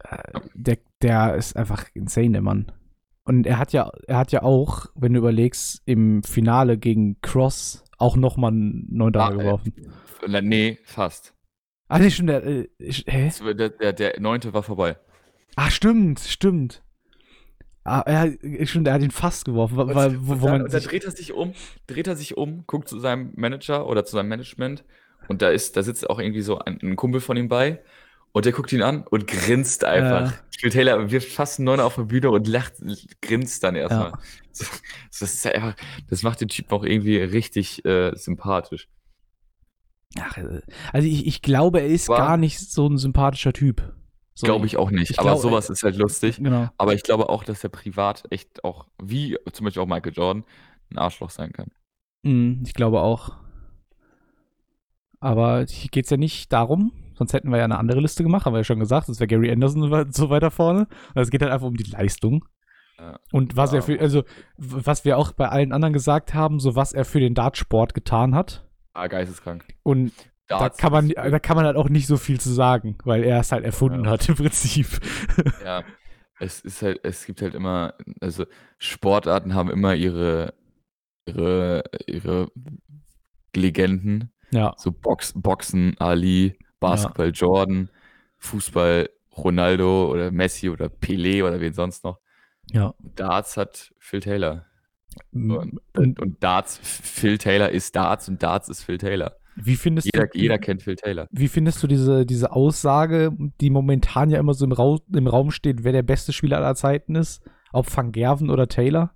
Äh, der, der ist einfach insane, der Mann. Und er hat ja, er hat ja auch, wenn du überlegst, im Finale gegen Cross auch nochmal einen 9 Ah, äh, geworfen. Äh, Nee, fast. Ah, nee, stimmt, der, äh, hä? Der, der, der neunte war vorbei. Ah, stimmt, stimmt. Ah, er, stimmt, er hat ihn fast geworfen, weil, wo, wo und dann sich, dreht er sich um, dreht er sich um, guckt zu seinem Manager oder zu seinem Management und da ist, da sitzt auch irgendwie so ein, ein Kumpel von ihm bei und der guckt ihn an und grinst einfach. Phil Taylor wirft fast einen Neuner auf der Bühne und lacht, grinst dann erstmal. Ja. So, Das ist einfach, das macht den Typen auch irgendwie richtig äh, sympathisch. Ach, äh, also ich, ich glaube, er ist War- gar nicht so ein sympathischer Typ. So, Glaube ich auch nicht. ich aber glaub, sowas ist halt lustig. Genau. Aber ich glaube auch, dass er privat echt auch, wie zum Beispiel auch Michael Jordan, ein Arschloch sein kann. Mm, ich glaube auch. Aber hier geht es ja nicht darum, sonst hätten wir ja eine andere Liste gemacht, haben wir ja schon gesagt, das wäre Gary Anderson so weit- so weiter vorne. Und es geht halt einfach um die Leistung. Ja. Und was er Ja. für, also was wir auch bei allen anderen gesagt haben, so was er für den Dartsport getan hat. Ah, geisteskrank. Und da kann man, da kann man halt auch nicht so viel zu sagen, weil er es halt erfunden Ja. hat im Prinzip. Ja, es ist halt, es gibt halt immer, also Sportarten haben immer ihre, ihre, ihre Legenden. ja. So Box, Boxen, Ali, Basketball, Jordan, Fußball, Ronaldo oder Messi oder Pelé oder wen sonst noch. Ja. Darts hat Phil Taylor. Und, Und und Darts, Phil Taylor ist Darts und Darts ist Phil Taylor. wie findest Jeder, du, jeder kennt Phil Taylor. Wie findest du diese, diese Aussage, die momentan ja immer so im, Rau im Raum steht, wer der beste Spieler aller Zeiten ist? Ob Van Gerven oder Taylor?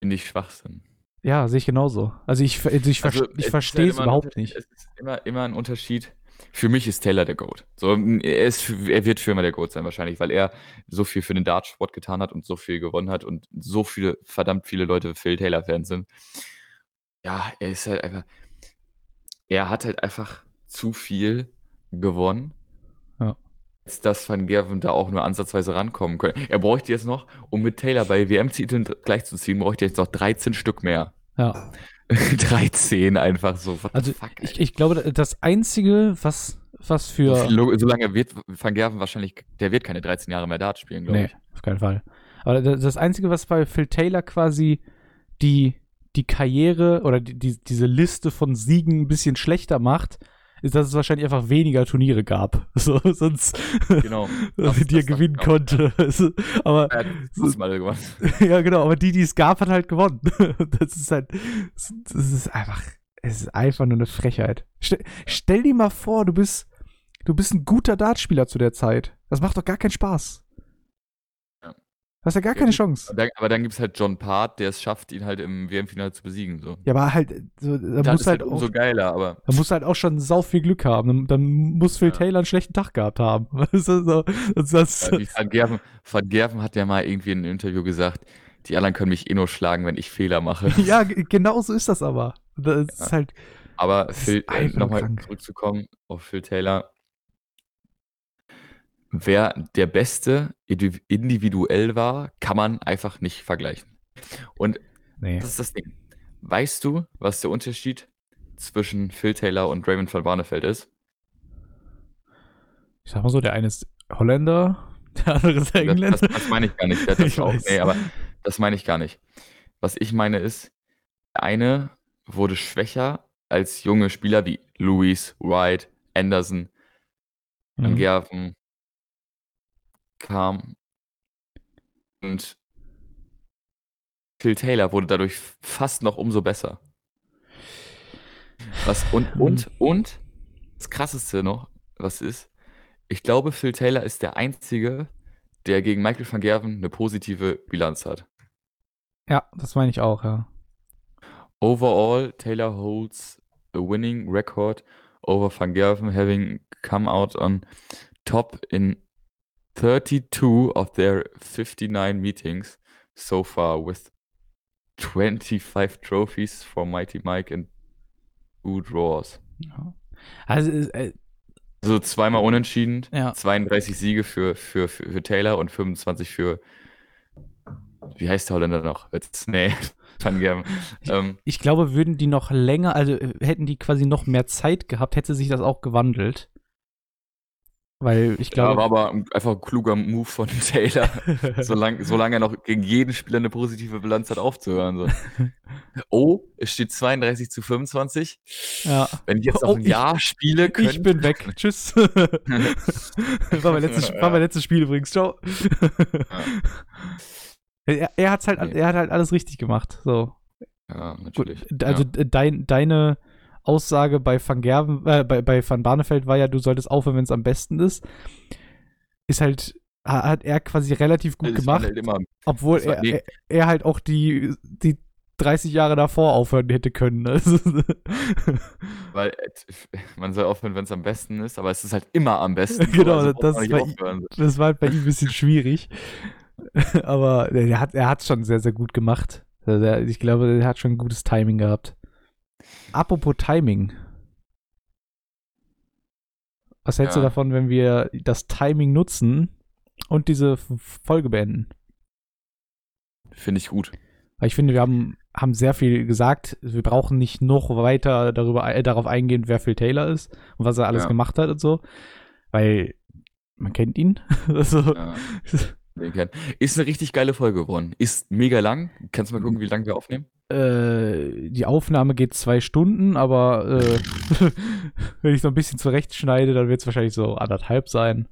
Finde ich Schwachsinn. Ja, sehe ich genauso. Also ich, also ich, Also, ich es verstehe es halt ein überhaupt nicht. Es ist immer, immer ein Unterschied. Für mich ist Taylor der GOAT. So, er, ist, er wird für immer der GOAT sein, wahrscheinlich, weil er so viel für den Dartsport getan hat und so viel gewonnen hat und so viele, verdammt viele Leute Phil Taylor-Fans sind. Ja, er ist halt einfach. Er hat halt einfach zu viel gewonnen. Dass Van Gerven da auch nur ansatzweise rankommen können. Er bräuchte jetzt noch, um mit Taylor bei WM-Titeln gleichzuziehen, bräuchte er jetzt noch 13 Stück mehr. Ja. 13 einfach so. What Also fuck, ich, ich glaube, das Einzige, was, was für. So, solange wird Van Gerven wahrscheinlich, der wird keine 13 Jahre mehr Dart spielen, glaube Nee, ich. auf keinen Fall. Aber das das Einzige, was bei Phil Taylor quasi die, die Karriere oder die, die, diese Liste von Siegen ein bisschen schlechter macht, ist, dass es wahrscheinlich einfach weniger Turniere gab. So, sonst, Genau. Das- die er das gewinnen ich konnte. Aber Er hat fünfmal gewonnen. ja, genau, aber die, die es gab, hat halt gewonnen. Das ist halt, das ist einfach, es ist einfach nur eine Frechheit. Stell, stell dir mal vor, du bist, du bist ein guter Dartspieler zu der Zeit. Das macht doch gar keinen Spaß. Hast ja gar keine Chance. Aber dann, dann gibt es halt John Part, der es schafft, ihn halt im WM-Finale zu besiegen. So. Ja, aber halt, so, da muss ist halt halt auch, umso geiler, aber da muss halt auch schon sau viel Glück haben. Dann, dann muss Phil Ja. Taylor einen schlechten Tag gehabt haben. Weißt du, so, das, das, wie Van Gerven, Van Gerven hat ja mal irgendwie in einem Interview gesagt, die anderen können mich eh nur schlagen, wenn ich Fehler mache. ja, genau so ist das aber. Das ist Ja. halt, Aber ist Phil, äh, nochmal zurückzukommen auf Phil Taylor. Wer der Beste indi- individuell war, kann man einfach nicht vergleichen. Und nee. das ist das Ding. Weißt du, was der Unterschied zwischen Phil Taylor und Raymond van Barneveld ist? Ich sag mal so, der eine ist Holländer, der andere ist Das, Engländer. das, das meine ich gar nicht. Das, das Ich auch, weiß. nee, aber das meine ich gar nicht. Was ich meine ist, der eine wurde schwächer als junge Spieler wie Louis, Wright, Anderson, Van Mhm. Gerven kam. Und Phil Taylor wurde dadurch fast noch umso besser. Was, und, Hm. und, und, das krasseste noch, was ist, ich glaube, Phil Taylor ist der Einzige, der gegen Michael van Gerven eine positive Bilanz hat. Ja, das meine ich auch, ja. Overall, Taylor holds a winning record over Van Gerven, having come out on top in 32 of their 59 meetings so far, with 25 trophies for Mighty Mike and two draws. ja. Also, äh, Also zweimal unentschieden, Ja. 32 Siege für, für, für, für Taylor und 25 für. Wie heißt der Holländer noch? Jetzt, nee, Van Gerven. Ähm, ich glaube, würden die noch länger, also äh, hätten die quasi noch mehr Zeit gehabt, hätte sich das auch gewandelt. Weil ich ja, glaube. war aber ein- einfach ein kluger Move von Taylor, solange, solange er noch gegen jeden Spieler eine positive Bilanz hat, aufzuhören. So. Oh, es steht 32 zu 25. ja. Wenn ich jetzt noch Oh, ein ich- Jahr spiele, Ich könnte- bin weg. Tschüss. war, mein letztes, war mein letztes Spiel übrigens. Ciao. er, er, hat's halt, er hat halt alles richtig gemacht. So. Ja, Gut, natürlich. d- also ja. dein, deine Aussage bei Van Gerven, äh, bei, bei Van Barneveld war ja, du solltest aufhören, wenn es am besten ist. Ist halt, ha- hat er quasi relativ gut Das war gemacht, halt immer, obwohl war- er, er, er halt auch die, die 30 Jahre davor aufhören hätte können. Also, weil äh, man soll aufhören, wenn es am besten ist, aber es ist halt immer am besten. Genau, also das aufhören. das war halt bei ihm ein bisschen schwierig. Aber er hat er hat's schon sehr, sehr gut gemacht. Also ich glaube, er hat schon ein gutes Timing gehabt. Apropos Timing. Was hältst du Ja. davon, wenn wir das Timing nutzen und diese Folge beenden? Finde ich gut. Weil ich finde, wir haben, haben sehr viel gesagt. Wir brauchen nicht noch weiter darüber, äh, darauf eingehen, wer Phil Taylor ist und was er alles Ja. gemacht hat und so. Weil man kennt ihn. also, Ja. Ist eine richtig geile Folge geworden. Ist mega lang. Kannst du mal gucken, wie lange wir aufnehmen? Äh, die Aufnahme geht zwei Stunden, aber äh, wenn ich so ein bisschen zurechtschneide, dann wird es wahrscheinlich so anderthalb sein.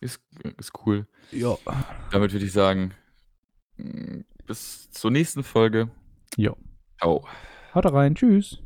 Ist, ist cool. Ja. Damit würde ich sagen, mh, bis zur nächsten Folge. Jo. Ciao. Haut rein. Tschüss.